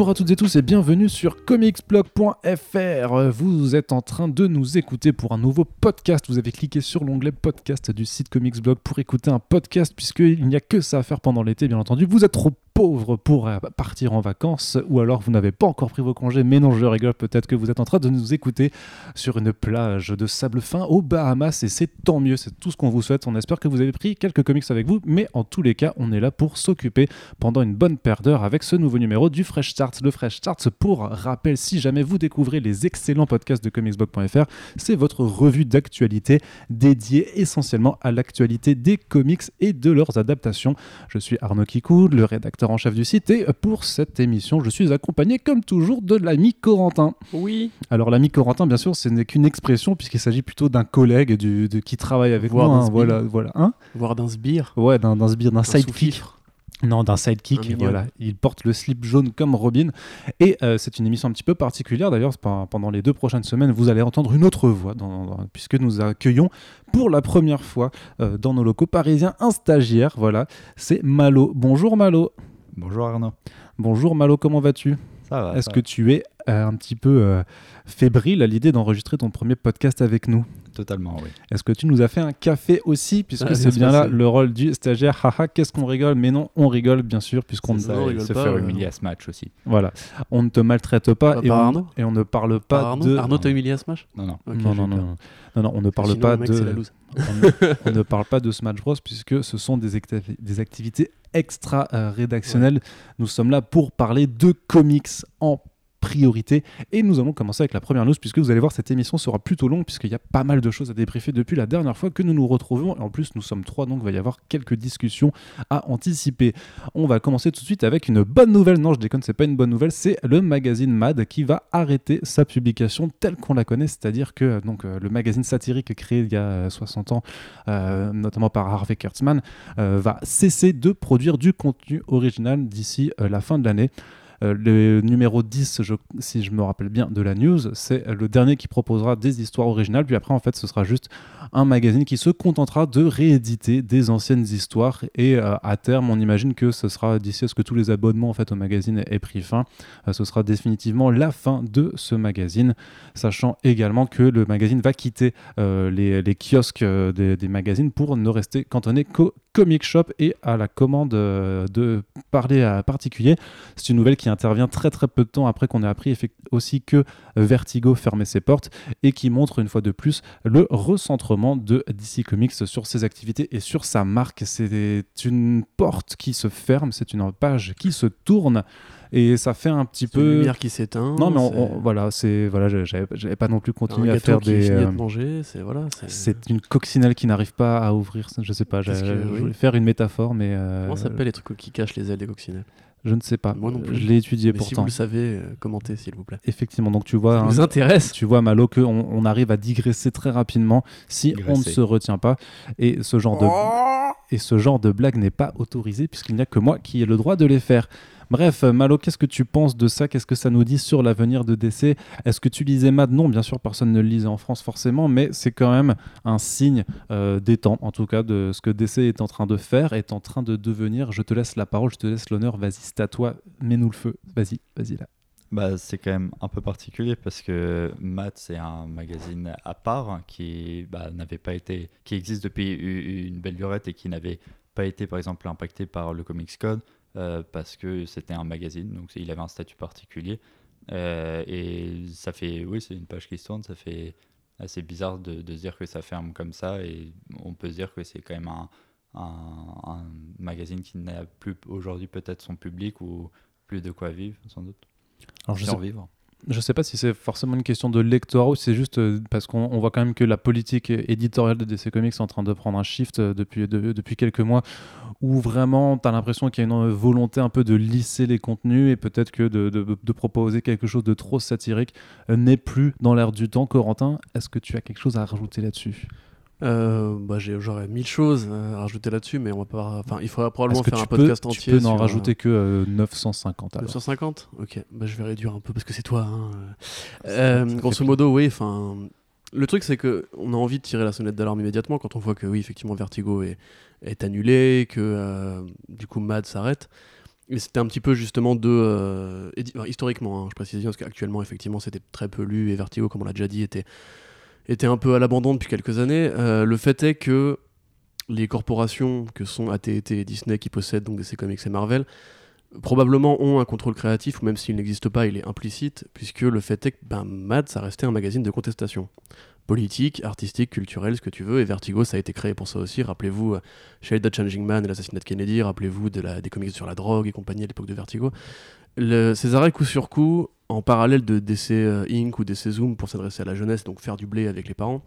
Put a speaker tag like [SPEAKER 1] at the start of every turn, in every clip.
[SPEAKER 1] Bonjour à toutes et tous et bienvenue sur comicsblog.fr. Vous êtes en train de nous écouter pour un nouveau podcast. Vous avez cliqué sur l'onglet podcast du site Comicsblog pour écouter un podcast puisqu'il n'y a que ça à faire pendant l'été bien entendu. Vous êtes trop pauvre pour euh, partir en vacances ou alors vous n'avez pas encore pris vos congés mais non je rigole peut-être que vous êtes en train de nous écouter sur une plage de sable fin aux Bahamas et c'est tant mieux c'est tout ce qu'on vous souhaite on espère que vous avez pris quelques comics avec vous mais en tous les cas on est là pour s'occuper pendant une bonne paire d'heures avec ce nouveau numéro du Fresh Start le Fresh Start pour rappel si jamais vous découvrez les excellents podcasts de comicsblog.fr c'est votre revue d'actualité dédiée essentiellement à l'actualité des comics et de leurs adaptations je suis Arnaud Kikou le rédacteur en chef du site. Et pour cette émission, je suis accompagné, comme toujours, de l'ami Corentin.
[SPEAKER 2] Oui.
[SPEAKER 1] Alors, l'ami Corentin, bien sûr, ce n'est qu'une expression, puisqu'il s'agit plutôt d'un collègue du, de, qui travaille avec moi. Hein, voilà, voilà. Hein
[SPEAKER 2] Voire d'un sbire.
[SPEAKER 1] Ouais, d'un sbire, d'un sidekick. Non, d'un sidekick, voilà. Il porte le slip jaune comme Robin. Et euh, c'est une émission un petit peu particulière, d'ailleurs, pendant les deux prochaines semaines, vous allez entendre une autre voix, puisque nous accueillons pour la première fois euh, dans nos locaux parisiens un stagiaire, voilà, c'est Malo. Bonjour Malo.
[SPEAKER 3] Bonjour Arnaud.
[SPEAKER 1] Bonjour Malo, comment vas-tu?
[SPEAKER 3] Ça va.
[SPEAKER 1] Est-ce que tu es un petit peu euh, fébrile à l'idée d'enregistrer ton premier podcast avec nous
[SPEAKER 3] Totalement, oui.
[SPEAKER 1] Est-ce que tu nous as fait un café aussi Puisque ah, c'est bien là le rôle du stagiaire? Haha, qu'est-ce qu'on rigole? Mais non, on rigole bien sûr, puisqu'on
[SPEAKER 3] ne se faire humilier à ce match aussi.
[SPEAKER 1] Voilà. On ne te maltraite pas, et, on, et, on, ne parle pas
[SPEAKER 2] Arnaud
[SPEAKER 1] de.
[SPEAKER 2] Arnaud t'a humilié à ce match
[SPEAKER 3] Non, non.
[SPEAKER 1] non, non, non, non, on ne parle pas de. on, ne, parle pas de Smash Bros puisque ce sont des, des activités extra rédactionnelles. Nous sommes là pour parler de comics en priorité. Et nous allons commencer avec la première news, puisque vous allez voir, cette émission sera plutôt longue, puisqu'il y a pas mal de choses à débriefer depuis la dernière fois que nous nous retrouvons. Et en plus, nous sommes trois, donc il va y avoir quelques discussions à anticiper. On va commencer tout de suite avec une bonne nouvelle. Non, je déconne, c'est pas une bonne nouvelle, c'est le magazine Mad qui va arrêter sa publication telle qu'on la connaît, c'est-à-dire que donc, euh, le magazine satirique créé il y a 60 ans, euh, notamment par Harvey Kurtzman, euh, va cesser de produire du contenu original d'ici la fin de l'année. Euh, le numéro 10, si je me rappelle bien, de la news, c'est le dernier qui proposera des histoires originales. Puis après, en fait, ce sera juste un magazine qui se contentera de rééditer des anciennes histoires. Et euh, à terme, on imagine que ce sera d'ici à ce que tous les abonnements en fait, au magazine aient pris fin. Euh, ce sera définitivement la fin de ce magazine, sachant également que le magazine va quitter les, kiosques des, magazines pour ne rester cantonné qu'au Comic Shop et à la commande de parler à particulier. C'est une nouvelle qui intervient très très peu de temps après qu'on ait appris aussi que Vertigo fermait ses portes et qui montre une fois de plus le recentrement de DC Comics sur ses activités et sur sa marque. C'est une porte qui se ferme, c'est une page qui se tourne et ça fait un petit peu
[SPEAKER 2] une lumière qui s'éteint
[SPEAKER 1] non mais voilà c'est voilà j'avais pas non plus continué à faire des
[SPEAKER 2] euh, manger c'est voilà
[SPEAKER 1] c'est une coccinelle qui n'arrive pas à ouvrir je sais pas je voulais faire une métaphore mais
[SPEAKER 2] euh, comment s'appelle les trucs qui cachent les ailes des coccinelles?
[SPEAKER 1] Je ne sais pas. Moi non plus. Je l'ai étudié pourtant. Si vous
[SPEAKER 2] le savez, euh, commentez s'il vous plaît.
[SPEAKER 1] Effectivement. Donc tu vois.
[SPEAKER 2] Ça nous intéresse.
[SPEAKER 1] Tu vois, Malo, qu'on on arrive à digresser très rapidement si on ne se retient pas. Et ce genre de oh et ce genre de blague n'est pas autorisé puisqu'il n'y a que moi qui ai le droit de les faire. Bref, Malo, qu'est-ce que tu penses de ça? Qu'est-ce que ça nous dit sur l'avenir de DC Est-ce que tu lisais Mad? Non, bien sûr, personne ne le lisait en France forcément, mais c'est quand même un signe euh, des temps, en tout cas, de ce que DC est en train de faire, est en train de devenir. Je te laisse la parole, je te laisse l'honneur. Vas-y, c'est à toi, mets-nous le feu. Vas-y, vas-y là.
[SPEAKER 3] Bah, c'est quand même un peu particulier parce que Mad c'est un magazine à part qui bah, n'avait pas été, qui existe depuis une belle lurette et qui n'avait pas été par exemple impacté par le Comics Code. Euh, parce que c'était un magazine, donc il avait un statut particulier. Euh, et ça fait, oui, c'est une page qui se tourne, ça fait assez bizarre de, de, se dire que ça ferme comme ça, et on peut se dire que c'est quand même un, un, magazine qui n'a plus aujourd'hui peut-être son public ou plus de quoi vivre, sans doute.
[SPEAKER 1] Alors, je vivre. Je ne sais pas si c'est forcément une question de lectorat ou c'est juste euh, parce qu'on voit quand même que la politique éditoriale de DC Comics est en train de prendre un shift euh, depuis, quelques mois où vraiment tu as l'impression qu'il y a une volonté un peu de lisser les contenus et peut-être que de, de, proposer quelque chose de trop satirique euh, n'est plus dans l'air du temps. Corentin, est-ce que tu as quelque chose à rajouter là-dessus?
[SPEAKER 2] Euh, bah, j'aurais mille choses à rajouter là-dessus, mais on va pas. Enfin, il faudra probablement faire un podcast entier.
[SPEAKER 1] Tu peux n'en rajouter que 950. Alors.
[SPEAKER 2] 950 Ok, bah, je vais réduire un peu parce que c'est toi. Hein. Euh, grosso modo, oui. Enfin, le truc, c'est que on a envie de tirer la sonnette d'alarme immédiatement quand on voit que oui, effectivement, Vertigo est, est annulé, que euh, du coup Mad s'arrête. c'était un petit peu justement de. historiquement, hein, je précise parce qu'actuellement, effectivement, c'était très peu lu et Vertigo, comme on l'a déjà dit, était, était un peu à l'abandon depuis quelques années. le fait est que les corporations que sont AT&T et Disney qui possèdent donc DC Comics et Marvel probablement ont un contrôle créatif, ou même s'il n'existe pas, il est implicite, puisque le fait est que ben, Mad, ça restait un magazine de contestation. Politique, artistique, culturel, ce que tu veux, et Vertigo, ça a été créé pour ça aussi. Rappelez-vous euh, Shade the Changing Man et l'assassinat de Kennedy, rappelez-vous des comics sur la drogue et compagnie à l'époque de Vertigo. Le, arrêts coup sur coup, en parallèle de DC euh, Inc. ou DC Zoom pour s'adresser à la jeunesse, donc faire du blé avec les parents,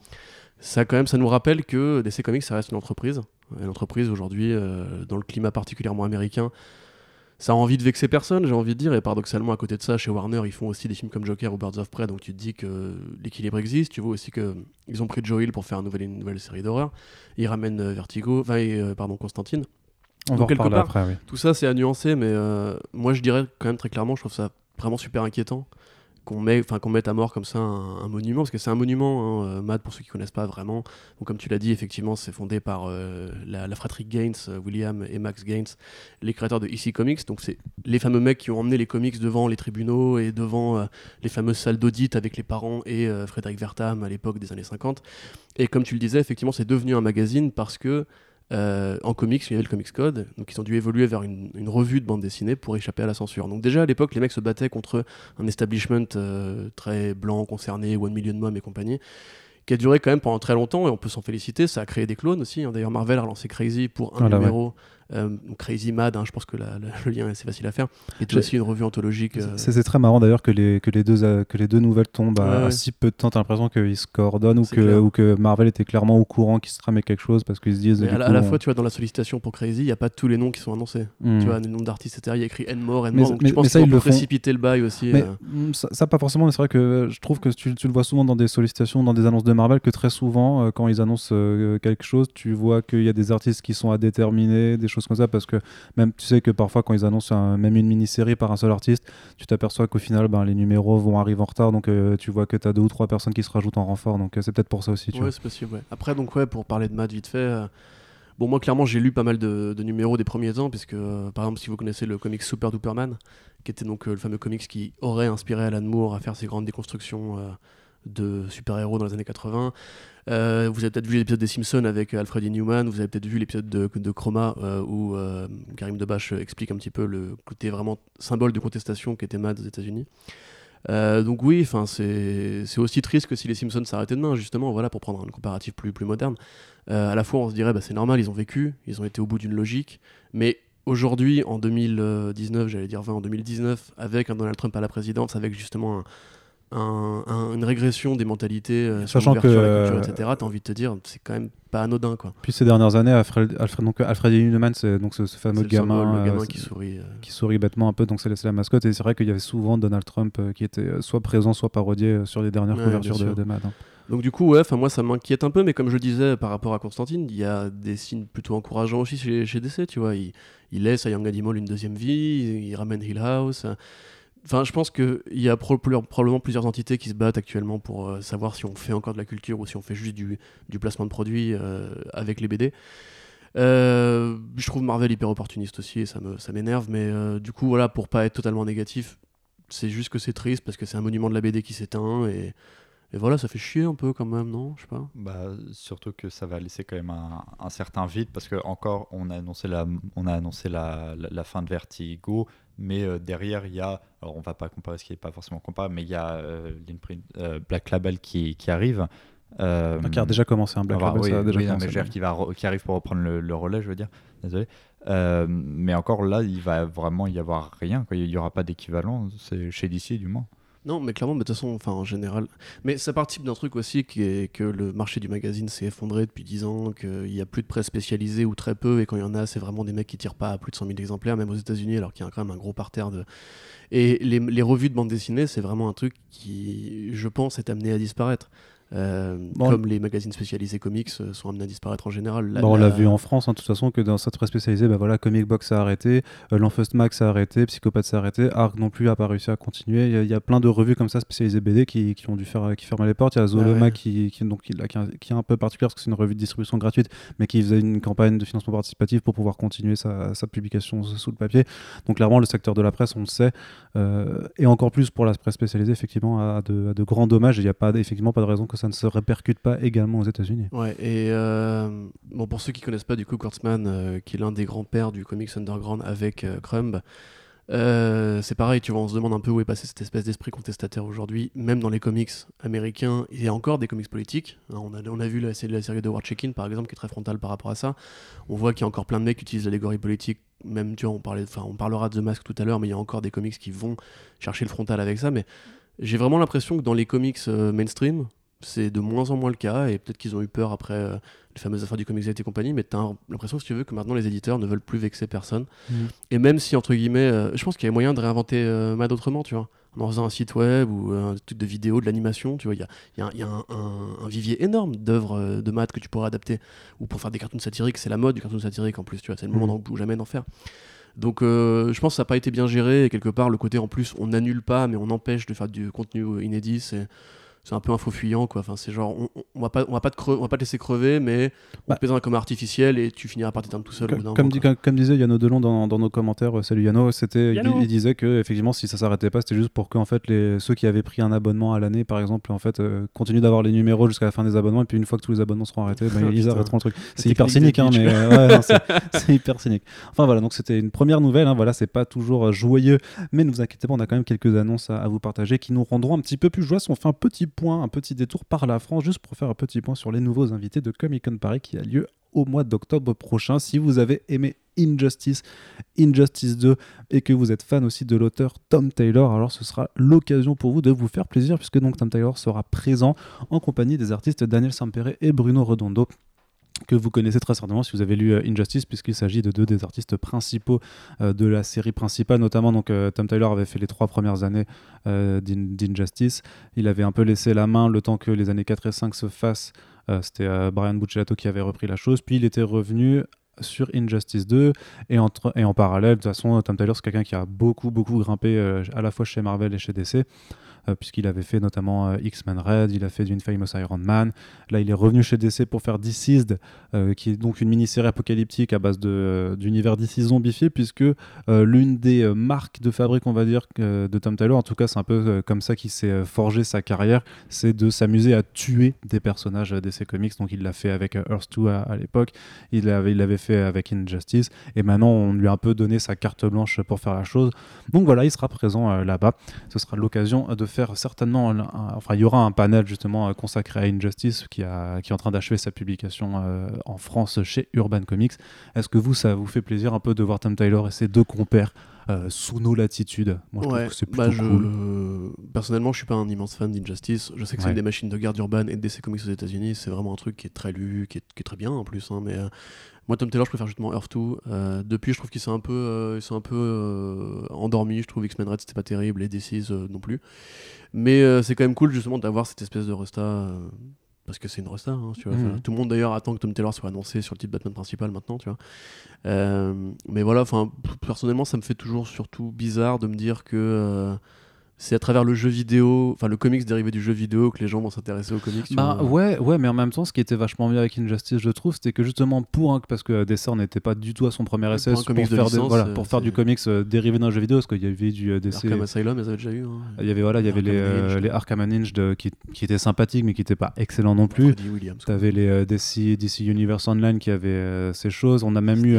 [SPEAKER 2] ça quand même, ça nous rappelle que DC Comics, ça reste une entreprise. Une entreprise aujourd'hui, euh, dans le climat particulièrement américain, ça a envie de vexer personne, j'ai envie de dire. Et paradoxalement, à côté de ça, chez Warner, ils font aussi des films comme Joker ou Birds of Prey, donc tu te dis que l'équilibre existe. Tu vois aussi qu'ils ont pris Joe Hill pour faire une nouvelle, série d'horreur. Ils ramènent euh, Vertigo, enfin, pardon, Constantine.
[SPEAKER 1] On après, oui.
[SPEAKER 2] Tout ça, c'est à nuancer, mais moi, je dirais quand même très clairement, je trouve ça vraiment super inquiétant qu'on met, qu'on mette à mort comme ça un, monument, parce que c'est un monument, hein, euh, Mad pour ceux qui connaissent pas vraiment. Donc comme tu l'as dit, effectivement, c'est fondé par euh, la, fratrie Gaines, euh, William et Max Gaines, les créateurs de EC Comics. Donc c'est les fameux mecs qui ont emmené les comics devant les tribunaux et devant les fameuses salles d'audit avec les parents et Frédéric Vertam à l'époque des années 50. Et comme tu le disais, effectivement, c'est devenu un magazine parce que euh, en comics, il y avait le Comics Code, donc ils ont dû évoluer vers une, revue de bande dessinée pour échapper à la censure. Donc déjà à l'époque, les mecs se battaient contre un establishment euh, très blanc, concerné, One Million Mom et compagnie, qui a duré quand même pendant très longtemps, et on peut s'en féliciter, ça a créé des clones aussi. Hein. D'ailleurs, Marvel a relancé Crazy pour un numéro. Euh, Crazy Mad, hein, je pense que le lien est assez facile à faire. Et aussi une revue anthologique. Euh.
[SPEAKER 1] C'est très marrant d'ailleurs que les, que, les deux, euh, que les deux nouvelles tombent à, si peu de temps. T'as l'impression qu'ils se coordonnent ou que, ou que Marvel était clairement au courant qu'il se tramait quelque chose parce qu'ils se disent.
[SPEAKER 2] à, la fois, tu vois, dans la sollicitation pour Crazy, il n'y a pas tous les noms qui sont annoncés. Hmm. Tu vois, les noms d'artistes, etc. Il y a écrit Enmore, Enmore. donc mais, je pense qu'ils vont précipiter le bail aussi.
[SPEAKER 1] Mais, hmm, ça, pas forcément, mais c'est vrai que je trouve que tu, tu, le vois souvent dans des sollicitations, dans des annonces de Marvel, que très souvent, quand ils annoncent quelque chose, tu vois qu'il y a des artistes qui sont à déterminer, des choses comme ça, parce que même tu sais que parfois quand ils annoncent même une mini-série par un seul artiste, tu t'aperçois qu'au final ben, les numéros vont arriver en retard, donc euh, tu vois que tu as deux ou trois personnes qui se rajoutent en renfort, donc euh, c'est peut-être pour ça aussi.
[SPEAKER 2] ouais, c'est possible. Après, donc ouais, pour parler de Matt vite fait. Euh, bon, moi, clairement, j'ai lu pas mal de, numéros des premiers temps, puisque, par exemple, si vous connaissez le comic Super Duperman, qui était donc le fameux comics qui aurait inspiré Alan Moore à faire ses grandes déconstructions de super-héros dans les années 80. Euh, vous avez peut-être vu l'épisode des Simpsons avec Alfred E. Newman, vous avez peut-être vu l'épisode de, Chroma euh, où euh, Karim Debache explique un petit peu le côté vraiment symbole de contestation qu'était MAD aux États-Unis. donc oui, c'est aussi triste que si les Simpsons s'arrêtaient demain, justement, voilà, pour prendre un comparatif plus, plus moderne. à la fois, on se dirait, bah, c'est normal, ils ont vécu, ils ont été au bout d'une logique, mais aujourd'hui, en 2019, j'allais dire 20, en 2019, avec un Donald Trump à la présidence, avec justement un, une régression des mentalités, euh,
[SPEAKER 1] sachant que,
[SPEAKER 2] la culture, etc. T'as envie de te dire, c'est quand même pas anodin, quoi.
[SPEAKER 1] Puis ces dernières années, Alfred, Alfred donc Alfred Newman, c'est donc ce, fameux gamin,
[SPEAKER 2] le gamin euh, qui sourit, euh.
[SPEAKER 1] qui sourit bêtement un peu, donc c'est la mascotte. Et c'est vrai qu'il y avait souvent Donald Trump qui était soit présent, soit parodié sur les dernières couvertures de, Mad. Hein.
[SPEAKER 2] Donc du coup, ouais, moi ça m'inquiète un peu, mais comme je le disais par rapport à Constantine, il y a des signes plutôt encourageants aussi chez, chez DC, tu vois. Il, il laisse à Young Animal une deuxième vie, il ramène Hill House. Enfin, je pense qu'il y a probablement plusieurs entités qui se battent actuellement pour euh, savoir si on fait encore de la culture ou si on fait juste du, placement de produits euh, avec les BD. Euh, je trouve Marvel hyper opportuniste aussi et ça m'énerve, mais du coup, voilà, pour pas être totalement négatif, c'est juste que c'est triste parce que c'est un monument de la BD qui s'éteint et, voilà, ça fait chier un peu quand même, non? Je sais pas.
[SPEAKER 3] Bah, surtout que ça va laisser quand même un, certain vide parce que encore, on a annoncé la, on a annoncé la fin de Vertigo mais euh, derrière il y a alors on va pas comparer ce qui n'est pas forcément comparable mais il y a euh, euh, Black Label qui, qui arrive.
[SPEAKER 1] Ah, qui a déjà commencé un Black Label
[SPEAKER 3] oui,
[SPEAKER 1] ça a déjà
[SPEAKER 3] oui, commencé, mais qui, va qui arrive pour reprendre le, relais je veux dire. Désolé. Mais encore là il va vraiment y avoir rien quoi. il n'y aura pas d'équivalent chez DC du moins
[SPEAKER 2] non, mais clairement, de toute façon, enfin, en général. Mais ça participe d'un truc aussi qui est que le marché du magazine s'est effondré depuis 10 ans, qu'il n'y a plus de presse spécialisée ou très peu, et quand il y en a, c'est vraiment des mecs qui tirent pas à plus de 100 000 exemplaires, même aux États-Unis, alors qu'il y a quand même un gros parterre de. Et les, revues de bande dessinée, c'est vraiment un truc qui, je pense, est amené à disparaître. Euh, comme les magazines spécialisés comics euh, sont amenés à disparaître en général.
[SPEAKER 1] on l'a vu en France, hein, de toute façon, que dans cette presse spécialisée, bah voilà, Comic Box a arrêté, euh, Max a arrêté, Psychopathe s'est arrêté, Arc non plus a pas réussi à continuer. Il y, a plein de revues comme ça spécialisées BD qui, qui ont dû faire qui fermer les portes. Il y a Zoloma qui, qui, donc, qui, qui, est un peu particulière parce que c'est une revue de distribution gratuite, mais qui faisait une campagne de financement participatif pour pouvoir continuer sa, sa publication sous le papier. Donc clairement, le secteur de la presse, on le sait, et encore plus pour la presse spécialisée, effectivement, a de, a de grands dommages. Il n'y a pas, effectivement pas de raison que ça ne se répercute pas également aux États-Unis.
[SPEAKER 2] Ouais, et euh, bon, pour ceux qui connaissent pas du coup Kurtzman, euh, qui est l'un des grands-pères du comics underground avec euh, Crumb, c'est pareil, tu vois, on se demande un peu où est passé cette espèce d'esprit contestataire aujourd'hui, même dans les comics américains. Il y a encore des comics politiques. Hein, on, a, on a vu la, la série de War Check-In, par exemple, qui est très frontale par rapport à ça. On voit qu'il y a encore plein de mecs qui utilisent l'allégorie politique. Même, tu vois, on, parlait, on parlera de The Mask tout à l'heure, mais il y a encore des comics qui vont chercher le frontal avec ça. Mais j'ai vraiment l'impression que dans les comics mainstream, c'est de moins en moins le cas, et peut-être qu'ils ont eu peur après euh, les fameuses affaires du Comics et compagnie, mais tu as l'impression, si tu veux, que maintenant les éditeurs ne veulent plus vexer personne. Mm. Et même si, entre guillemets, euh, je pense qu'il y a moyen de réinventer euh, Mad autrement, tu vois, en faisant un site web ou un truc de vidéo, de l'animation, tu vois, il y a, y a, un, un, vivier énorme d'œuvres de maths que tu pourrais adapter, ou pour faire des cartoons satiriques, c'est la mode du cartoon satirique en plus, tu vois, c'est le moment mm. où jamais d'en faire. Donc je pense que ça n'a pas été bien géré, et quelque part, le côté en plus, on n'annule pas, mais on empêche de faire du contenu inédit, c'est c'est un peu un faux fuyant quoi. Enfin c'est genre on, on, va pas on va pas te on va pas te laisser crever mais on bah. te comme artificiel et tu finiras par t'éteindre tout seul
[SPEAKER 1] comme, comme, comme, disait Yano Delon dans, dans nos commentaires euh, salut Yano c'était il, disait que effectivement si ça s'arrêtait pas c'était juste pour que en fait les ceux qui avaient pris un abonnement à l'année par exemple en fait euh, continuent d'avoir les numéros jusqu'à la fin des abonnements et puis une fois que tous les abonnements seront arrêtés ben, ils arrêteront le truc. C'est hyper cynique hein, mais euh, c'est hyper cynique. Enfin voilà donc c'était une première nouvelle hein, voilà c'est pas toujours joyeux mais ne vous inquiétez pas on a quand même quelques annonces à, à vous partager qui nous rendront un petit peu plus joyeux on fait un petit point, un petit détour par la France, juste pour faire un petit point sur les nouveaux invités de Comic Con Paris qui a lieu au mois d'octobre prochain. Si vous avez aimé Injustice, Injustice 2 et que vous êtes fan aussi de l'auteur Tom Taylor, alors ce sera l'occasion pour vous de vous faire plaisir puisque donc Tom Taylor sera présent en compagnie des artistes Daniel Sampere et Bruno Redondo que vous connaissez très certainement si vous avez lu euh, Injustice, puisqu'il s'agit de deux des artistes principaux euh, de la série principale, notamment donc euh, Tom Tyler avait fait les trois premières années d'Injustice. Il avait un peu laissé la main le temps que les années 4 et 5 se fassent. C'était Brian Buccellato qui avait repris la chose, puis il était revenu sur Injustice 2 et, entre, et en parallèle de toute façon Tom Tyler c'est quelqu'un qui a beaucoup beaucoup grimpé à la fois chez Marvel et chez DC puisqu'il avait fait notamment euh, X-Men Red, il a fait du Infamous Iron Man. Là, il est revenu chez DC pour faire Deceased, euh, qui est donc une mini-série apocalyptique à base d'univers DC zombifié, puisque l'une des marques de fabrique, on va dire, de Tom Taylor, en tout cas, c'est un peu comme ça qu'il s'est forgé sa carrière, c'est de s'amuser à tuer des personnages DC Comics. Donc, il l'a fait avec Earth 2 à, l'époque, il l'avait il fait avec Injustice, et maintenant, on lui a un peu donné sa carte blanche pour faire la chose. Donc voilà, il sera présent là-bas. Ce sera l'occasion de faire certainement, enfin il y aura un panel justement euh, consacré à Injustice qui, a, qui est en train d'achever sa publication euh, en France chez Urban Comics. Est-ce que vous, ça vous fait plaisir un peu de voir Tom Taylor et ses deux compères euh, sous nos latitudes?
[SPEAKER 2] Moi, je trouve que c'est bah, plutôt cool. personnellement, je suis pas un immense fan d'Injustice. Je sais que c'est des machines de garde urbaine et de DC Comics aux États-Unis. C'est vraiment un truc qui est très lu, qui est, qui est très bien en plus. Hein, mais moi, Tom Taylor, je préfère justement Earth 2. Euh, depuis, je trouve qu'il s'est un peu, euh, un peu euh, endormi. Je trouve X-Men Red, c'était pas terrible, et DC's non plus. Mais c'est quand même cool, justement, d'avoir cette espèce de resta. parce que c'est une resta, hein, tu vois. Mmh. Tout le monde d'ailleurs attend que Tom Taylor soit annoncé sur le titre Batman principal maintenant, tu vois. mais voilà, enfin, personnellement, ça me fait toujours surtout bizarre de me dire que c'est à travers le jeu vidéo, enfin le comics dérivé du jeu vidéo que les gens vont s'intéresser aux comics.
[SPEAKER 1] Bah ouais, ouais, mais en même temps, ce qui était vachement bien avec Injustice, je trouve, c'était que justement pour un, parce que Dessert n'était pas du tout à son premier essai pour, faire, voilà, pour faire du comics euh, dérivé d'un jeu vidéo, parce qu'il y avait du euh, DC.
[SPEAKER 2] Arkham Asylum, ils avaient déjà eu. Hein.
[SPEAKER 1] Il y avait voilà, il y avait les, euh, les Arkham Ninja de, qui, qui, étaient sympathiques, mais qui n'étaient pas excellents non plus. Tu avais les DC, DC Universe Online qui avaient ces choses. On a même eu.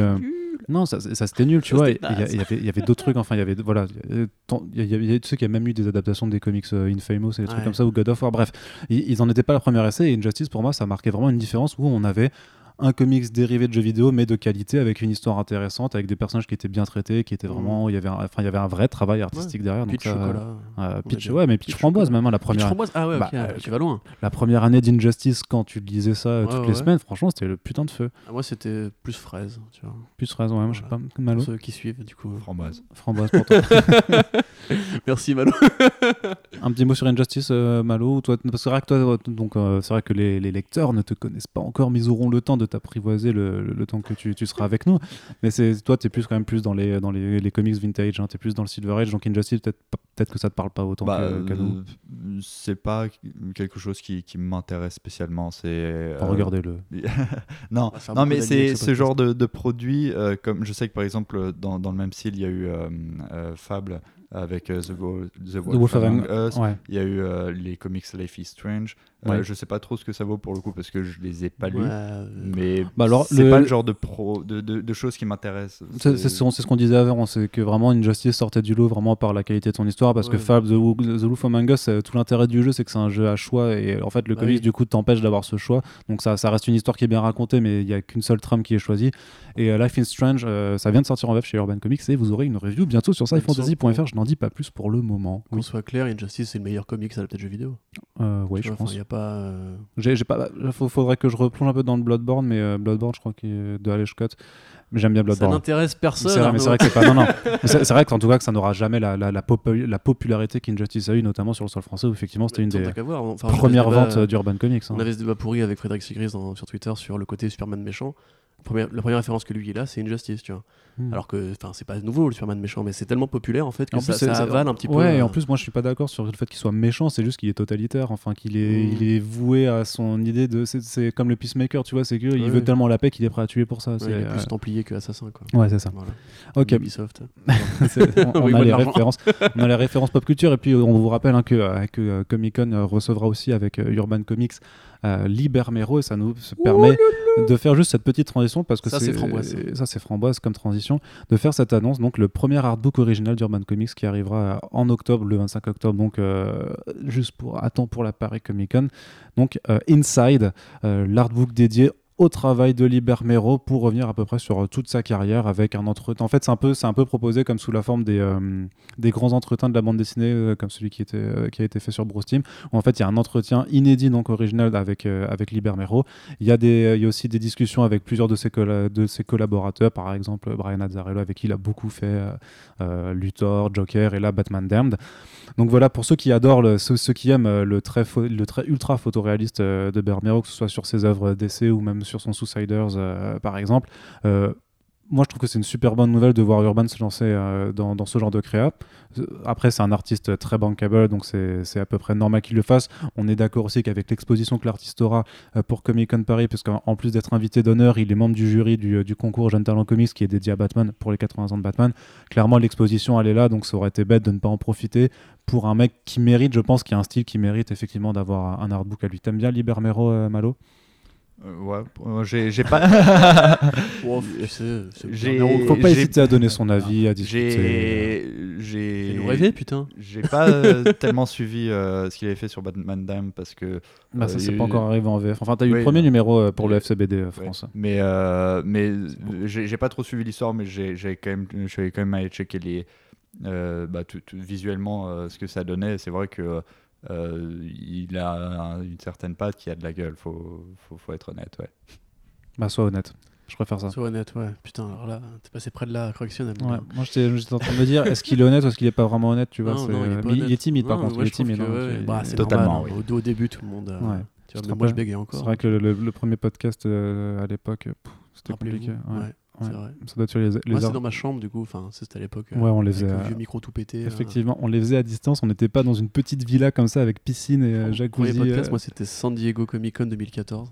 [SPEAKER 1] Non, ça, ça c'était nul, tu vois. Il y, avait, d'autres trucs, enfin, il y avait, voilà, il y, avait, tu sais qu'il y a même eu des adaptations des comics euh, Infamous et des trucs comme ça, ou God of War, bref. Ils, n'en en étaient pas la première essai, et Injustice, pour moi, ça marquait vraiment une différence où on avait un comics dérivé de jeux vidéo, mais de qualité, avec une histoire intéressante, avec des personnages qui étaient bien traités, qui étaient vraiment. Il y avait un, enfin, il y avait un vrai travail artistique derrière.
[SPEAKER 2] Pitch chocolat.
[SPEAKER 1] Euh, pitch, ouais, mais pitch, framboise même, hein, la première.
[SPEAKER 2] Pitch framboise, ah ouais, bah, ok, tu vas loin.
[SPEAKER 1] La première année d'Injustice, quand tu lisais ça toutes les semaines, franchement, c'était le putain de feu.
[SPEAKER 2] Ah, moi, c'était plus fraise, tu vois.
[SPEAKER 1] Plus fraise, ouais, moi, je sais pas. Malo.
[SPEAKER 2] Pour ceux qui suivent, du coup.
[SPEAKER 3] Framboise.
[SPEAKER 1] Framboise pour toi.
[SPEAKER 2] Merci, Malo.
[SPEAKER 1] un petit mot sur Injustice, euh, Malo. Toi, parce que c'est vrai que toi, donc, euh, c'est vrai que les, les, lecteurs ne te connaissent pas encore, mais ils auront le temps de t'apprivoiser le, le, temps que tu, tu, seras avec nous. Mais c'est toi, tu es plus quand même plus dans les, dans les, les comics vintage, hein, tu es plus dans le Silver Age, donc Injustice, peut-être peut que ça te parle pas autant bah, que, nous.
[SPEAKER 3] Euh, c'est pas quelque chose qui, qui m'intéresse spécialement. C'est. Euh...
[SPEAKER 1] Regardez-le.
[SPEAKER 3] non, non mais c'est ce genre de, de produit, comme je sais que par exemple, dans, dans le même style, il y a eu Fable avec euh, The, Wolf, Among Us. Il y a eu euh, les comics Life is Strange. Euh, je sais pas trop ce que ça vaut pour le coup parce que je les ai pas lus. Mais bah alors, c'est pas le genre de, pro, de, de, choses qui m'intéressent.
[SPEAKER 1] C'est ce qu'on disait avant, c'est que vraiment Injustice sortait du lot vraiment par la qualité de son histoire parce que Fab, The, The Wolf Among Us, tout l'intérêt du jeu c'est que c'est un jeu à choix et en fait le bah comics du coup t'empêche d'avoir ce choix. Donc ça, ça reste une histoire qui est bien racontée mais il y a qu'une seule trame qui est choisie. Et Life is Strange, ça vient de sortir en web chez Urban Comics et vous aurez une review bientôt sur scifantasy.fr. Je n'en dis pas plus pour le moment.
[SPEAKER 2] Qu'on soit clair, Injustice c'est le meilleur comics adapté de jeu vidéo.
[SPEAKER 1] Euh, oui, je pense.
[SPEAKER 2] Il y a pas. Euh,
[SPEAKER 1] j'ai, pas. Faudrait que je replonge un peu dans le Bloodborne, mais euh, Bloodborne, je crois qu'il est de Alex Scott. Mais j'aime bien Bloodborne.
[SPEAKER 2] Ça n'intéresse personne.
[SPEAKER 1] C'est vrai, mais c'est vrai que c'est pas. Non, non. c'est, vrai qu'en tout cas, que ça n'aura jamais la, la, la, la, popularité qu'Injustice a eu, notamment sur le sol français, où effectivement c'était une des premières ventes d'Urban Comics. Hein.
[SPEAKER 2] On avait ce débat pourri avec Frédéric Sigris sur Twitter sur le côté Superman méchant la première référence que lui il a, c'est Injustice, tu vois. Hmm. Alors que, enfin, c'est pas nouveau le Superman méchant, mais c'est tellement populaire en fait que ça, ça, avale un petit peu.
[SPEAKER 1] Ouais, et en plus, moi je suis pas d'accord sur le fait qu'il soit méchant, c'est juste qu'il est totalitaire, enfin, qu'il est, hmm. il est voué à son idée de. C'est comme le Peacemaker, tu vois, c'est qu'il il veut tellement la paix qu'il est prêt à tuer pour ça.
[SPEAKER 2] il est plus templier que assassin, quoi.
[SPEAKER 1] Ouais, c'est ça. Ok.
[SPEAKER 2] Ubisoft.
[SPEAKER 1] on, a les références, on a les références pop culture, et puis on vous rappelle hein, que, euh, que euh, Comic Con euh, recevra aussi avec Urban Comics euh, Libermero et ça nous permet de faire juste cette petite transition parce que
[SPEAKER 2] ça c'est framboise.
[SPEAKER 1] Ça c'est framboise comme transition de faire cette annonce. Donc le premier artbook original d'Urban Comics qui arrivera en octobre le 25 octobre donc euh, juste pour à temps pour la Paris Comic Con. Donc euh, Inside l'artbook dédié au travail de Libermero pour revenir à peu près sur euh, toute sa carrière avec un entretien. En fait, c'est un peu, c'est un peu proposé comme sous la forme des, euh, des grands entretiens de la bande dessinée, euh, comme celui qui, était, qui a été fait sur Bruce Team, où en fait il y a un entretien inédit, donc original avec, avec Libermero. Il y, a y a aussi des discussions avec plusieurs de ses, de ses collaborateurs, par exemple Brian Azzarello, avec qui il a beaucoup fait Luthor, Joker et là Batman Damned. Donc voilà, pour ceux qui adorent, ceux, qui aiment le trait, le trait ultra photoréaliste de Bermero, que ce soit sur ses œuvres d'essai ou même sur son Suiciders, euh, par exemple. Euh, moi, je trouve que c'est une super bonne nouvelle de voir Urban se lancer euh, dans, ce genre de créa. Après, c'est un artiste très bankable, donc c'est à peu près normal qu'il le fasse. On est d'accord aussi qu'avec l'exposition que l'artiste aura pour Comic Con Paris, parce qu'en plus d'être invité d'honneur, il est membre du jury du, concours Jeune Talent Comics qui est dédié à Batman pour les 80 ans de Batman. Clairement, l'exposition, elle est là, donc ça aurait été bête de ne pas en profiter pour un mec qui mérite, je pense, qui a un style qui mérite effectivement d'avoir un artbook à lui. T'aimes bien Libermero, Malo?
[SPEAKER 3] Euh, ouais, j'ai pas.
[SPEAKER 1] Faut pas hésiter à donner son avis, à discuter.
[SPEAKER 3] J'ai.
[SPEAKER 2] nous rêver, putain.
[SPEAKER 3] J'ai pas euh, tellement suivi euh, ce qu'il avait fait sur Batman Dame parce que.
[SPEAKER 1] Bah, ça, c'est pas encore arrivé en VF. Enfin, t'as eu le premier numéro pour le FCBD France.
[SPEAKER 3] Mais, mais j'ai pas trop suivi l'histoire, mais j'ai quand même, quand même allé checker les. Bah, visuellement ce que ça donnait. C'est vrai que euh, il a une certaine patte qui a de la gueule, faut, faut, faut être honnête, ouais.
[SPEAKER 1] Bah, sois honnête. Je préfère ça.
[SPEAKER 2] Sois honnête, ouais. Putain, alors là, t'es passé près de la correctionnelle.
[SPEAKER 1] Ouais. Moi, j'étais en train de me dire, est-ce qu'il est honnête ou est-ce qu'il est pas vraiment honnête, tu vois non, non, il, est timide, par contre. il est timide.
[SPEAKER 2] Hein, bah, c'est totalement. Normal, au, au, début, tout le monde. Euh, ouais. Tu vois, moi, je bégayais encore.
[SPEAKER 1] C'est vrai que le, le, premier podcast euh, à l'époque, c'était compliqué. Ouais.
[SPEAKER 2] C'est vrai.
[SPEAKER 1] Ça doit être les, les
[SPEAKER 2] Moi, c'est dans ma chambre, du coup. Enfin, c'était à l'époque.
[SPEAKER 1] Ouais, on les faisait.
[SPEAKER 2] Vieux micro tout pété.
[SPEAKER 1] Effectivement, on les faisait à distance. On n'était pas dans une petite villa comme ça avec piscine et euh, jacuzzi.
[SPEAKER 2] moi, c'était San Diego Comic Con 2014.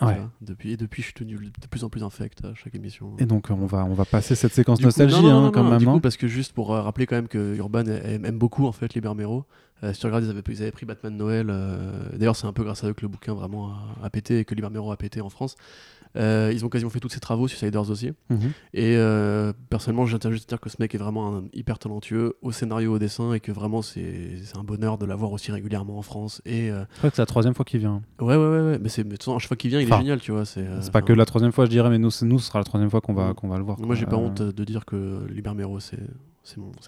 [SPEAKER 2] Ouais. Depuis, et depuis, je suis tenu de plus en plus infect à chaque émission.
[SPEAKER 1] Et donc, on va, on va passer cette séquence nostalgie, hein, quand même.
[SPEAKER 2] Du coup, parce que juste pour rappeler quand même que Urban aime, beaucoup en fait Libermero. si tu regardes, ils avaient, ils avaient pris Batman Noël. D'ailleurs, c'est un peu grâce à eux que le bouquin vraiment a, a pété et que Libér a pété en France. Euh, ils ont quasiment fait tous ces travaux sur Siders aussi. Mhm. Et euh, personnellement, j'interviens juste à dire que ce mec est vraiment hyper talentueux au scénario, au dessin, et que vraiment c'est un bonheur de l'avoir aussi régulièrement en France. Et
[SPEAKER 1] euh... je crois que c'est la troisième fois qu'il vient.
[SPEAKER 2] Ouais, ouais, ouais, ouais. mais c'est chaque fois qu'il vient, il est génial, tu vois. C'est
[SPEAKER 1] euh, pas que la troisième fois, je dirais, mais nous, nous, ce sera la troisième fois qu'on va, qu'on va le voir.
[SPEAKER 2] Moi, j'ai pas honte de dire que Libermero, c'est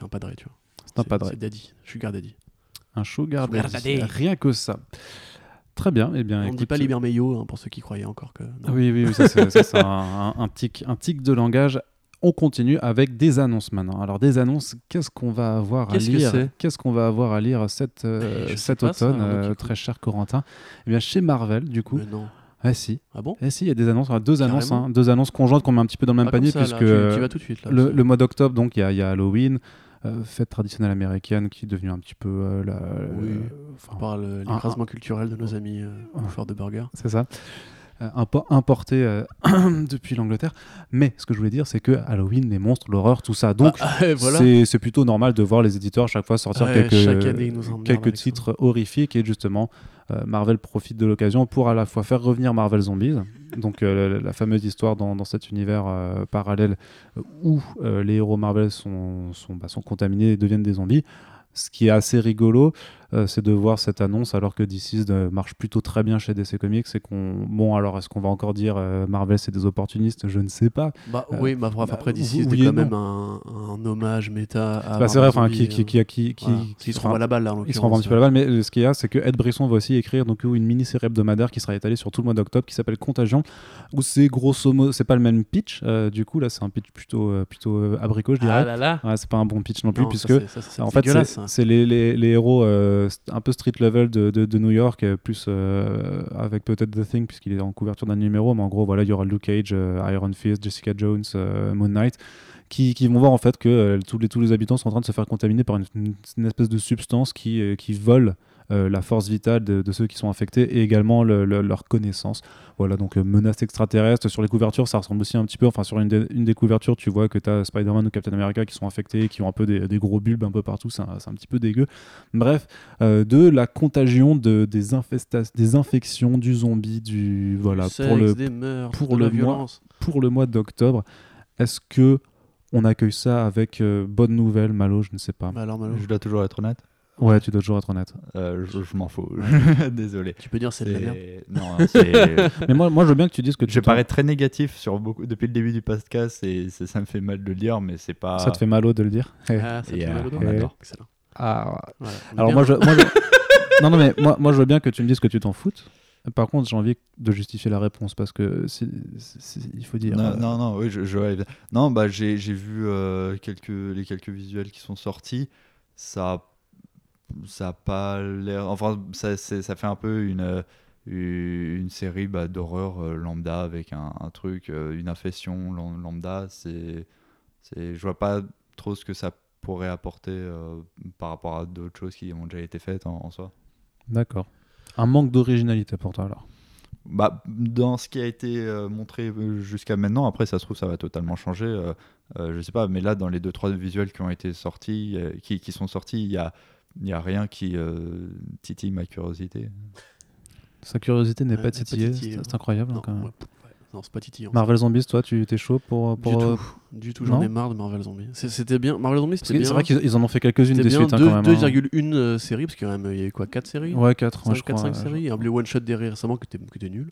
[SPEAKER 2] un padré, tu vois.
[SPEAKER 1] C'est un padré.
[SPEAKER 2] C'est Daddy, Sugar Daddy.
[SPEAKER 1] Un sugar, sugar daddy. Rien que ça. Très bien. Eh bien,
[SPEAKER 2] On ne dit pas Libermeyo hein, pour ceux qui croyaient encore que.
[SPEAKER 1] Oui, oui, ça c'est un, un, tic, un tic de langage. On continue avec des annonces maintenant. Alors des annonces, qu'est-ce qu'on va avoir à lire Qu'est-ce qu'on va avoir à lire cet, euh, cet automne, euh, très cher Corentin? Eh bien chez Marvel, du coup.
[SPEAKER 2] non.
[SPEAKER 1] Ah si.
[SPEAKER 2] Ah bon?
[SPEAKER 1] Eh si, il y a des annonces, deux annonces, hein, deux annonces conjointes qu'on met un petit peu dans le même ah, panier puisque
[SPEAKER 2] tu, vas tout de suite, là,
[SPEAKER 1] le, le, mois d'octobre, donc il y, y, a Halloween, euh, fête traditionnelle américaine qui est devenue un petit peu euh, la,
[SPEAKER 2] oui, par l'écrasement culturel de nos amis euh, de burger.
[SPEAKER 1] C'est ça. Un peu importé depuis l'Angleterre. Mais ce que je voulais dire, c'est que Halloween, les monstres, l'horreur, tout ça. Donc, ah, c'est plutôt normal de voir les éditeurs chaque fois sortir quelques, quelques titres horrifiques et justement euh, Marvel profite de l'occasion pour à la fois faire revenir Marvel Zombies, donc euh, la, fameuse histoire dans, cet univers euh, parallèle où les héros Marvel sont, sont, bah, sont contaminés et deviennent des zombies, ce qui est assez rigolo, euh, c'est de voir cette annonce alors que DC marche plutôt très bien chez DC Comics. C'est qu'on, bon, alors est-ce qu'on va encore dire euh, Marvel c'est des opportunistes? Je ne sais pas.
[SPEAKER 2] Bah euh, oui, bah, après DC c'est quand même un, hommage méta. À
[SPEAKER 1] bah, c'est vrai, enfin, qui, qui, qui, qui,
[SPEAKER 2] qui, se renvoie la balle là.
[SPEAKER 1] il se renvoie un petit peu la balle, mais ce qu'il y a, c'est que Ed Brisson va aussi écrire donc une mini-série hebdomadaire qui sera étalée sur tout le mois d'octobre, qui s'appelle Contagion, où c'est grosso modo, c'est pas le même pitch. du coup, là, c'est un pitch plutôt, plutôt abricot, je dirais.
[SPEAKER 2] Ah là là.
[SPEAKER 1] Ouais, c'est pas un bon pitch non plus, puisque en fait, c'est les les héros euh, un peu street level de, de, New York, euh, plus euh, avec peut-être The Thing, puisqu'il est en couverture d'un numéro, mais en gros, voilà, il y aura Luke Cage, Iron Fist, Jessica Jones, Moon Knight. Qui, qui, vont voir en fait que tous, les, tous les habitants sont en train de se faire contaminer par une, espèce de substance qui, qui vole euh, la force vitale de, ceux qui sont infectés et également leur connaissance. Voilà, donc euh, menace extraterrestre. Sur les couvertures, ça ressemble aussi un petit peu. Enfin, sur une, des couvertures, tu vois que tu as Spider-Man ou Captain America qui sont infectés, qui ont un peu des, gros bulbes un peu partout. C'est un, petit peu dégueu. Bref, euh, de la contagion de, des, des infections, du zombie, du. Voilà,
[SPEAKER 2] pour le,
[SPEAKER 1] pour, le mois, pour le mois d'octobre. Est-ce que on accueille ça avec bonne nouvelle, Malo, je ne sais pas.
[SPEAKER 2] Bah alors, Malo.
[SPEAKER 3] Je dois toujours être honnête.
[SPEAKER 1] Ouais, tu dois toujours être honnête.
[SPEAKER 3] Euh, je, m'en fous. Désolé.
[SPEAKER 2] Tu peux dire c'est de la merde.
[SPEAKER 3] Non, c'est.
[SPEAKER 1] Mais moi, moi, je veux bien que tu dises que tu.
[SPEAKER 3] Je parais très négatif sur beaucoup depuis le début du podcast et ça me fait mal de le dire, mais c'est pas.
[SPEAKER 1] Ça te fait mal de le dire.
[SPEAKER 2] Ah, ça te fait mal
[SPEAKER 1] Excellent. Ah. Alors moi, je, moi non, non, mais moi, moi, je veux bien que tu me dises que tu t'en foutes. Par contre, j'ai envie de justifier la réponse parce que il faut dire.
[SPEAKER 3] Non, euh, non, non, oui, je, je... non, bah j'ai vu euh, quelques les quelques visuels qui sont sortis. Ça ça a pas l'air. Enfin, ça, ça, fait un peu une, une série bah, d'horreur euh, lambda avec un, truc, euh, une infection lambda. C'est, c'est, je vois pas trop ce que ça pourrait apporter euh, par rapport à d'autres choses qui ont déjà été faites en, soi.
[SPEAKER 1] D'accord. Un manque d'originalité pour toi alors?
[SPEAKER 3] Bah, dans ce qui a été montré jusqu'à maintenant, après ça se trouve ça va totalement changer, je sais pas, mais là dans les deux trois visuels qui ont été sortis, qui, qui, sont sortis, il y a il n'y a rien qui euh, titille ma curiosité.
[SPEAKER 1] Sa curiosité n'est pas titillée, c'est incroyable. Hein, quand même.
[SPEAKER 2] Non, c'est pas titillant.
[SPEAKER 1] Marvel Zombies, toi, tu étais chaud pour. pour
[SPEAKER 2] du tout, du tout j'en ai marre de Marvel Zombies. C'était bien. Marvel Zombies, c'était bien.
[SPEAKER 1] C'est vrai qu'ils en ont fait quelques-unes des suites.
[SPEAKER 2] 2,1 hein, euh, séries, parce qu'il y, a eu quoi 4 séries?
[SPEAKER 1] Ouais, 4.
[SPEAKER 2] 5, 4, 5 séries. Un Blue One Shot derrière récemment qui était, nul.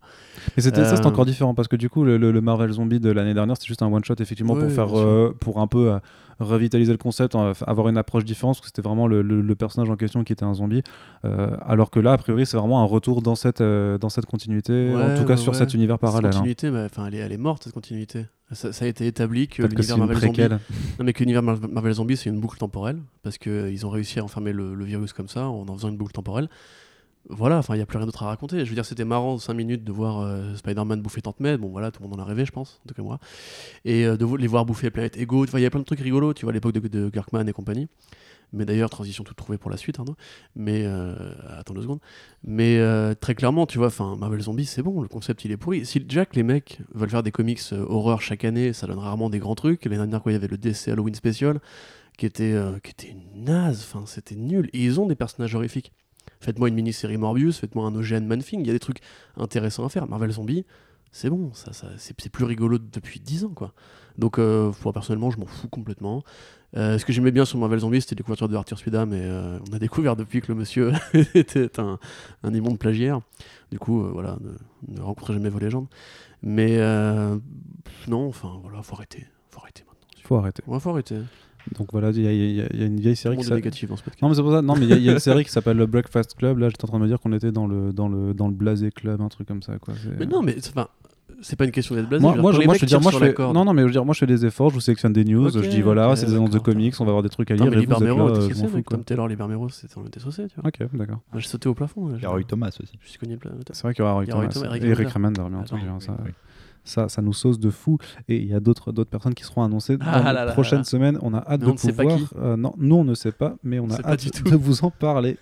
[SPEAKER 1] Et c'était, ça, c'est euh, encore différent, parce que du coup, le, Marvel Zombie de l'année dernière, c'était juste un One Shot, effectivement, pour faire. Euh, pour un peu revitaliser le concept, avoir une approche différente, parce que c'était vraiment le, personnage en question qui était un zombie. alors que là, a priori, c'est vraiment un retour dans cette, dans cette continuité, en tout cas sur cet univers parallèle.
[SPEAKER 2] Cette hein. continuité, elle, est, elle est morte, cette continuité. Ça, a été établi que l'univers Marvel Zombie. Non, mais que l'univers Marvel Zombie, c'est une boucle temporelle, parce qu'ils ont réussi à enfermer le, virus comme ça, en en faisant une boucle temporelle. Voilà, enfin, il n'y a plus rien d'autre à raconter. Je veux dire, c'était marrant 5 minutes de voir euh, Spider-Man bouffer Tante May. Bon, voilà, tout le monde en a rêvé, je pense, en tout cas moi. Et euh, de les voir bouffer la planète Ego. Il y a plein de trucs rigolos, tu vois, à l'époque de, de et compagnie. Mais d'ailleurs, transition toute trouvée pour la suite. Hein, mais euh, attends deux secondes. Mais très clairement, tu vois, enfin, Marvel Zombies, c'est bon, le concept il est pourri. Si Jack, les mecs veulent faire des comics horreur chaque année, ça donne rarement des grands trucs. L'année dernière, quoi, il y avait le DC Halloween Special qui était, qui était naze, enfin, c'était nul. Ils ont des personnages horrifiques. Faites-moi une mini-série Morbius, faites-moi un OGN Manfing, il y a des trucs intéressants à faire. Marvel Zombie, c'est bon, ça, ça c'est plus rigolo depuis 10 ans, quoi. Donc, euh, personnellement, je m'en fous complètement. Euh, ce que j'aimais bien sur Marvel Zombie, c'était les couvertures de Arthur Spida, mais euh, on a découvert depuis que le monsieur était un, un immonde plagiaire. Du coup, euh, voilà, ne, ne, rencontrez jamais vos légendes. Mais non, enfin, voilà, faut arrêter. Faut arrêter maintenant.
[SPEAKER 1] Faut arrêter.
[SPEAKER 2] Ouais, faut arrêter.
[SPEAKER 1] Donc voilà, il y, y, a une vieille série qui
[SPEAKER 2] s'appelle.
[SPEAKER 1] Non, mais c'est pour ça. Non, mais il y, a une série qui s'appelle le Breakfast Club. Là, j'étais en train de me dire qu'on était dans le dans le dans le Blasé Club, un truc comme ça, quoi.
[SPEAKER 2] Mais non, mais enfin, c'est pas une question d'être blasé.
[SPEAKER 1] Moi, moi, je, moi je veux dire, moi, je fais... non, non, mais je veux dire, moi, je fais des efforts, je vous sélectionne des news, je dis voilà, c'est des annonces de comics, on va avoir des trucs à lire. Non,
[SPEAKER 2] mais Libermero, euh, comme Taylor Libermero, c'était on était saucé, tu vois.
[SPEAKER 1] Ok, d'accord.
[SPEAKER 2] J'ai sauté au plafond.
[SPEAKER 3] Il y aura eu Thomas aussi.
[SPEAKER 2] Je suis cogné
[SPEAKER 1] C'est vrai qu'il y aura eu Thomas. Et Eric Remender, bien entendu ça, ça nous sauce de fou. Et il y a d'autres personnes qui seront annoncées ah dans les prochaines semaines. On a hâte de pouvoir. Euh, non, nous on ne sait pas, mais on a hâte de vous en parler.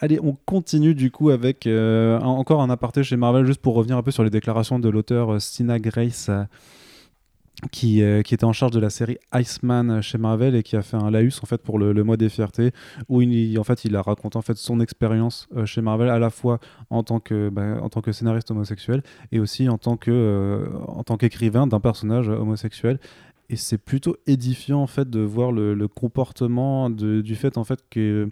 [SPEAKER 1] Allez, on continue du coup avec euh, encore un aparté chez Marvel, juste pour revenir un peu sur les déclarations de l'auteur euh, Stina Grace qui, euh, qui, était en charge de la série Iceman chez Marvel et qui a fait un laus en fait pour le, mois des fiertés où il, en fait il a raconté en fait son expérience euh, chez Marvel à la fois en tant que bah, en tant que scénariste homosexuel et aussi en tant que euh, en tant qu'écrivain d'un personnage homosexuel. Et c'est plutôt édifiant en fait de voir le, le comportement de, du fait en fait que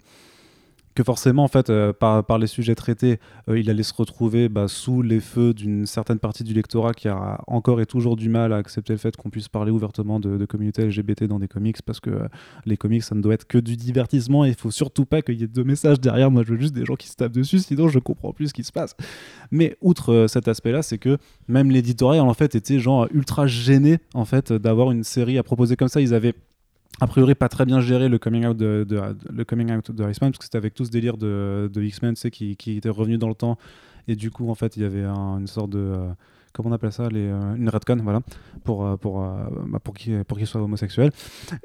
[SPEAKER 1] que forcément, en fait, euh, par, les sujets traités, euh, il allait se retrouver bah, sous les feux d'une certaine partie du lectorat qui a encore et toujours du mal à accepter le fait qu'on puisse parler ouvertement de, de communauté LGBT dans des comics, parce que euh, les comics, ça ne doit être que du divertissement et il faut surtout pas qu'il y ait de messages derrière. Moi, je veux juste des gens qui se tapent dessus, sinon je comprends plus ce qui se passe. Mais outre cet aspect-là, c'est que même l'éditorial, en fait, était genre ultra gêné, en fait, d'avoir une série à proposer comme ça. Ils avaient a priori pas très bien géré le coming out de, le coming out de Iceman parce que c'était avec tout ce délire de, X-Men qui, qui était revenu dans le temps. Et du coup en fait il y avait une sorte de euh, comment on appelle ça, les, euh, une redcon, voilà, pour, euh, pour, euh, bah, pour qu'il soit homosexuel.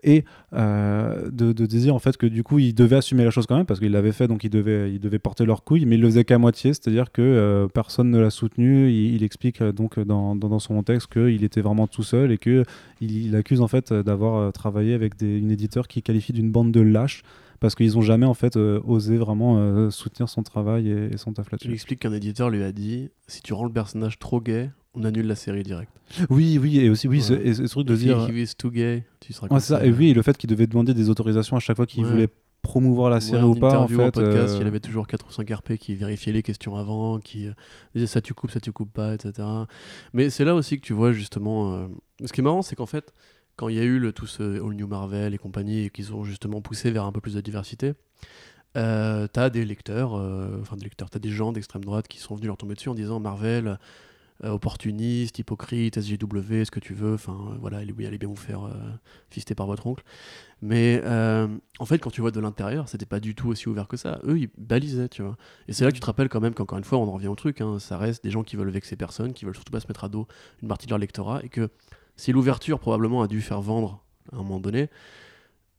[SPEAKER 1] Et de, de, dire en fait que du coup, il devait assumer la chose quand même, parce qu'il l'avait fait, donc il devait, il devait porter leur couille, mais il le faisait qu'à moitié, c'est-à-dire que personne ne l'a soutenu. Il, explique donc dans, dans, son texte qu'il était vraiment tout seul et qu'il il accuse en fait d'avoir travaillé avec une éditeur qui qualifie d'une bande de lâches parce qu'ils ont jamais en fait osé vraiment soutenir son travail et, son taf là-dessus.
[SPEAKER 2] Il explique qu'un éditeur lui a dit si tu rends le personnage trop gay, on annule la série direct.
[SPEAKER 1] Oui, oui, et aussi, oui, ouais. ce, truc de dire.
[SPEAKER 2] If too gay, tu seras
[SPEAKER 1] ouais, ça, Et oui, le fait qu'il devait demander des autorisations à chaque fois qu'il voulait promouvoir la série ou pas. En fait,
[SPEAKER 2] podcast, euh... il avait toujours 4 ou 5 RP qui vérifiaient les questions avant, qui euh, disaient ça tu coupes, ça tu coupes pas, etc. Mais c'est là aussi que tu vois justement. Euh... Ce qui est marrant, c'est qu'en fait, quand il y a eu tout ce All New Marvel et compagnie, et qu'ils ont justement poussé vers un peu plus de diversité, euh, t'as des lecteurs, euh, enfin des lecteurs, t'as des gens d'extrême droite qui sont venus leur tomber dessus en disant Marvel euh, opportuniste, hypocrite, SJW, ce que tu veux, enfin voilà, il allait bien vous faire euh, fister par votre oncle. Mais en fait, quand tu vois de l'intérieur, c'était pas du tout aussi ouvert que ça. Eux, ils balisaient, tu vois. Et c'est là que tu te rappelles quand même qu'encore une fois, on en revient au truc, hein, ça reste des gens qui veulent vexer personne, qui veulent surtout pas se mettre à dos une partie de leur lectorat, et que si l'ouverture probablement a dû faire vendre à un moment donné,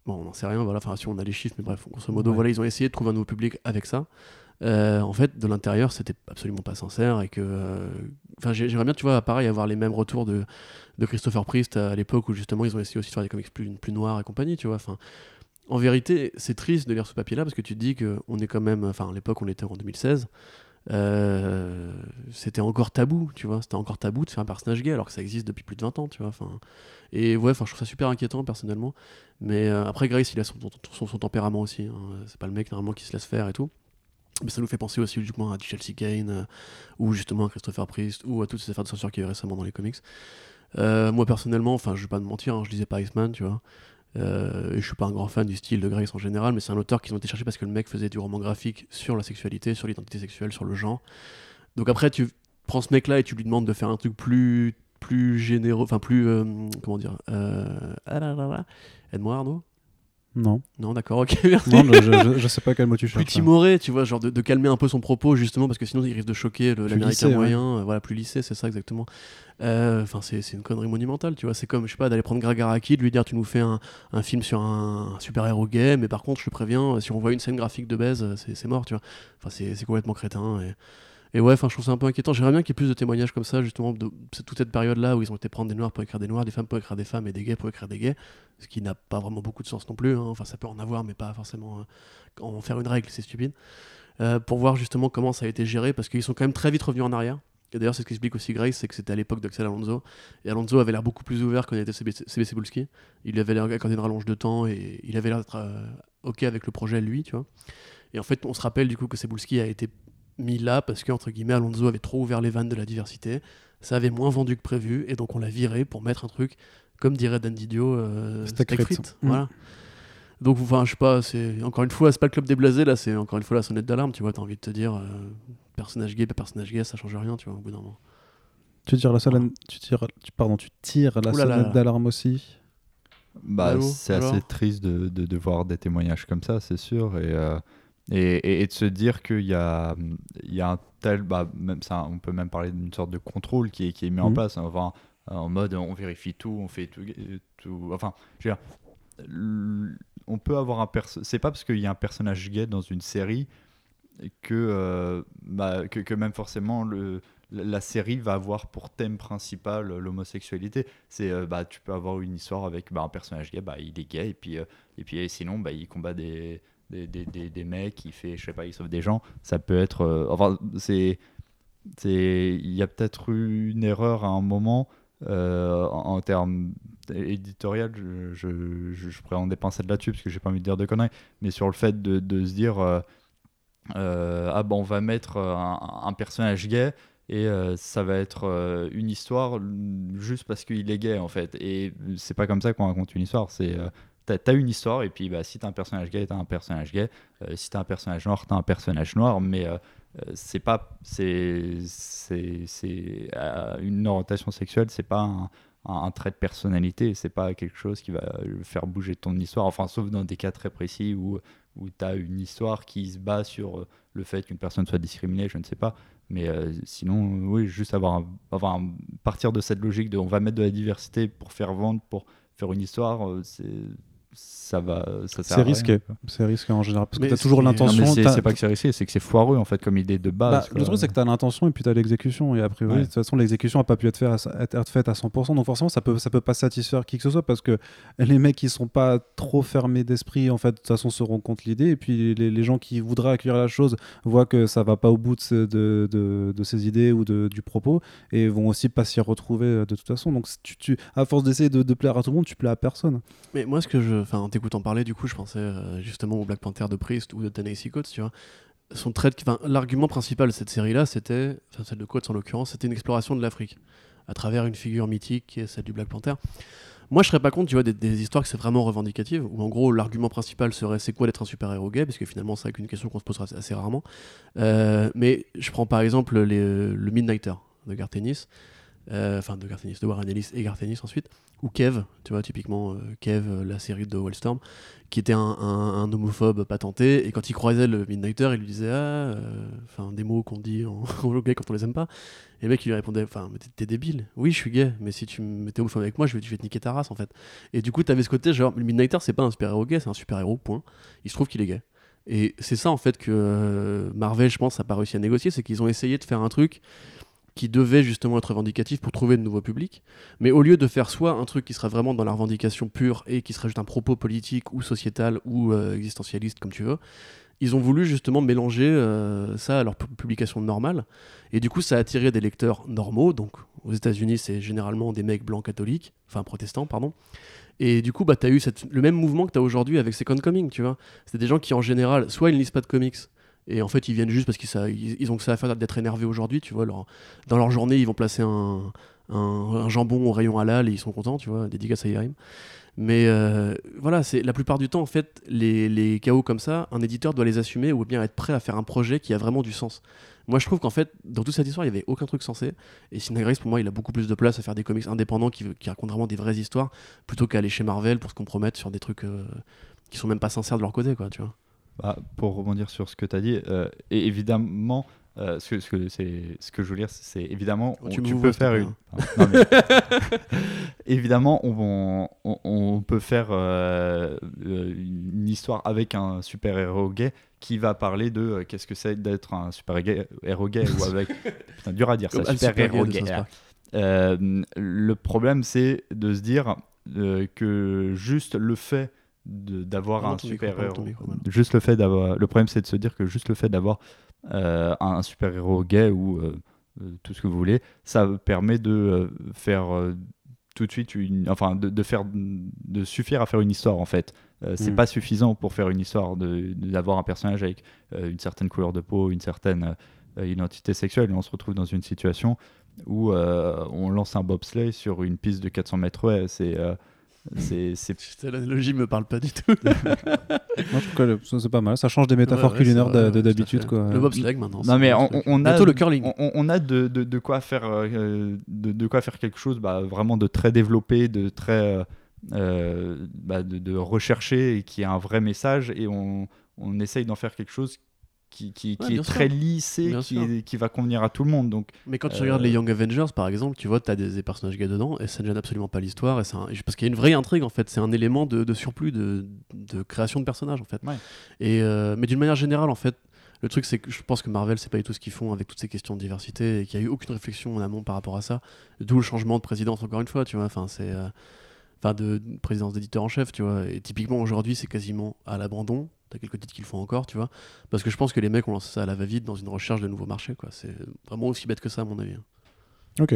[SPEAKER 2] bon, on n'en sait rien, voilà, enfin si on a les chiffres, mais bref, grosso modo, voilà, ils ont essayé de trouver un nouveau public avec ça. Euh, en fait, de l'intérieur, c'était absolument pas sincère et que. Euh, enfin, j'aimerais bien, tu vois, pareil, avoir les mêmes retours de, de Christopher Priest à l'époque où justement ils ont essayé aussi de faire des comics plus, plus noirs et compagnie, tu vois. Enfin, en vérité, c'est triste de lire ce papier-là parce que tu te dis qu'on est quand même. Enfin, à l'époque, on était en 2016. Euh, c'était encore tabou, tu vois. C'était encore tabou de faire un personnage gay alors que ça existe depuis plus de 20 ans, tu vois. Enfin, et ouais, enfin, je trouve ça super inquiétant personnellement. Mais après, Grace, il a son, tempérament aussi. Hein. C'est pas le mec normalement qui se laisse faire et tout. Mais ça nous fait penser aussi justement à Chelsea Kane euh, ou justement à Christopher Priest ou à toutes ces affaires de censure qu'il y a eu récemment dans les comics. Euh, moi personnellement, enfin je vais pas te mentir, hein, je lisais pas Iceman, tu vois. Euh, je suis pas un grand fan du style de Grace en général, mais c'est un auteur qu'ils ont été chercher parce que le mec faisait du roman graphique sur la sexualité, sur l'identité sexuelle, sur le genre. Donc après tu prends ce mec là et tu lui demandes de faire un truc plus plus généreux, enfin plus comment dire. Ah Aide-moi Arnaud?
[SPEAKER 1] Non.
[SPEAKER 2] Non, d'accord, ok, merci.
[SPEAKER 1] Non, je, je, sais pas quel mot tu cherches.
[SPEAKER 2] Plus timoré, tu vois, genre de, calmer un peu son propos, justement, parce que sinon il risque de choquer l'américain moyen. Euh, voilà, plus lissé, c'est ça exactement. Euh, enfin, c'est une connerie monumentale, tu vois. C'est comme, je sais pas, d'aller prendre Gragaraki, de lui dire, tu nous fais un, un film sur un, super-héros gay, mais par contre, je te préviens, si on voit une scène graphique de baise, c'est mort, tu vois. Enfin, c'est complètement crétin. Et, Et ouais, enfin, je trouve ça un peu inquiétant. J'aimerais bien qu'il y ait plus de témoignages comme ça, justement, de toute cette période-là où ils ont été prendre des noirs pour écrire des noirs, des femmes pour écrire des femmes et des gays pour écrire des gays, ce qui n'a pas vraiment beaucoup de sens non plus. Hein. Enfin, ça peut en avoir, mais pas forcément euh, en faire une règle, c'est stupide. Euh, pour voir justement comment ça a été géré, parce qu'ils sont quand même très vite revenus en arrière. Et d'ailleurs, c'est ce qu'explique aussi Grace, c'est que c'était à l'époque d'Axel Alonso. Et Alonso avait l'air beaucoup plus ouvert qu'on était CB Cebulski. Il avait l'air accordé une rallonge de temps et il avait l'air euh, OK avec le projet, lui, tu vois. Et en fait, on se rappelle du coup que Cebulski a été mis là parce que, entre guillemets, Alonso avait trop ouvert les vannes de la diversité. Ça avait moins vendu que prévu et donc on l'a viré pour mettre un truc, comme dirait Dan Didio, euh, steak Voilà. Mm. Donc, enfin, je sais pas, c'est encore une fois, c'est pas le club déblasé là, c'est encore une fois la sonnette d'alarme, tu vois. T'as envie de te dire, euh, personnage gay, pas personnage gay, ça change rien, tu vois, au bout d'un moment.
[SPEAKER 1] Tu tires la sonnette, tu tires, pardon, tu tires la sonnette d'alarme aussi.
[SPEAKER 3] Bah, c'est assez triste de, de, voir des témoignages comme ça, c'est sûr, et, euh, et, et, de se dire qu'il y a, il y a un tel, bah, même ça, on peut même parler d'une sorte de contrôle qui est, qui est mis en mhm. place, enfin, en mode on vérifie tout, on fait tout, tout enfin, je veux dire, on peut avoir un c'est pas parce qu'il y a un personnage gay dans une série que, euh, bah, que, que, même forcément le, la série va avoir pour thème principal l'homosexualité. C'est euh, bah tu peux avoir une histoire avec bah, un personnage gay, bah il est gay et puis euh, et puis sinon bah il combat des des, des, des, mecs, il fait je sais pas, il sauve des gens. Ça peut être enfin c'est il y a peut-être eu une erreur à un moment en, en termes éditorial, je, je, je, pourrais en dépenser de là-dessus parce que j'ai pas envie de dire de conneries, mais sur le fait de, de se dire euh, euh, ah bon, on va mettre un, personnage gay et euh, ça va être une histoire juste parce qu'il est gay en fait. Et c'est pas comme ça qu'on raconte une histoire, c'est t'as as une histoire et puis bah, si t'as un personnage gay, t'as un personnage gay, si t'as un personnage noir, t'as un personnage noir, mais c'est pas c'est c'est une orientation sexuelle, c'est pas un trait de personnalité. C'est pas quelque chose qui va faire bouger ton histoire. Enfin, sauf dans des cas très précis où, où tu as une histoire qui se base sur euh, le fait qu'une personne soit discriminée, je ne sais pas. Mais euh, sinon, oui, juste avoir, avoir partir de cette logique de on va mettre de la diversité pour faire vendre, pour faire une histoire, euh, c'est ça va ça
[SPEAKER 1] c'est risqué. C'est risqué en général. Parce que tu as toujours l'intention
[SPEAKER 3] c'est pas que c'est risqué c'est que c'est foireux en fait comme idée de base
[SPEAKER 1] bah, le truc c'est que tu as l'intention et puis tu as l'exécution. Et a priori de toute façon l'exécution a pas pu être, fait à, être faite à 100% donc forcément ça peut ça peut pas satisfaire qui que ce soit parce que les mecs qui sont pas trop fermés d'esprit en fait. De toute façon se rendent compte l'idée. Et puis les, les, gens qui voudraient accueillir la chose voient que ça va pas au bout de, de, de, de ces idées ou de, du propos et vont aussi pas s'y retrouver euh, de toute façon. Donc tu, tu à force d'essayer de, plaire à tout le monde tu plais à personne.
[SPEAKER 2] Mais moi ce que je enfin, en t'écoutant parler, du coup, je pensais euh, justement au Black Panther de Priest ou de Tennessee Coates, tu vois. Son l'argument principal de cette série-là, c'était, enfin celle de Coates en l'occurrence, c'était une exploration de l'Afrique à travers une figure mythique qui est celle du Black Panther. Moi, je serais pas contre, tu vois, des, histoires que c'est vraiment revendicative, où en gros, l'argument principal serait c'est quoi d'être un super-héros gay, parce que finalement, c'est une question qu'on se posera assez rarement. Euh, mais je prends par exemple le Midnighter de Garth Ennis, euh, enfin de Garth Ennis, de Warren Ellis et Garth Ennis ensuite ou Kev, tu vois, typiquement euh, Kev, euh, la série de Wellstorm, qui était un, homophobe patenté, et quand il croisait le Midnighter, il lui disait Ah, euh, enfin, des mots qu'on dit en, gay quand on les aime pas. Et le mec, il lui répondait Enfin, mais t'es débile, oui, je suis gay, mais si tu m'étais homophobe avec moi, je vais, te niquer ta race, en fait. Et du coup, t'avais ce côté, genre, le Midnighter, c'est pas un super-héros gay, c'est un super-héros, point. Il se trouve qu'il est gay. Et c'est ça, en fait, que Marvel, je pense, a pas réussi à négocier, c'est qu'ils ont essayé de faire un truc qui devait justement être revendicatif pour trouver de nouveaux publics. Mais au lieu de faire soit un truc qui serait vraiment dans la revendication pure et qui serait juste un propos politique ou sociétal ou euh, existentialiste, comme tu veux, ils ont voulu justement mélanger euh, ça à leur publication normale. Et du coup, ça a attiré des lecteurs normaux. Donc aux États-Unis, c'est généralement des mecs blancs catholiques, enfin protestants, pardon. Et du coup, bah, tu as eu le même mouvement que tu as aujourd'hui avec Second Coming, tu vois. C'est des gens qui, en général, soit ils ne lisent pas de comics, et en fait, ils viennent juste parce qu'ils ils ont que ça à faire d'être énervés aujourd'hui, tu vois. dans leur journée, ils vont placer un, jambon au rayon halal et ils sont contents, tu vois, dédicace à Yarim. Mais euh, voilà, c'est la plupart du temps, en fait, les, chaos comme ça, un éditeur doit les assumer ou bien être prêt à faire un projet qui a vraiment du sens. Moi, je trouve qu'en fait, dans toute cette histoire, il n'y avait aucun truc sensé. Et Sinagris, pour moi, il a beaucoup plus de place à faire des comics indépendants qui, qui racontent vraiment des vraies histoires plutôt qu'à aller chez Marvel pour se compromettre sur des trucs euh, qui sont même pas sincères de leur côté, quoi, tu vois.
[SPEAKER 3] Bah, pour rebondir sur ce que tu as dit, euh, et évidemment, euh, ce, que, ce, que, ce que je veux dire, c'est évidemment, oh, tu, peux faire une. évidemment, on, on, peut faire euh, une histoire avec un super-héros gay qui va parler de qu'est-ce que c'est d'être un super-héros gay ou avec. Putain, dur à dire ça, super-héros gay. le problème, c'est de se dire que juste le fait d'avoir un super héros juste le fait d'avoir le problème c'est de se dire que juste le fait d'avoir euh, un super héros gay ou euh, euh, tout ce que vous voulez ça permet de faire tout de suite une enfin de, faire de suffire à faire une histoire en fait. C'est mm. pas suffisant pour faire une histoire d'avoir un personnage avec une certaine couleur de peau une certaine identité sexuelle. Et on se retrouve dans une situation où on lance un bobsleigh sur une piste de 400 mètres ouais c'est c'est,
[SPEAKER 2] L'analogie me parle pas du tout. Moi,
[SPEAKER 1] je trouve que c'est pas mal. Ça change des métaphores culinaires de, d'habitude. Quoi.
[SPEAKER 2] Le bobsleigh maintenant.
[SPEAKER 3] Non, mais on, on a,
[SPEAKER 2] le curling.
[SPEAKER 3] On, a de, de, quoi faire, euh, de, quoi faire quelque chose bah, vraiment de très développé, de très. Euh, bah, de, rechercher et qui a un vrai message. Et on, on essaye d'en faire quelque chose qui, qui, est très lissé, qui, qui, va convenir à tout le monde. Donc,
[SPEAKER 2] Mais quand tu regardes les euh, Young Avengers, par exemple, tu vois, tu as des, personnages gays dedans, et ça ne gêne absolument pas l'histoire. Et Parce qu'il y a une vraie intrigue, en fait. C'est un élément de, surplus de, de, création de personnages, en fait. Et, euh, mais d'une manière générale, en fait, le truc, c'est que je pense que Marvel, c'est pas du tout ce qu'ils font avec toutes ces questions de diversité, et qu'il n'y a eu aucune réflexion en amont par rapport à ça. D'où le changement de présidence, encore une fois, tu vois. Enfin, c'est. Euh, enfin, de présidence d'éditeur en chef, tu vois. Et typiquement, aujourd'hui, c'est quasiment à l'abandon t'as quelques titres qu'ils font encore, tu vois. Parce que je pense que les mecs ont lancé ça à la va-vite dans une recherche de nouveaux marchés, quoi. C'est vraiment aussi bête que ça, à mon avis. Hein.
[SPEAKER 1] Ok.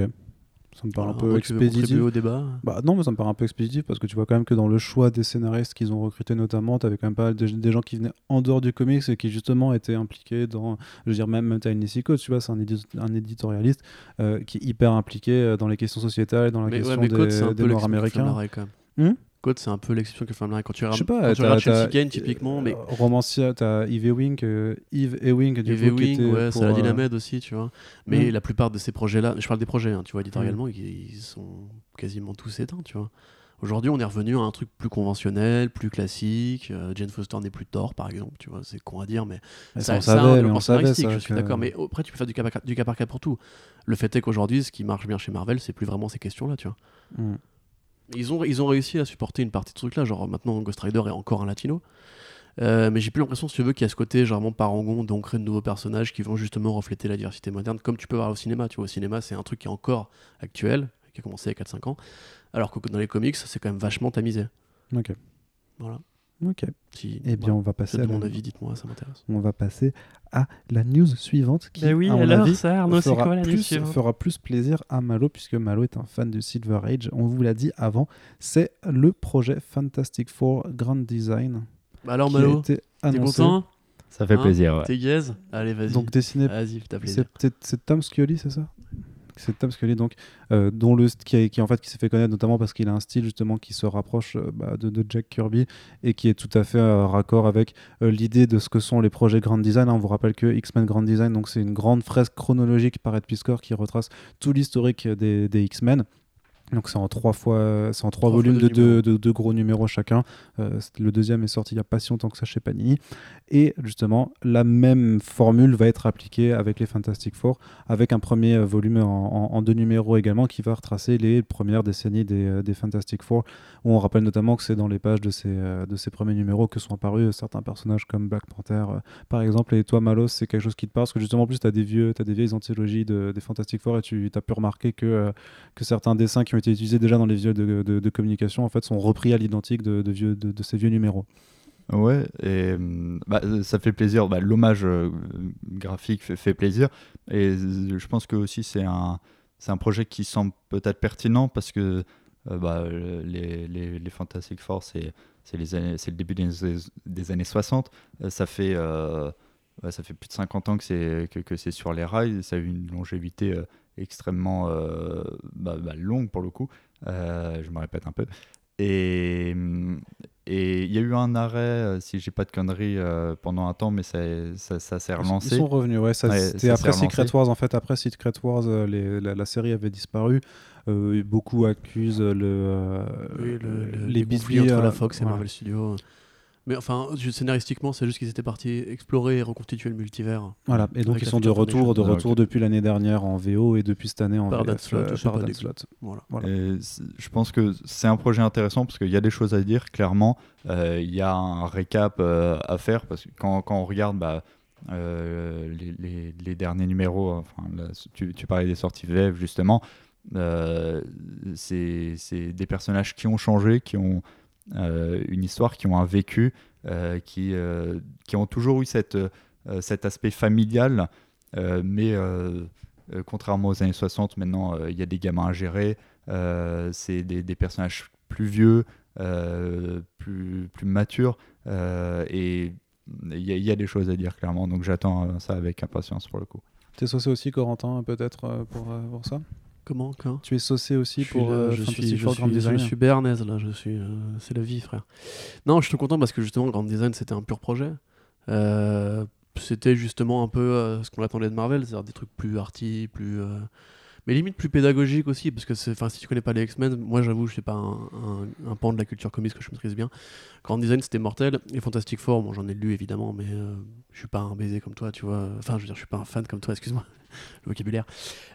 [SPEAKER 1] Ça me paraît un peu expéditif.
[SPEAKER 2] au débat
[SPEAKER 1] bah non, mais ça me paraît un peu expéditif parce que tu vois quand même que dans le choix des scénaristes qu'ils ont recrutés notamment, tu avais quand même pas des gens qui venaient en dehors du comics et qui justement étaient impliqués dans, je veux dire même, même Tiny tu vois, c'est un, un, éditorialiste euh, qui est hyper impliqué euh, dans les questions sociétales et dans la question des, des Nord-Américains.
[SPEAKER 2] Code, c'est un peu l'exception que Flamme Quand tu regardes, pas, tu regardes Chelsea Kane, typiquement. Mais...
[SPEAKER 1] Euh, romancier, t'as Yves Ewing, euh, Yves Ewing,
[SPEAKER 2] du Yves Ewing, ouais, c'est la Dynamed aussi, tu vois. Mais la plupart de ces projets-là, je parle des projets, hein, tu vois, éditorialement, ils, sont quasiment tous éteints, tu vois. Aujourd'hui, on est revenu à un truc plus conventionnel, plus classique. Euh, Jane Foster n'est plus Thor, par exemple, tu vois, c'est con à dire, mais
[SPEAKER 1] ça, on savait, mais on savait
[SPEAKER 2] ça, je suis d'accord. Mais après, tu peux faire du cas, par, du cas par cas pour tout. Le fait est qu'aujourd'hui, ce qui marche bien chez Marvel, c'est plus vraiment ces questions-là, tu vois. Mm. Ils ont, ils ont réussi à supporter une partie de ce truc-là. Genre, maintenant, Ghost Rider est encore un latino. Euh, mais j'ai plus l'impression, si tu veux, qu'il y a ce côté genre parangon d'ancrer de nouveaux personnages qui vont justement refléter la diversité moderne, comme tu peux voir au cinéma. Tu vois, au cinéma, c'est un truc qui est encore actuel, qui a commencé il y a 4-5 ans, alors que dans les comics, c'est quand même vachement tamisé.
[SPEAKER 1] Ok.
[SPEAKER 2] Voilà.
[SPEAKER 1] Ok. Si, eh bien, on va passer.
[SPEAKER 2] à mon avis, dites-moi, ça m'intéresse.
[SPEAKER 1] On va passer à la news suivante qui,
[SPEAKER 2] ben oui,
[SPEAKER 1] à mon
[SPEAKER 2] alors,
[SPEAKER 1] avis,
[SPEAKER 2] ça, Arnaud,
[SPEAKER 1] fera,
[SPEAKER 2] quoi, la
[SPEAKER 1] plus, fera plus plaisir à Malo, puisque Malo est un fan de Silver Age. On vous l'a dit avant, c'est le projet Fantastic Four Grand Design.
[SPEAKER 2] Bah alors, Malo, t'es content?
[SPEAKER 3] Ça fait hein? plaisir. Ouais.
[SPEAKER 2] T'es gaze? Allez, vas-y.
[SPEAKER 1] Donc, dessiné.
[SPEAKER 2] Vas-y, t'as plaisir.
[SPEAKER 1] C'est Tom Scully, c'est ça? C'est Tom Scully donc euh, dont le qui, en fait qui s'est fait connaître notamment parce qu'il a un style justement qui se rapproche euh, bah, de, Jack Kirby et qui est tout à fait euh, raccord avec l'idée de ce que sont les projets Grand Design. On vous rappelle que X-Men Grand Design donc c'est une grande fresque chronologique par Ed Piscor qui retrace tout l'historique des X-Men. Donc c'est en trois fois, c'est en trois, volumes de deux, gros numéros chacun. Euh, le deuxième est sorti il n'y a pas si longtemps que ça chez Panini. Et justement, la même formule va être appliquée avec les Fantastic Four, avec un premier euh, volume en, deux numéros également qui va retracer les premières décennies des, euh, des Fantastic Four. Où on rappelle notamment que c'est dans les pages de ces, de ces premiers numéros que sont apparus certains personnages comme Black Panther, par exemple. Et toi, Malos, c'est quelque chose qui te parle? Parce que justement, en plus, tu as des vieux, as des vieilles anthologies de, des Fantastic Four et tu as pu remarquer que, que certains dessins qui ont été utilisés déjà dans les vieux de, communication en fait sont repris à l'identique de, vieux, de, ces vieux numéros.
[SPEAKER 3] Ouais, et bah, ça fait plaisir. Bah, L'hommage euh, graphique fait, plaisir. Et je pense que aussi c'est un, un projet qui semble peut-être pertinent parce que euh, bah, les, les, les, Fantastic Four, c'est, le début des, des années 60. Euh, ça fait, ça fait plus de 50 ans que c'est, que, que sur les rails. Ça a eu une longévité extrêmement euh, bah, bah, longue pour le coup. Euh, je me répète un peu. Et il y a eu un arrêt, euh, si j'ai pas de conneries, pendant un temps, mais ça, ça, s'est relancé.
[SPEAKER 1] Ils sont revenus, ouais. C'était après Secret Wars, en fait. Après Secret Wars, les, la, série avait disparu. beaucoup accusent le,
[SPEAKER 2] oui, le, les bisbilles entre la Fox et Marvel Studios. Mais enfin, scénaristiquement, c'est juste qu'ils étaient partis explorer et reconstituer le multivers.
[SPEAKER 1] Voilà, et donc ils sont de retour, de retour depuis l'année dernière en VO et depuis cette année en
[SPEAKER 2] VF, Slot. Euh,
[SPEAKER 1] Slot.
[SPEAKER 2] Voilà.
[SPEAKER 3] je pense que c'est un projet intéressant parce qu'il y a des choses à dire, clairement. Euh, il y a un récap euh, à faire parce que quand, quand on regarde bah, les, les, derniers numéros, enfin, tu, tu, parlais des sorties VF justement, c'est des personnages qui ont changé, qui ont une histoire, qui ont un vécu, qui, qui ont toujours eu cette, cet aspect familial, mais contrairement aux années 60, maintenant il y a des gamins à gérer, c'est des, personnages plus vieux, plus, plus matures, et il y, y, a des choses à dire clairement, donc j'attends ça avec impatience pour le coup.
[SPEAKER 1] T'es saucé aussi, Corentin, peut-être pour, pour ça?
[SPEAKER 2] Comment
[SPEAKER 1] Tu es saucé aussi pour euh,
[SPEAKER 2] je, suis, je, suis, je suis béarnaise là, je suis, euh, c'est la vie frère. Non, je suis content parce que justement Grand Design c'était un pur projet. Euh, c'était justement un peu ce qu'on attendait de Marvel, c'est-à-dire des trucs plus arty, plus mais limite plus pédagogique aussi, parce que si tu connais pas les X-Men, moi j'avoue, je sais pas un, pan de la culture comics que je maîtrise bien. Grand Design c'était mortel, et Fantastic Four, bon, j'en ai lu évidemment, mais euh, je suis pas un baiser comme toi, tu vois. Enfin, je veux dire, je suis pas un fan comme toi, excuse-moi, le vocabulaire.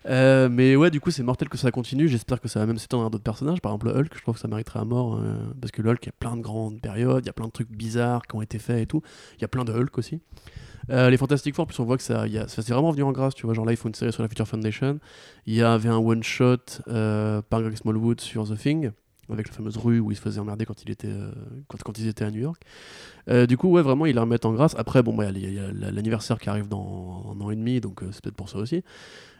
[SPEAKER 2] Euh, mais ouais, du coup, c'est mortel que ça continue. J'espère que ça va même s'étendre à d'autres personnages. Par exemple, Hulk, je trouve que ça mériterait à mort, euh, parce que le Hulk, il y a plein de grandes périodes, il y a plein de trucs bizarres qui ont été faits et tout. Il y a plein de Hulk aussi. Euh, les Fantastic Four, plus on voit que ça, y a, s'est vraiment venu en grâce, tu vois. Genre là, ils font une série sur la Future Foundation. Il y avait un one shot euh, par Greg Smallwood sur The Thing avec la fameuse rue où il se faisait emmerder quand il était euh, quand, quand, ils étaient à New York. du coup, ouais, vraiment, ils la remettent en grâce. Après, bon, bah, il y a, l'anniversaire qui arrive dans un an et demi, donc c'est peut-être pour ça aussi.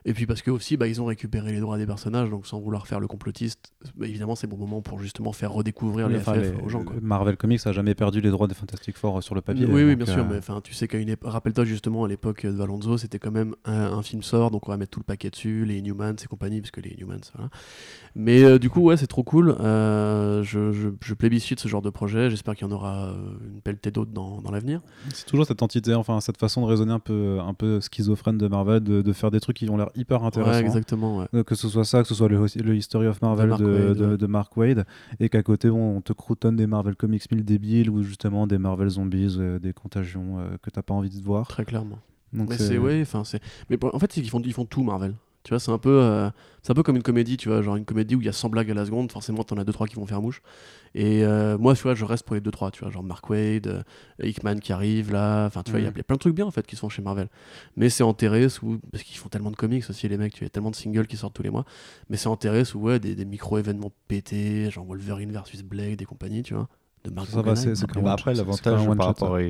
[SPEAKER 2] Et puis parce que aussi, bah, ils ont récupéré les droits des personnages, donc sans vouloir faire le complotiste, bah, évidemment, c'est bon moment pour justement faire redécouvrir les, FF aux gens.
[SPEAKER 1] Marvel Comics a jamais perdu les droits des Fantastic Four sur le papier.
[SPEAKER 2] Oui, oui, bien sûr, euh, mais tu sais qu'à une rappelle-toi justement à l'époque de Valonzo, c'était quand même un, film sort, donc on va mettre tout le paquet dessus, les Inhumans et compagnie, parce que les Inhumans, voilà. Mais euh, du coup, ouais, c'est trop cool. Euh, je, je, je, plébiscite ce genre de projet. J'espère qu'il y en aura une pelletée d'autres dans, dans l'avenir.
[SPEAKER 1] C'est toujours cette entité, enfin cette façon de raisonner un peu, un peu schizophrène de Marvel, de, de faire des trucs qui ont l'air hyper intéressant.
[SPEAKER 2] exactement.
[SPEAKER 1] Que ce soit ça, que ce soit le, le History of Marvel de, Mark, Wade, et qu'à côté on, te croutonne des Marvel Comics 1000 débiles ou justement des Marvel Zombies, euh, des contagions euh, que t'as pas envie de voir.
[SPEAKER 2] Très clairement. mais c'est ouais, enfin c'est. Mais en fait, ils font, ils font tout Marvel. Tu vois, c'est un peu, euh, c'est un peu comme une comédie, tu vois, genre une comédie où il y a 100 blagues à la seconde, forcément t'en as 2-3 qui vont faire mouche. Et euh, moi, tu vois, je reste pour les 2-3, tu vois, genre Mark Wade, euh, Hickman qui arrive là, enfin, tu vois, il y a plein de trucs bien en fait qui se font chez Marvel. Mais c'est enterré sous, parce qu'ils font tellement de comics aussi, les mecs, tu vois, tellement de singles qui sortent tous les mois, mais c'est enterré sous, ouais, des, micro-événements pétés, genre Wolverine versus Blade et compagnie, tu vois, de Mark
[SPEAKER 3] Ça va, c'est, Après, l'avantage par rapport à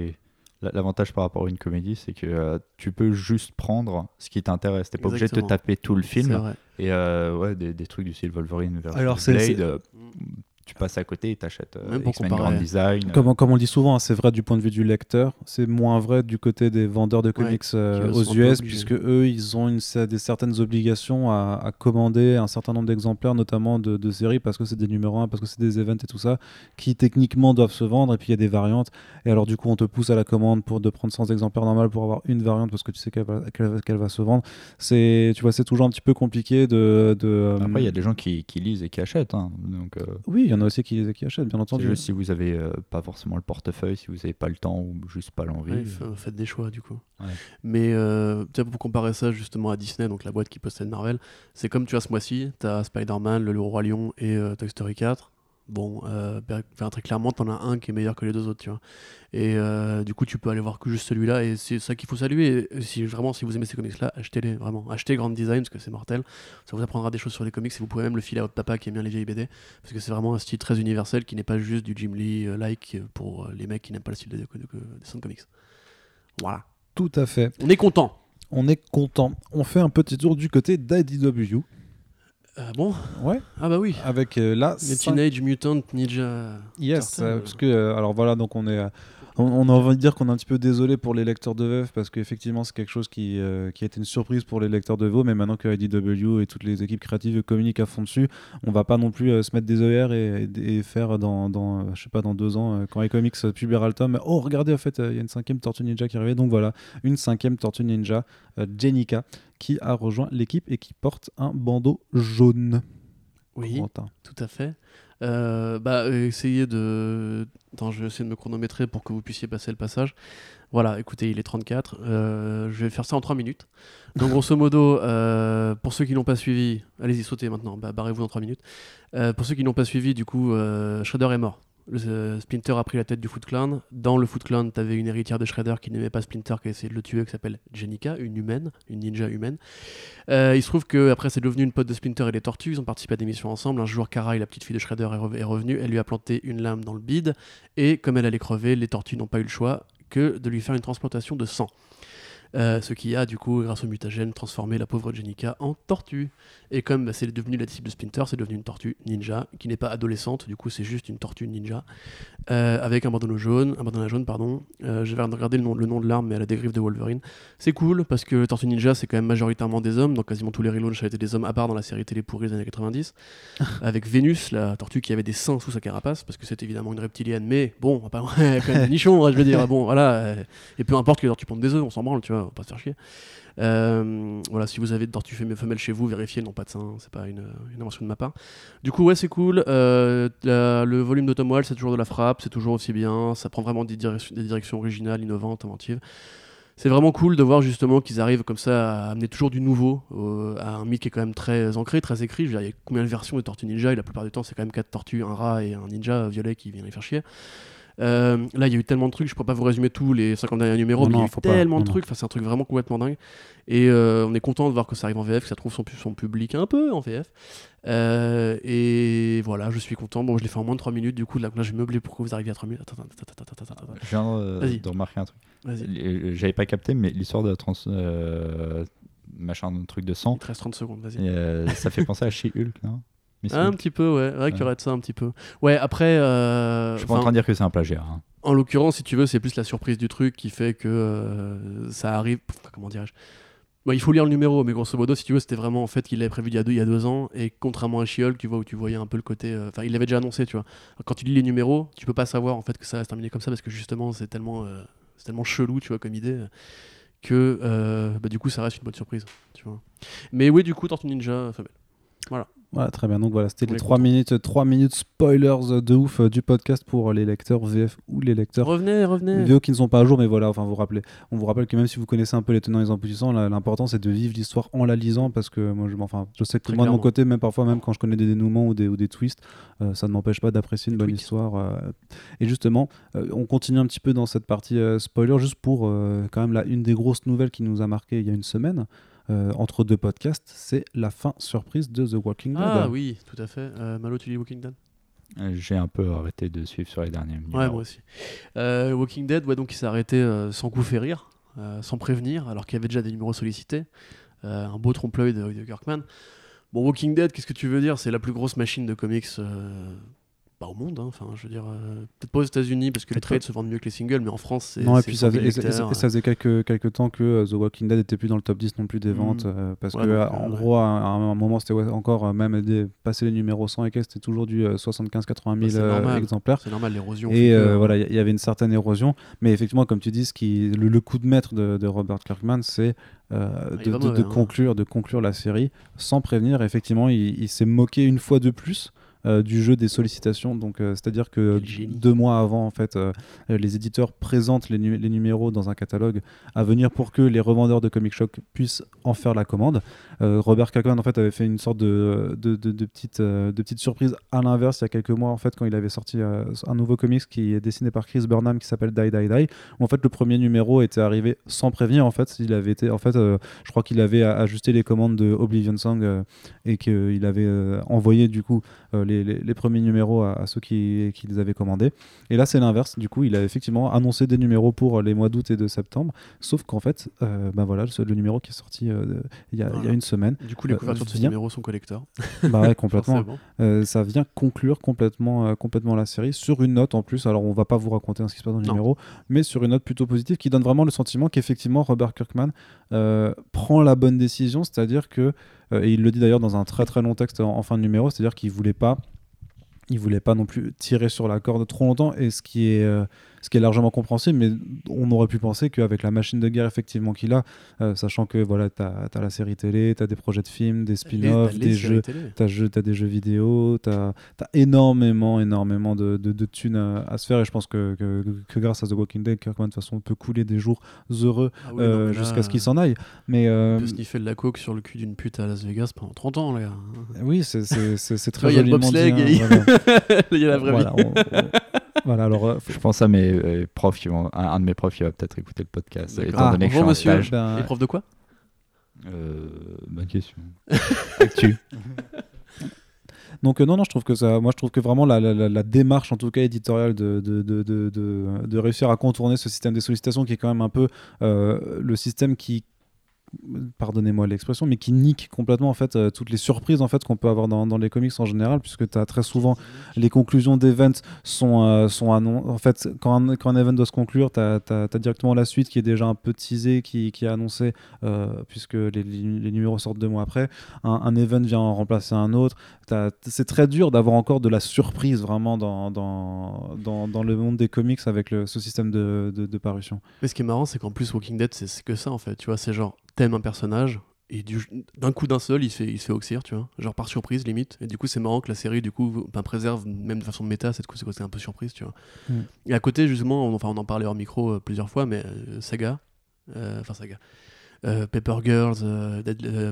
[SPEAKER 3] L'avantage par rapport à une comédie, c'est que euh, tu peux juste prendre ce qui t'intéresse. T'es pas obligé de te taper tout le film. Et euh, ouais, des, des, trucs du style Wolverine versus Alors, Blade. Euh, tu passes à côté et t'achètes euh, X-Men Grand Design.
[SPEAKER 1] Comme, comme on le dit souvent, hein, c'est vrai du point de vue du lecteur, c'est moins vrai du côté des vendeurs de comics euh, aux US, puisque eux, ils ont une, des certaines obligations à, commander un certain nombre d'exemplaires, notamment de, séries, parce que c'est des numéros 1, parce que c'est des events et tout ça, qui techniquement doivent se vendre, et puis il y a des variantes, et alors du coup, on te pousse à la commande pour de prendre 100 exemplaires normales pour avoir une variante, parce que tu sais qu'elle va, se vendre. C'est, tu vois, c'est toujours un petit peu compliqué de... de
[SPEAKER 3] Après, il y a des gens qui, qui lisent et qui achètent. Hein, donc,
[SPEAKER 1] Oui, y en a aussi qui, qui achètent, bien entendu.
[SPEAKER 3] Juste si vous avez euh, pas forcément le portefeuille, si vous n'avez pas le temps ou juste pas l'envie.
[SPEAKER 2] faites des choix du coup. Mais euh, pour comparer ça justement à Disney, donc la boîte qui possède Marvel, c'est comme tu as ce mois-ci, tu as Spider-Man, Le Roi Lion et euh, Toy Story 4 bon, euh, très clairement, t'en as un qui est meilleur que les deux autres, tu vois. Et euh, du coup, tu peux aller voir que juste celui-là, et c'est ça qu'il faut saluer. Et si vraiment, si vous aimez ces comics-là, achetez-les, vraiment. Achetez Grand Design, parce que c'est mortel. Ça vous apprendra des choses sur les comics, et vous pouvez même le filer à votre papa qui aime bien les vieilles BD, parce que c'est vraiment un style très universel qui n'est pas juste du Jim Lee-like euh, pour les mecs qui n'aiment pas le style de, dessin de comics. Voilà.
[SPEAKER 1] Tout à fait.
[SPEAKER 2] On est content.
[SPEAKER 1] On est content. On fait un petit tour du côté d'IDW.
[SPEAKER 2] Ah bon?
[SPEAKER 1] Ouais.
[SPEAKER 2] Ah bah oui.
[SPEAKER 1] Avec euh, là.
[SPEAKER 2] Les Teenage Mutant Ninja.
[SPEAKER 1] Yes, euh, parce que alors voilà donc on est on, a envie de dire qu'on est un petit peu désolé pour les lecteurs de VF parce qu'effectivement c'est quelque chose qui, qui a été une surprise pour les lecteurs de VO mais maintenant que IDW et toutes les équipes créatives communiquent à fond dessus on va pas non plus se mettre des ER et, faire dans, dans je sais pas dans deux ans quand iComics publiera le tome oh regardez en fait il y a une cinquième Tortue Ninja qui arrivait donc voilà une cinquième Tortue Ninja Jenica qui a rejoint l'équipe et qui porte un bandeau jaune.
[SPEAKER 2] Oui, tout à fait. Euh, bah, essayez de. Attends, je vais essayer de me chronométrer pour que vous puissiez passer le passage. Voilà, écoutez, il est 34. Euh, je vais faire ça en 3 minutes. Donc, grosso modo, euh, pour ceux qui n'ont pas suivi, allez-y, sautez maintenant, bah, barrez-vous dans 3 minutes. pour ceux qui n'ont pas suivi, du coup, Shredder est mort. Le, Splinter a pris la tête du Foot Clan. Dans le Foot Clan, tu avais une héritière de Shredder qui n'aimait pas Splinter, qui a essayé de le tuer, qui s'appelle Jenica, une humaine, une ninja humaine. Euh, il se trouve qu'après, c'est devenu une pote de Splinter et des Tortues. Ils ont participé à des missions ensemble. Un jour, Kara, la petite fille de Shredder, est, est revenue. Elle lui a planté une lame dans le bide. Et comme elle allait crever, les Tortues n'ont pas eu le choix que de lui faire une transplantation de sang. Euh, ce qui a, du coup, grâce au mutagène, transformé la pauvre Jenica en tortue. Et comme bah, c'est devenu la disciple de Splinter, c'est devenu une tortue ninja, qui n'est pas adolescente, du coup, c'est juste une tortue ninja, euh, avec un bandana jaune, un bandana jaune, pardon. Euh, je vais regarder le nom, le nom de l'arme, mais elle a des griffes de Wolverine. C'est cool, parce que Tortue Ninja, c'est quand même majoritairement des hommes, donc quasiment tous les relaunchs a été des hommes, à part dans la série télé pourrie des années 90, avec Vénus, la tortue qui avait des seins sous sa carapace, parce que c'est évidemment une reptilienne, mais bon, pas quand même des nichons, je veux dire, bon, voilà. Et peu importe que les tortues pondent des œufs, on s'en branle, tu vois, pas se faire chier. Euh, voilà, si vous avez de tortues femelles chez vous, vérifiez, non pas de seins, c'est pas une, une, invention de ma part. Du coup, ouais, c'est cool. Euh, le volume de Tom Wall, c'est toujours de la frappe, c'est toujours aussi bien, ça prend vraiment des, directions, des originales, innovantes, inventives. C'est vraiment cool de voir justement qu'ils arrivent comme ça à amener toujours du nouveau à un mythe qui est quand même très ancré, très écrit. Il y a combien de versions de Tortues Ninja? Et la plupart du temps, c'est quand même quatre tortues, un rat et un ninja violet qui vient les faire chier. Euh, là, il y a eu tellement de trucs, je peux pas vous résumer tous les 50 derniers numéros, mais il y a eu tellement de trucs, enfin, c'est un truc vraiment complètement dingue. Et euh, on est content de voir que ça arrive en VF, que ça trouve son, son public un peu en VF. Euh, et voilà, je suis content. Bon, je l'ai fait en moins de 3 minutes, du coup, là, là je vais meubler pour que vous arriviez à 3 minutes. Attends, attends, attends, attends, attends.
[SPEAKER 3] Je viens de remarquer un truc. J'avais pas capté, mais l'histoire de trans. machin, un truc de sang.
[SPEAKER 2] Il te reste 30 secondes, vas-y.
[SPEAKER 3] ça fait penser à She-Hulk, non?
[SPEAKER 2] Un petit peu, ouais. Ouais, qu'il y aurait de ça un petit peu. Ouais, après. Euh,
[SPEAKER 3] je suis pas en train de dire que c'est un plagiat. Hein.
[SPEAKER 2] En l'occurrence, si tu veux, c'est plus la surprise du truc qui fait que euh, ça arrive. Comment dirais-je? Il faut lire le numéro, mais grosso modo, si tu veux, c'était vraiment en fait qu'il l'avait prévu il y, a deux, il y a deux ans, et contrairement à She-Hulk, tu vois, où tu voyais un peu le côté. Euh, enfin, il l'avait déjà annoncé, tu vois. Quand tu lis les numéros, tu peux pas savoir en fait que ça va se terminer comme ça, parce que justement, c'est tellement, c'est tellement chelou, tu vois, comme idée, que bah, du coup, ça reste une bonne surprise, tu vois. Mais oui, du coup, Tortue Ninja, femelle. Voilà.
[SPEAKER 1] Voilà, très bien. Donc voilà, c'était les 3 minutes, 3 minutes spoilers de ouf euh, du podcast pour les lecteurs VF ou les lecteurs
[SPEAKER 2] revenez,
[SPEAKER 1] qui ne sont pas à jour, mais voilà, enfin vous rappelez, on vous rappelle que même si vous connaissez un peu les tenants et les aboutissants, l'important c'est de vivre l'histoire en la lisant parce que moi je, enfin, je sais que moi de mon côté, même parfois, même quand je connais des dénouements ou des, ou des twists, euh, ça ne m'empêche pas d'apprécier une bonne histoire. Euh. et justement, on continue un petit peu dans cette partie spoiler juste pour quand même la, une des grosses nouvelles qui nous a marqué il y a une semaine. Euh, entre deux podcasts, c'est la fin surprise de The Walking Dead.
[SPEAKER 2] Ah oui, tout à fait. Euh, Malo, tu lis Walking Dead?
[SPEAKER 3] Euh, j'ai un peu arrêté de suivre sur les derniers
[SPEAKER 2] numéros. Ouais, moi aussi. Walking Dead, ouais, donc il s'est arrêté sans coup férir, sans prévenir, alors qu'il y avait déjà des numéros sollicités. un beau trompe-l'œil de, de, Kirkman. Bon, Walking Dead, qu'est-ce que tu veux dire? C'est la plus grosse machine de comics pas au monde, hein. enfin, je veux dire, euh, peut-être pas aux États-Unis parce que les trades se vendent mieux que les singles, mais en France, c'est.
[SPEAKER 1] Non, et puis ça, faisait, ça, faisait quelques, quelques temps que euh, The Walking Dead était plus dans le top 10 non plus des mm. ventes, euh, parce que en gros, à, un moment, c'était encore même des, passer les numéros 100 et que c'était toujours du 75-80 000 exemplaires.
[SPEAKER 2] C'est normal, l'érosion.
[SPEAKER 1] Et voilà, il y, avait une certaine érosion, mais effectivement, comme tu dis, ce qui, le, coup de maître de, Robert Kirkman, c'est ah, de, de, hein. conclure, de conclure la série sans prévenir. Effectivement, il s'est moqué une fois de plus du jeu des sollicitations. Donc, euh, c'est-à-dire que deux mois avant, en fait, euh, les éditeurs présentent les, numéros dans un catalogue à venir pour que les revendeurs de Comic Shock puissent en faire la commande. Robert Kirkman, en fait, avait fait une sorte de, de, de, petite, de petite surprise à l'inverse il y a quelques mois, en fait, quand il avait sorti un nouveau comics qui est dessiné par Chris Burnham qui s'appelle Die Die Die. Où, en fait, le premier numéro était arrivé sans prévenir. En fait, il avait été, en fait, je crois qu'il avait ajusté les commandes de Oblivion Song et qu'il avait envoyé du coup les les, premiers numéros à, ceux qui, qui, les avaient commandés. Et là, c'est l'inverse. Du coup, il a effectivement annoncé des numéros pour les mois d'août et de septembre. Sauf qu'en fait, euh, bah voilà, le, le, numéro qui est sorti euh, il, y a, y, a, une semaine.
[SPEAKER 2] Du coup, les euh, couvertures de ce numéro sont collector.
[SPEAKER 1] Bah ouais, complètement. ça vient conclure complètement, complètement la série sur une note en plus. Alors, on va pas vous raconter ce qui se passe dans le numéro, mais sur une note plutôt positive qui donne vraiment le sentiment qu'effectivement, Robert Kirkman prend la bonne décision. C'est-à-dire que, et il le dit d'ailleurs dans un très très long texte en fin de numéro, c'est-à-dire qu'il voulait pas il voulait pas non plus tirer sur la corde trop longtemps. Et ce qui est euh, ce qui est largement compréhensible mais on aurait pu penser qu'avec la machine de guerre effectivement qu'il a euh, sachant que voilà tu as, la série télé tu as des projets de films des spin-offs des jeux tu as, des jeux vidéo tu as, énormément énormément de, de, thunes à, se faire. Et je pense que, que, grâce à The Walking Dead Kirkman de toute façon peut couler des jours heureux ah euh, jusqu'à ce qu'il s'en aille. Mais
[SPEAKER 2] euh, peut sniffer de la coke sur le cul d'une pute à Las Vegas pendant 30 ans là
[SPEAKER 1] oui c'est très joliment dit, hein,
[SPEAKER 2] il y a la vraie
[SPEAKER 1] voilà, voilà, alors, euh,
[SPEAKER 3] je pense à mes euh, profs qui vont. Un, de mes profs qui va peut-être écouter le podcast.
[SPEAKER 2] Étant ah, donné bonjour, monsieur. Ben... Et prof de quoi?
[SPEAKER 3] Euh, Bonne question. Actu.
[SPEAKER 1] Donc non, non, je trouve que ça, moi je trouve que vraiment la, la, la démarche, en tout cas éditoriale, de, de, de, de, réussir à contourner ce système des sollicitations qui est quand même un peu le système qui, pardonnez-moi l'expression, mais qui nique complètement en fait euh, toutes les surprises en fait qu'on peut avoir dans, les comics en général, puisque tu as très souvent les conclusions d'events sont, euh, sont en fait quand un, quand un event doit se conclure, tu as, directement la suite qui est déjà un peu teasée, qui, qui est annoncée, euh, puisque les, les, numéros sortent deux mois après. Un, event vient en remplacer un autre. C'est très dur d'avoir encore de la surprise vraiment dans, dans, dans, le monde des comics avec ce système de, de, de parution.
[SPEAKER 2] Mais ce qui est marrant, c'est qu'en plus Walking Dead, c'est que ça en fait, tu vois, c'est genre t'aimes un personnage et d'un coup d'un seul il se fait il se fait oxyre tu vois. Genre par surprise limite. Et du coup c'est marrant que la série du coup ben, préserve même de façon méta cette c'est un peu surprise tu vois. Mm. et à côté justement on, enfin on en parlait hors micro euh, plusieurs fois mais euh, Saga euh, enfin Saga Paper Girls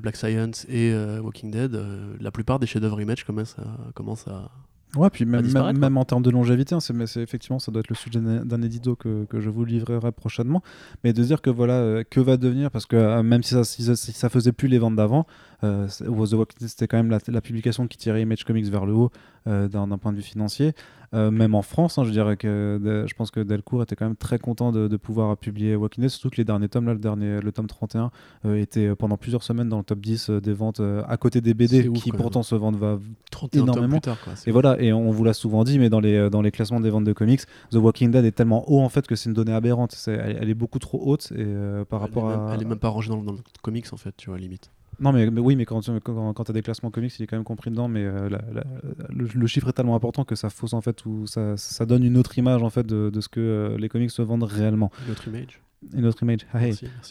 [SPEAKER 2] Black Science et Walking Dead la plupart des chefs-d'œuvre image commencent à, commencent à
[SPEAKER 1] Ouais, puis même, même, en termes de longévité, hein, c'est, effectivement, ça doit être le sujet d'un édito que, que, je vous livrerai prochainement. Mais de dire que voilà, euh, que va devenir, parce que euh, même si ça, si, ça faisait plus les ventes d'avant, euh, The Walking Dead, c'était quand même la, la, publication qui tirait Image Comics vers le haut d'un, point de vue financier. même en France, hein, je dirais que je pense que Delcourt était quand même très content de, de, pouvoir publier Walking Dead, surtout que les derniers tomes, là, le, dernier, le tome 31, était pendant plusieurs semaines dans le top 10 des ventes à côté des BD qui pourtant se vendent va énormément. Tard, quoi, et voilà, et on vous l'a souvent dit, mais dans les, euh, dans les classements des ventes de comics, The Walking Dead est tellement haut en fait que c'est une donnée aberrante. elle, est beaucoup trop haute et euh, par rapport
[SPEAKER 2] à. Elle est même pas rangée dans, le comics en fait, tu vois, limite.
[SPEAKER 1] Non, mais, oui, mais quand, quand, quand tu as des classements comics, il est quand même compris dedans, mais euh, le, chiffre est tellement important que ça fausse en fait, ou ça, ça donne une autre image en fait de, de ce que les comics se vendent réellement.
[SPEAKER 2] Une autre image
[SPEAKER 1] une autre image.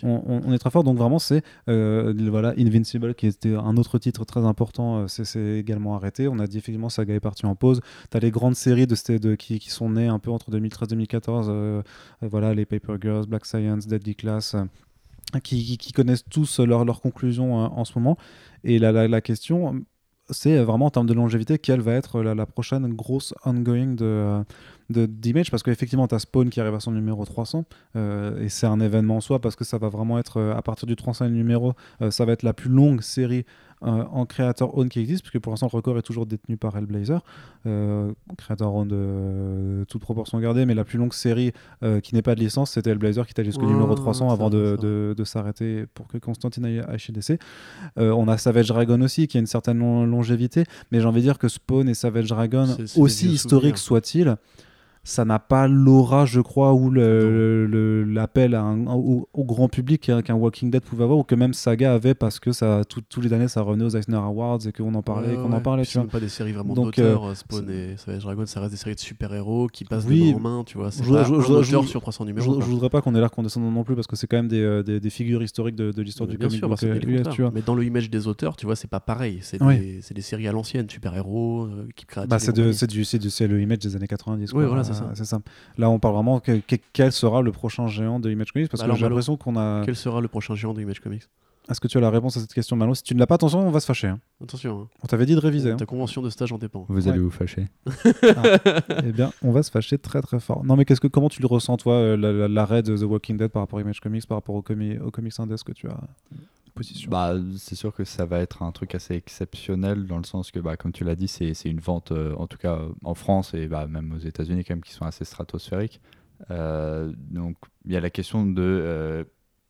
[SPEAKER 1] On, est très fort. Donc vraiment, c'est euh, voilà Invincible qui était un autre titre très important. Euh, c'est également arrêté. On a dit effectivement Saga est parti en pause. Tu as les grandes séries de, de qui, qui, sont nées un peu entre 2013-2014. Euh, voilà les Paper Girls, Black Science, Deadly Class. Qui, connaissent tous leurs leur conclusions en ce moment. Et la, la, question, c'est vraiment en termes de longévité, quelle va être la, prochaine grosse ongoing de, d'image? Parce qu'effectivement tu as Spawn qui arrive à son numéro 300 euh, et c'est un événement en soi parce que ça va vraiment être euh, à partir du 300 numéro euh, ça va être la plus longue série en créateur own qui existe puisque pour l'instant le record est toujours détenu par Hellblazer. Créateur own de toute proportion gardée mais la plus longue série qui n'est pas de licence c'était Hellblazer qui était jusqu'au numéro 300 avant de, de, s'arrêter pour que Constantine aille à HDC on a Savage Dragon aussi qui a une certaine longévité mais j'ai envie de dire que Spawn et Savage Dragon aussi historiques soient-ils ça n'a pas l'aura, je crois, ou l'appel au, au, grand public qu'un Walking Dead pouvait avoir, ou que même Saga avait, parce que ça, tous les années, ça revenait aux Eisner Awards et qu'on en parlait, qu'on en parlait.
[SPEAKER 2] C'est pas des séries vraiment d'auteurs, euh, Spawn et Savage Dragon, ça reste des séries de super-héros qui passent de main en main, tu vois. C'est pas je, un sur 300 numéros.
[SPEAKER 1] Je, voudrais pas qu'on ait l'air condescendant non plus, parce que c'est quand même des, euh, des, des, figures historiques de, de l'histoire du comic. Sûr, bah,
[SPEAKER 2] euh, Mais dans le image des auteurs, tu vois, c'est pas pareil. C'est des, des, séries à l'ancienne, super-héros, qui créent.
[SPEAKER 1] Bah, c'est le image des années 90. Oui, voilà, c'est ça. Là, on parle vraiment que, quel sera le prochain géant de Image Comics parce bah que j'ai l'impression qu'on a.
[SPEAKER 2] Quel sera le prochain géant de Image Comics?
[SPEAKER 1] Est-ce que tu as la réponse à cette question, Malo? Si tu ne l'as pas, attention, on va se fâcher. Hein.
[SPEAKER 2] Attention. Hein.
[SPEAKER 1] On t'avait dit de réviser.
[SPEAKER 2] Ta hein. convention de stage en dépend.
[SPEAKER 3] Vous allez vous fâcher.
[SPEAKER 1] Ah. Eh bien, on va se fâcher très très fort. Non, mais qu'est-ce que comment tu le ressens toi, euh, l'arrêt de The Walking Dead par rapport à Image Comics, par rapport au, comi au comics indes que tu as
[SPEAKER 3] Bah, c'est sûr que ça va être un truc assez exceptionnel dans le sens que, bah, comme tu l'as dit, c'est une vente, euh, en tout cas en France et bah, même aux États-Unis, quand même, qui sont assez stratosphériques. Euh, donc il y a la question de euh,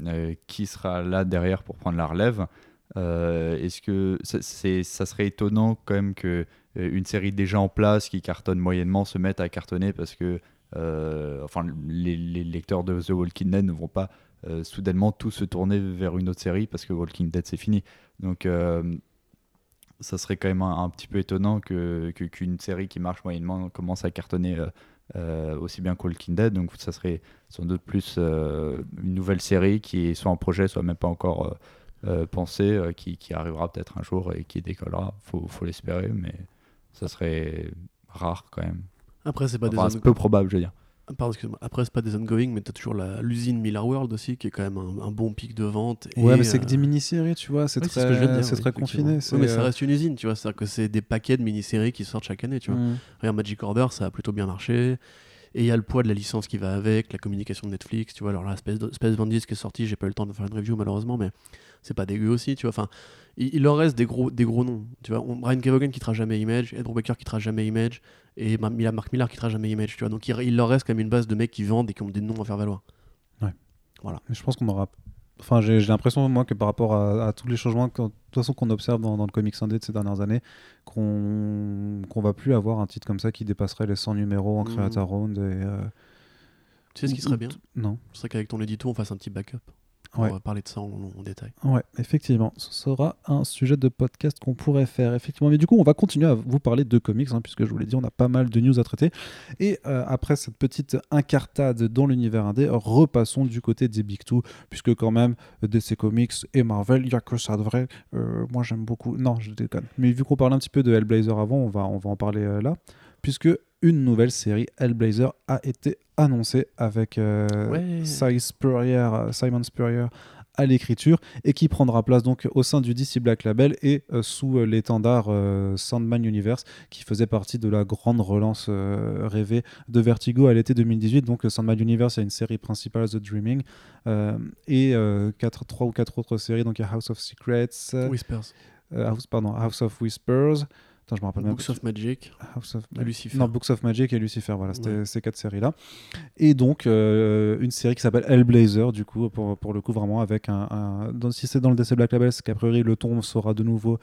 [SPEAKER 3] euh, qui sera là derrière pour prendre la relève. Est-ce que c'est, ça serait étonnant quand même que une série déjà en place qui cartonne moyennement se mette à cartonner parce que enfin les, lecteurs de The Walking Dead ne vont pas soudainement tous se tourner vers une autre série parce que Walking Dead c'est fini. Donc ça serait quand même un, petit peu étonnant que qu'une série qui marche moyennement commence à cartonner aussi bien qu'Walking Dead. Donc ça serait sans doute plus une nouvelle série qui est soit en projet, soit même pas encore pensée, qui, qui, arrivera peut-être un jour et qui décollera. Faut, faut l'espérer, mais ça serait rare quand même.
[SPEAKER 2] Après, c'est pas
[SPEAKER 3] enfin, des peu probable, je veux dire.
[SPEAKER 2] Pardon, Après, c'est pas des ongoing, mais t'as toujours l'usine Miller World aussi, qui est quand même un, bon pic de vente.
[SPEAKER 1] Ouais, mais c'est que des euh, mini-séries, tu vois, c'est très, c'est très confiné.
[SPEAKER 2] mais ça reste une usine, tu vois, c'est-à-dire que c'est des paquets de mini-séries qui sortent chaque année, tu vois. Mm. Regarde, Magic Order, ça a plutôt bien marché. Et il y a le poids de la licence qui va avec, la communication de Netflix, tu vois. Alors là, Space, Space Bandits qui est sorti, j'ai pas eu le temps de faire une review malheureusement, mais c'est pas dégueu aussi, tu vois. Enfin, il, leur reste des gros, des gros noms, tu vois. Brian Kevogan qui quittera jamais Image, Ed Brubaker qui quittera jamais Image, et Mark Millar qui quittera jamais Image, tu vois. Donc il, leur reste quand même une base de mecs qui vendent et qui ont des noms à faire valoir.
[SPEAKER 1] Ouais. Voilà. je pense qu'on aura Enfin, j'ai l'impression, moi, que par rapport à, tous les changements de toute façon qu'on observe dans, le comics indé de ces dernières années, qu'on qu'on va plus avoir un titre comme ça qui dépasserait les 100 numéros en mmh. Creator Round. Et, euh,
[SPEAKER 2] Tu sais ce qui serait bien?
[SPEAKER 1] Non.
[SPEAKER 2] Ce serait qu'avec ton édito, on fasse un petit backup. On va parler de ça en, détail.
[SPEAKER 1] Ouais, effectivement. Ce sera un sujet de podcast qu'on pourrait faire, effectivement. Mais du coup, on va continuer à vous parler de comics, hein, puisque je vous l'ai dit, on a pas mal de news à traiter. Et euh, après cette petite incartade dans l'univers indé, repassons du côté des Big Two, puisque quand même, DC Comics et Marvel, il n'y a que ça de vrai. Euh, moi, j'aime beaucoup. Non, je déconne. Mais vu qu'on parlait un petit peu de Hellblazer avant, on va, on va en parler euh, là, puisque une nouvelle série Hellblazer a été annoncée avec euh, Simon Spurrier à l'écriture et qui prendra place donc au sein du DC Black Label et euh, sous euh, l'étendard Sandman Universe qui faisait partie de la grande relance rêvée de Vertigo à l'été 2018. Donc Sandman Universe, il y a une série principale The Dreaming et quatre, trois ou quatre autres séries. Donc il y a House of Secrets,
[SPEAKER 2] Whispers.
[SPEAKER 1] House, pardon, House of Whispers, je me rappelle
[SPEAKER 2] Books of Magic,
[SPEAKER 1] House of Lucifer. Non, Books of Magic et Lucifer, voilà, c'était ces quatre séries-là. Et donc, euh, une série qui s'appelle Hellblazer, du coup, pour, pour le coup, vraiment avec un. si c'est dans le DC Black Label, c'est qu'a priori le ton sera de nouveau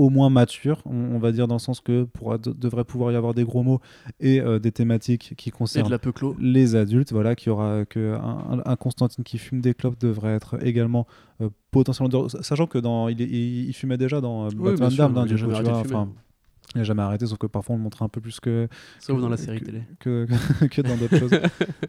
[SPEAKER 1] au moins mature, on, va dire dans le sens que pour, devrait pouvoir y avoir des gros mots et euh, des thématiques qui concernent les adultes. Voilà, qui aura que un, Constantine qui fume des clopes devrait être également euh, potentiellement, sachant que dans il, il, fumait déjà dans euh, Batman Damned, il n'a jamais arrêté, sauf que parfois on le montre un peu plus que.
[SPEAKER 2] Sauf dans la série télé.
[SPEAKER 1] Que, que, dans d'autres choses.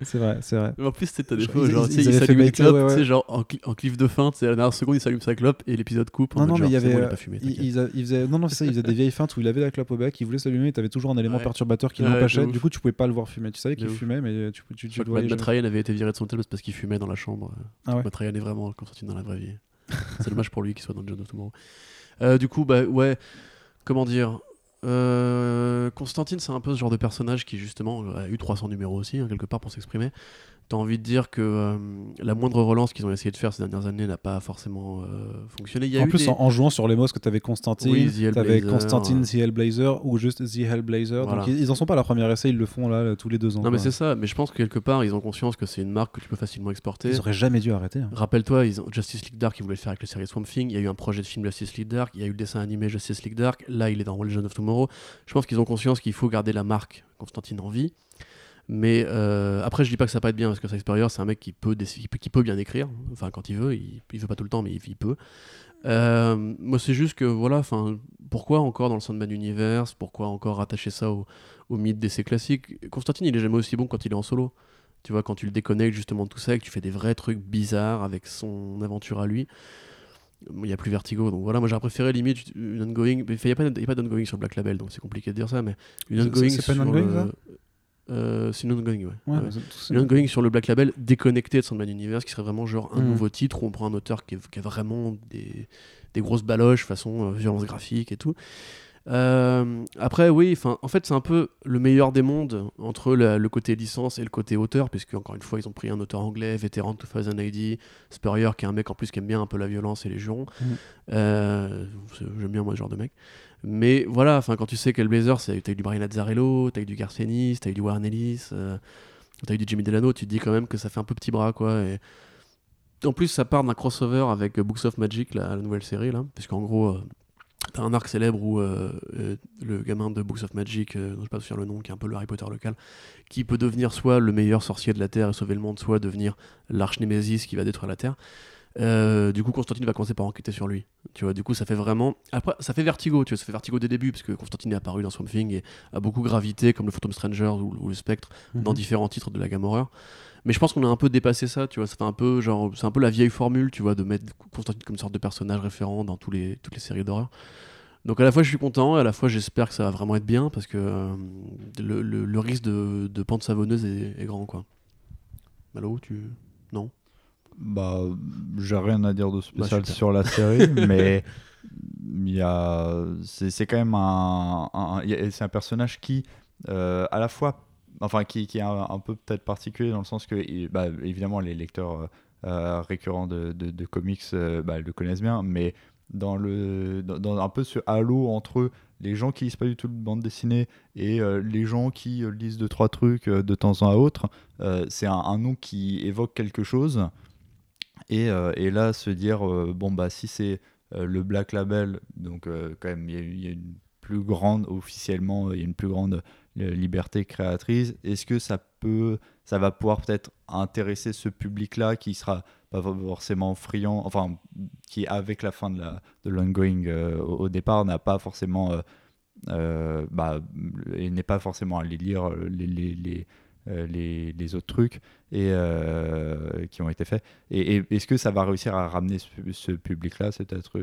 [SPEAKER 1] C'est vrai, c'est vrai.
[SPEAKER 2] Mais en plus, c'est des fois, genre, il s'allume une clope, tu sais, genre en, en cliff de fin, c'est la dernière seconde, il s'allume sa clope et l'épisode coupe.
[SPEAKER 1] Non, non, mais il y avait. Bon, il, pas fumé, il, il, faisait, non, non, c'est ça, il faisait des vieilles feintes où il avait la clope au bec, il voulait s'allumer et t'avais toujours un élément perturbateur qui l'empêchait. Du coup, tu pouvais pas le voir fumer. Tu savais qu'il fumait, mais tu, tu, tu
[SPEAKER 2] voyais. Matt Ryan avait été viré de son tel parce qu'il fumait dans la chambre. Ah Matt Ryan est vraiment Constantine dans la vraie vie. C'est dommage pour lui qu'il soit dans John of Tomorrow. Euh, du coup, bah ouais, comment dire Constantine, c'est un peu ce genre de personnage qui, justement, a eu 300 numéros aussi, hein, quelque part, pour s'exprimer t'as envie de dire que euh, la moindre relance qu'ils ont essayé de faire ces dernières années n'a pas forcément euh, fonctionné. Il y
[SPEAKER 1] a en plus, en, jouant sur les mots, que tu avais Constantine, oui, tu avais Constantine The Hellblazer ou juste The Hellblazer. Donc ils, ils en sont pas à la première essai, ils le font là tous les deux ans.
[SPEAKER 2] Non, mais c'est ça, mais je pense que quelque part, ils ont conscience que c'est une marque que tu peux facilement exporter.
[SPEAKER 1] Ils auraient jamais dû arrêter. Hein.
[SPEAKER 2] Rappelle-toi, ils ont Justice League Dark, ils voulaient le faire avec la série Swamp Thing. Il y a eu un projet de film Justice League Dark, il y a eu le dessin animé Justice League Dark. Là, il est dans Legend of Tomorrow. Je pense qu'ils ont conscience qu'il faut garder la marque Constantine en vie. Mais euh, après, je dis pas que ça va pas être bien parce que Sax c'est un mec qui peut, qui peut bien écrire. Enfin, quand il veut, il, il veut pas tout le temps, mais il, peut. Euh, moi, c'est juste que voilà, enfin, pourquoi encore dans le Sandman Universe Pourquoi encore rattacher ça au, au mythe d'essai classique Constantine, il est jamais aussi bon quand il est en solo. Tu vois, quand tu le déconnectes justement de tout ça et que tu fais des vrais trucs bizarres avec son aventure à lui. Il n'y a plus Vertigo, donc voilà, moi j'aurais préféré limite une ongoing. Il n'y a pas, pas d'ongoing sur Black Label, donc c'est compliqué de dire ça, mais une ongoing.
[SPEAKER 1] C'est pas une ongoing,
[SPEAKER 2] euh, c'est une ongoing, ouais. ouais, Une ongoing sur le Black Label déconnecté de Sandman Universe, qui serait vraiment genre un mm. nouveau titre où on prend un auteur qui, a vraiment des, des grosses baloches façon euh, violence graphique et tout. Euh, après, oui, en fait, c'est un peu le meilleur des mondes entre le côté licence et le côté auteur, puisque encore une fois, ils ont pris un auteur anglais, vétéran de 2000 AD, Spurrier, qui est un mec en plus qui aime bien un peu la violence et les jurons. Mm. J'aime bien moi ce genre de mec. Mais voilà, enfin quand tu sais quel Blazer, t'as eu du Brian Lazzarello, t'as eu du Garcenis, t'as eu du Warren Ellis, euh, t'as eu du Jimmy Delano, tu te dis quand même que ça fait un peu petit bras quoi. Et... En plus, ça part d'un crossover avec Books of Magic, la, nouvelle série là, puisqu'en gros, euh, t'as un arc célèbre où euh, le gamin de Books of Magic, dont je sais pas faire le nom, qui est un peu le Harry Potter local, qui peut devenir soit le meilleur sorcier de la Terre et sauver le monde, soit devenir l'arch-némésis qui va détruire la Terre. Euh, du coup, Constantine va commencer par enquêter sur lui. Tu vois, du coup, ça fait vraiment. Après, ça fait vertigo, tu vois, ça fait vertigo dès le début, parce que Constantine est apparu dans Swamp Thing et a beaucoup gravité, comme le Phantom Stranger ou, le Spectre, dans mhm. différents titres de la gamme horreur. Mais je pense qu'on a un peu dépassé ça, tu vois. C'est un peu genre, c'est un peu la vieille formule, tu vois, de mettre Constantine comme une sorte de personnage référent dans tous les, toutes les séries d'horreur. Donc à la fois je suis content et à la fois j'espère que ça va vraiment être bien parce que euh, le, le, risque de, de pente savonneuse est, est grand quoi. Malo, tu
[SPEAKER 3] bah, j'ai rien à dire de spécial bah, sur la série, mais il y a, c'est, quand même un, c'est un personnage qui, euh, à la fois, enfin, qui, qui est un, peu peut-être particulier dans le sens que, bah, évidemment, les lecteurs euh, récurrents de, de, comics bah, le connaissent bien, mais dans le, dans, un peu ce halo entre les gens qui lisent pas du tout de bande dessinée et euh, les gens qui lisent deux trois trucs de temps en autre, c'est un, un, nom qui évoque quelque chose euh, et, là, se dire, euh, bon, bah, si c'est euh, le Black Label, donc quand même, il y, a une plus grande, officiellement, il y a une plus grande liberté créatrice. Est-ce que ça peut, ça va pouvoir peut-être intéresser ce public-là qui sera pas forcément friand, enfin, qui avec la fin de la de l'ongoing au, départ n'a pas forcément, bah, n'est pas forcément à lire les, les euh, les, les, autres trucs et, euh, qui ont été faits. Et, est-ce que ça va réussir à ramener ce, public-là C'est peut-être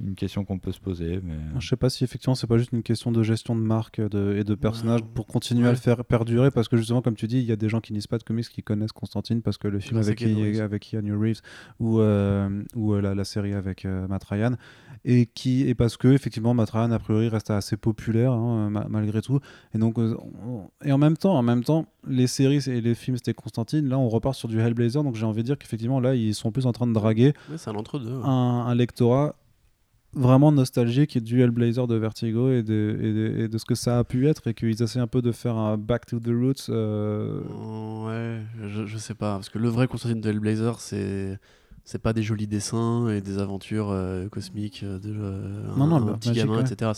[SPEAKER 3] une question qu'on peut se poser. Mais...
[SPEAKER 1] Je sais pas si effectivement c'est pas juste une question de gestion de marque de, et de personnages pour continuer à le faire perdurer parce que justement comme tu dis il y a des gens qui lisent pas de comics qui connaissent Constantine parce que le film avec, avec Keanu Reeves ou, euh, ou la, la, série avec Matt Ryan et qui et parce que effectivement Matt Ryan a priori reste assez populaire hein, malgré tout. Et donc euh, et en même temps en même temps les séries et les films c'était Constantine. Là on repart sur du Hellblazer donc j'ai envie de dire qu'effectivement là ils sont plus en train de draguer
[SPEAKER 2] un, entre -deux,
[SPEAKER 1] un, lectorat vraiment nostalgique du Hellblazer de Vertigo et de, et de, ce que ça a pu être et qu'ils essaient un peu de faire un back to the roots euh.
[SPEAKER 2] ouais je, je sais pas parce que le vrai Constantine de Hellblazer c'est c'est pas des jolis dessins et des aventures euh, cosmiques euh, de euh, non, un, non, petit gamin, etc.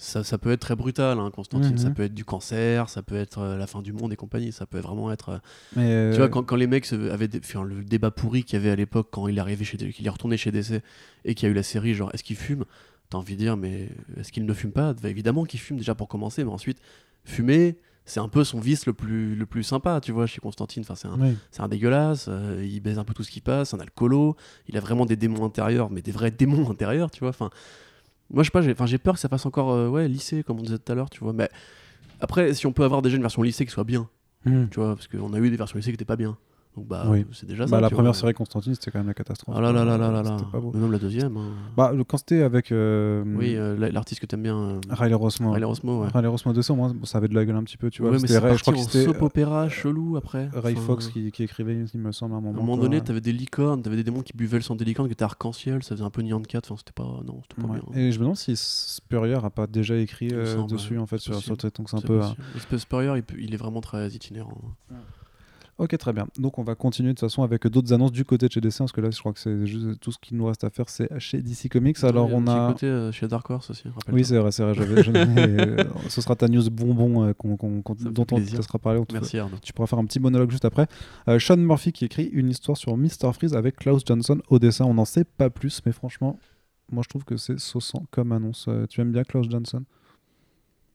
[SPEAKER 2] Ça, ça, peut être très brutal, hein, Constantine. Ça mhm. peut être du cancer, ça peut être la fin du monde et compagnie. Ça peut vraiment être. tu vois, quand, quand, les mecs avaient le débat pourri qu'il y avait à l'époque quand il est arrivé chez, qu'il est retourné chez DC et qu'il y a eu la série, genre, est-ce qu'il fume? T'as envie de dire, mais est-ce qu'il ne fume pas? Bah, Évidemment qu'il fume déjà pour commencer, mais ensuite, fumer, c'est un peu son vice le plus, le plus sympa, tu vois, chez Constantine. Enfin, c'est un, c'est un dégueulasse, euh, il baise un peu tout ce qui passe, un alcoolo, il a vraiment des démons intérieurs, mais des vrais démons intérieurs, tu vois. Enfin, moi, je sais pas, j'ai, j'ai peur que ça fasse encore euh, ouais, lycée, comme on disait tout à l'heure, tu vois. Mais après, si on peut avoir déjà une version lycée qui soit bien, hmm. tu vois, parce qu'on a eu des versions lycée qui n'étaient pas bien. Donc bah, c'est déjà bah,
[SPEAKER 1] ça. La première série Constantine, c'était quand même la catastrophe.
[SPEAKER 2] Ah là là là là là là. Pas beau. même la deuxième. Hein.
[SPEAKER 1] Bah, quand c'était avec. Euh,
[SPEAKER 2] oui, euh, l'artiste que t'aimes bien. Euh...
[SPEAKER 1] Riley Rossmo.
[SPEAKER 2] Riley Rossmo, ouais.
[SPEAKER 1] Riley Rossmo 200, moi, ça avait de la gueule un petit peu, tu vois.
[SPEAKER 2] Ouais, mais je crois que c'était. soap opéra chelou après.
[SPEAKER 1] Ray Fox qui, qui, écrivait, il me semble, à un moment.
[SPEAKER 2] À un moment donné, t'avais des licornes, t'avais des démons qui buvaient le sang des licornes qui étaient arc-en-ciel, ça faisait un peu Nyan 4, enfin, c'était pas. Non, c'était pas bien.
[SPEAKER 1] Et je me demande si Spurrier a pas déjà écrit euh, dessus, en fait, sur donc c'est un peu.
[SPEAKER 2] Spurrier, il est vraiment très itinérant.
[SPEAKER 1] Ok, très bien. Donc on va continuer de toute façon avec d'autres annonces du côté de chez DC, parce que là je crois que c'est juste tout ce qu'il nous reste à faire, c'est chez DC Comics. Alors on a.
[SPEAKER 2] côté euh, chez Dark Horse aussi.
[SPEAKER 1] Oui, c'est vrai, c'est vrai. Euh, ce sera ta news bonbon euh, dont on te sera parlé.
[SPEAKER 2] Merci Arnaud.
[SPEAKER 1] Tu pourras faire un petit monologue juste après. Sean Murphy qui écrit une histoire sur Mr. Freeze avec Klaus Johnson au dessin. On n'en sait pas plus, mais franchement, moi je trouve que c'est saussant comme annonce. tu aimes bien Klaus Johnson?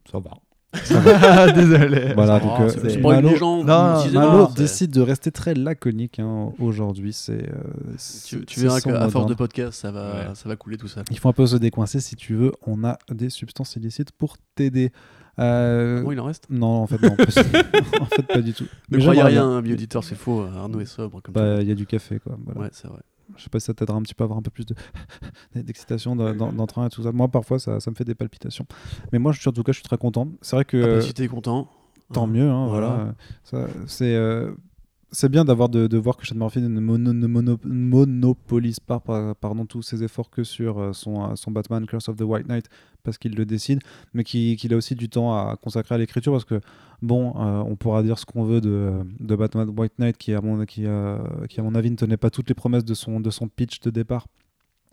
[SPEAKER 3] Ça va.
[SPEAKER 1] Désolé. Voilà, donc euh, Malo, non, décide de rester très laconique hein, aujourd'hui. C'est.
[SPEAKER 2] Euh, tu, verras qu'à force de podcast, ça va, ça va couler tout ça.
[SPEAKER 1] Il faut un peu se décoincer si tu veux. On a des substances illicites pour t'aider.
[SPEAKER 2] Euh... il en reste?
[SPEAKER 1] Non, en fait, non. en fait, pas du tout.
[SPEAKER 2] Ne croyez rien, un auditeur, c'est faux. Arnaud est sobre.
[SPEAKER 1] Bah, il y a du café, quoi.
[SPEAKER 2] Ouais, c'est vrai.
[SPEAKER 1] Je sais pas si ça t'aidera un petit peu à avoir un peu plus d'excitation d'entrain et tout ça. Moi, parfois, ça, ça, me fait des palpitations. Mais moi, je, en tout cas, je suis très content. C'est vrai que.
[SPEAKER 2] Ah bah, si t'es content.
[SPEAKER 1] Tant mieux. Hein, voilà. C'est. C'est bien d'avoir de, voir que Sean Murphy ne, monopolise pas pardon, tous ses efforts que sur euh, son, euh, son Batman Curse of the White Knight parce qu'il le décide, mais qu'il a aussi du temps à consacrer à l'écriture parce que, bon, euh, on pourra dire ce qu'on veut de, Batman White Knight qui à, mon, avis, ne tenait pas toutes les promesses de son pitch de départ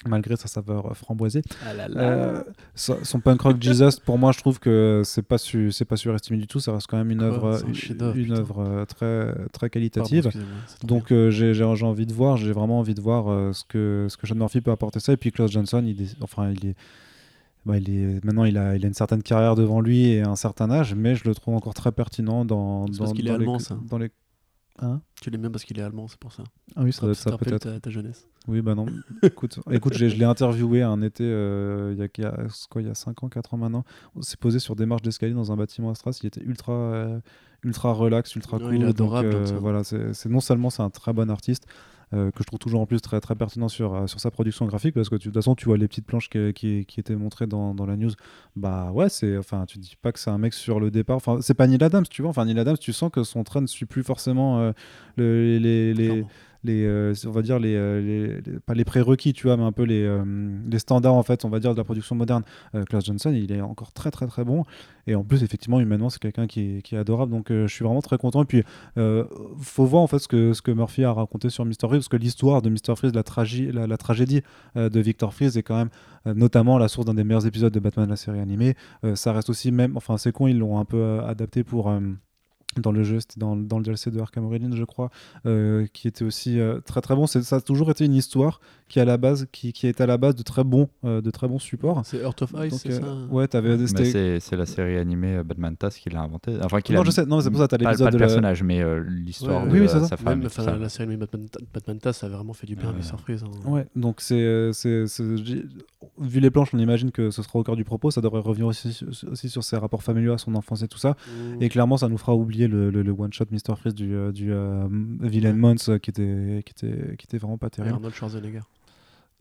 [SPEAKER 1] malgré sa saveur framboisée.
[SPEAKER 2] Ah là là.
[SPEAKER 1] son punk rock Jesus, pour moi, je trouve que c'est pas su, c'est pas surestimé du tout. Ça reste quand même une œuvre, une œuvre très très qualitative. Donc j'ai, j'ai envie de voir, j'ai vraiment envie de voir ce que ce que Sean Murphy peut apporter ça. Et puis Klaus Johnson, il est, enfin il est bah, il est, maintenant, il a, il a une certaine carrière devant lui et un certain âge, mais je le trouve encore très pertinent dans, dans,
[SPEAKER 2] qu'il est allemand, ça.
[SPEAKER 1] dans les.
[SPEAKER 2] Hein tu l'aimes bien parce qu'il est allemand, c'est pour ça.
[SPEAKER 1] Ah oui, ça doit être ça peut-être.
[SPEAKER 2] Ta, ta, jeunesse.
[SPEAKER 1] Oui, bah non. écoute, écoute je l'ai interviewé un été euh, il, y a, il, y a, quoi, il y a 5 ans, 4 ans maintenant. On s'est posé sur des marches d'escalier dans un bâtiment à Stras. Il était ultra, euh, ultra relax, ultra cool.
[SPEAKER 2] Il est adorable.
[SPEAKER 1] Donc, euh, voilà, c'est non seulement c'est un très bon artiste, que je trouve toujours en plus très, très pertinent sur, euh, sur sa production graphique parce que tu, de toute façon tu vois les petites planches qui, qui, étaient montrées dans, dans, la news. Bah ouais c'est enfin tu dis pas que c'est un mec sur le départ. Enfin c'est pas Neil Adams tu vois. Enfin Neil Adams tu sens que son train ne suit plus forcément euh, les les euh, on va dire euh, les, pas les prérequis tu vois mais un peu les, euh, les standards en fait on va dire de la production moderne Klaus Johnson il est encore très très très bon et en plus effectivement humainement c'est quelqu'un qui qui est, adorable donc je suis vraiment très content et puis faut voir en fait ce que, ce que Murphy a raconté sur Mr. Freeze parce que l'histoire de Mr. Freeze la, la, la, tragédie de Victor Freeze est quand même notamment la source d'un des meilleurs épisodes de Batman la série animée ça reste aussi même enfin c'est con ils l'ont un peu adapté pour dans le jeu, c'était dans, dans, le DLC de Arkham Origins, je crois, euh, qui était aussi euh, très très bon. Ça a toujours été une histoire qui à la base, qui, qui est à la base de très bons, euh, de très bons supports.
[SPEAKER 2] C'est Earth of Ice, c'est ça
[SPEAKER 1] Ouais,
[SPEAKER 3] c'est la série animée Batman Task qui l'a inventé. Enfin,
[SPEAKER 1] non, je sais, non, c'est pour ça, t'as l'épisode
[SPEAKER 3] pas, pas le personnage, mais l'histoire
[SPEAKER 1] oui,
[SPEAKER 3] de
[SPEAKER 1] ça.
[SPEAKER 3] sa femme.
[SPEAKER 2] Même, la, la, série animée Batman, Batman Task, ça a vraiment fait du bien à Mr. Freeze. Hein.
[SPEAKER 1] Ouais, donc c'est, vu les planches, on imagine que ce sera au cœur du propos. Ça devrait revenir aussi, aussi sur ses rapports familiaux à son enfance et tout ça. Mmh. Et clairement, ça nous fera oublier le, le, le one shot Mr. Freeze du, euh, du euh, Villain Mons euh, qui, était, qui, était, qui était vraiment pas terrible.
[SPEAKER 2] Arnold Schwarzenegger.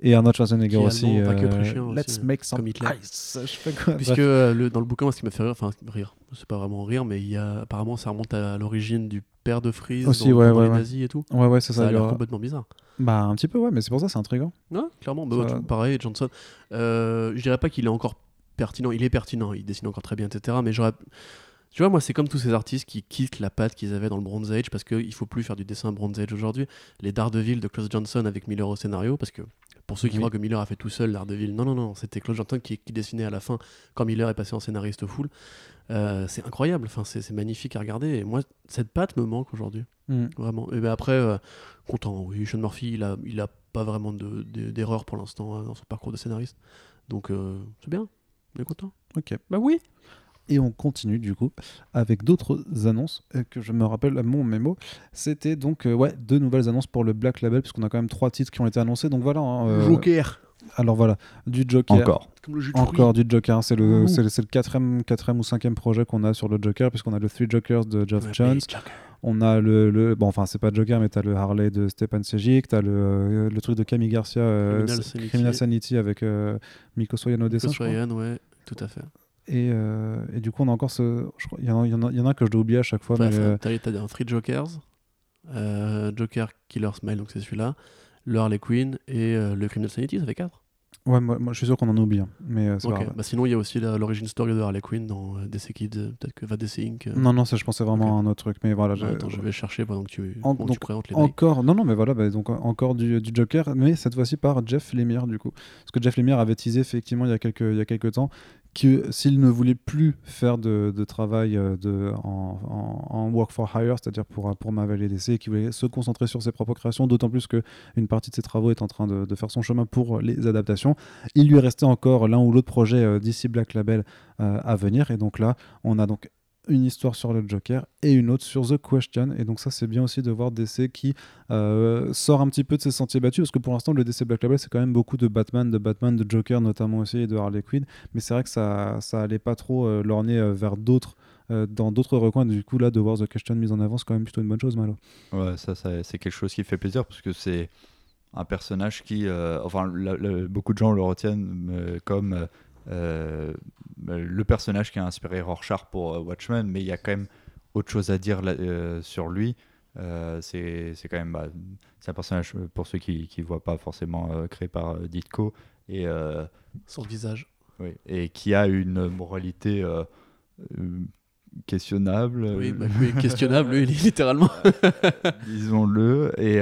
[SPEAKER 1] Et Arnold Schwarzenegger aussi.
[SPEAKER 2] Euh,
[SPEAKER 1] Let's
[SPEAKER 2] aussi,
[SPEAKER 1] make some
[SPEAKER 2] ice. Je quoi? Puisque le, dans le bouquin, ce qui m'a fait rire, enfin rire, c'est pas vraiment rire, mais il y a, apparemment ça remonte à l'origine du père de Freeze
[SPEAKER 1] aussi,
[SPEAKER 2] dans,
[SPEAKER 1] ouais,
[SPEAKER 2] dans
[SPEAKER 1] ouais,
[SPEAKER 2] les
[SPEAKER 1] ouais.
[SPEAKER 2] nazis et tout.
[SPEAKER 1] Ouais, ouais, c'est ça.
[SPEAKER 2] Ça a l'air complètement bizarre.
[SPEAKER 1] Bah un petit peu, ouais, mais c'est pour ça, c'est intriguant.
[SPEAKER 2] Ouais, clairement. Bah, ça... pareil, Johnson. Euh, je dirais pas qu'il est encore pertinent. Il est pertinent, il dessine encore très bien, etc. Mais j'aurais tu vois, moi, c'est comme tous ces artistes qui quittent la patte qu'ils avaient dans le Bronze Age parce qu'il faut plus faire du dessin Bronze Age aujourd'hui. Les Daredevil de Klaus Johnson avec Miller au scénario, parce que pour ceux qui oui. croient que Miller a fait tout seul Daredevil, non, non, non, c'était Klaus Johnson qui, qui, dessinait à la fin quand Miller est passé en scénariste full. Euh, c'est incroyable, enfin, c'est magnifique à regarder. Et moi, cette patte me manque aujourd'hui, mm. vraiment. Et ben après, euh, content, oui, Sean Murphy, il a, il a pas vraiment d'erreur de, pour l'instant hein, dans son parcours de scénariste. Donc, euh, c'est bien, on est content.
[SPEAKER 1] Ok.
[SPEAKER 2] Bah oui.
[SPEAKER 1] Et on continue du coup avec d'autres annonces euh, que je me rappelle à mon mémo. C'était donc euh, ouais, deux nouvelles annonces pour le Black Label, puisqu'on a quand même trois titres qui ont été annoncés. Donc voilà. Hein,
[SPEAKER 2] euh, Joker.
[SPEAKER 1] Alors voilà, du Joker.
[SPEAKER 3] Encore.
[SPEAKER 1] Encore du Joker. C'est le, c'est le, quatrième, quatrième ou cinquième projet qu'on a sur le Joker, puisqu'on a le Three Jokers de Geoff ouais, Jones. On a le, le, Bon, enfin, c'est pas Joker, mais t'as le Harley de Stepan Sejic, t'as le, le truc de Camille Garcia,
[SPEAKER 2] Criminal, Sanity.
[SPEAKER 1] Criminal Sanity avec Miko Soyan au dessin.
[SPEAKER 2] Miko Soyan, ouais, tout à fait.
[SPEAKER 1] Et, euh, et, du coup, on a encore ce. Il y, y, y, en a que je dois oublier à chaque fois.
[SPEAKER 2] Ouais,
[SPEAKER 1] mais euh...
[SPEAKER 2] T'as un Three Jokers, euh, Joker Killer Smile, donc c'est celui-là, le Harley Quinn et euh, le Criminal Sanity, ça fait 4.
[SPEAKER 1] Ouais, moi, moi, je suis sûr qu'on en oublie, hein, mais euh,
[SPEAKER 2] bah, Sinon, il y a aussi l'origine story de Harley Quinn dans euh, DC Kids, peut-être que va DC Inc.
[SPEAKER 1] Non, non, ça je pensais vraiment okay. à un autre truc, mais voilà.
[SPEAKER 2] Attends, je vais chercher pendant que tu,
[SPEAKER 1] en,
[SPEAKER 2] donc, tu présentes les
[SPEAKER 1] Encore, non, non, mais voilà, bah, donc encore du, du, Joker, mais cette fois-ci par Jeff Lemire, du coup. Parce que Jeff Lemire avait teasé effectivement il y a quelques, il y a quelques temps que s'il ne voulait plus faire de, travail de, en, work for hire, c'est-à-dire pour, pour Marvel et DC, qu'il voulait se concentrer sur ses propres créations, d'autant plus qu'une partie de ses travaux est en train de, de, faire son chemin pour les adaptations, il lui restait encore l'un ou l'autre projet euh, d'ici Black Label euh, à venir. Et donc là, on a donc une histoire sur le Joker et une autre sur The Question. Et donc ça, c'est bien aussi de voir DC qui euh, sort un petit peu de ses sentiers battus, parce que pour l'instant, le DC Black Label, c'est quand même beaucoup de Batman, de Batman, de Joker notamment aussi, et de Harley Quinn. Mais c'est vrai que ça, ça allait pas trop euh, lorner euh, vers d'autres dans d'autres recoins. Du coup, là, de voir The Question mise en avant, c'est quand même plutôt une bonne chose, Malo.
[SPEAKER 3] Ouais, ça, c'est quelque chose qui fait plaisir, parce que c'est un personnage qui... enfin, beaucoup de gens le retiennent comme... Euh, le personnage qui a inspiré Rorschach pour euh, Watchmen, mais il y a quand même autre chose à dire là, euh, sur lui. c'est quand même bah, c'est un personnage pour ceux qui ne voient pas forcément créé par Ditko et
[SPEAKER 2] son visage
[SPEAKER 3] oui, et qui a une moralité questionnable.
[SPEAKER 2] Oui, bah, questionnable, littéralement.
[SPEAKER 3] Disons-le. Et,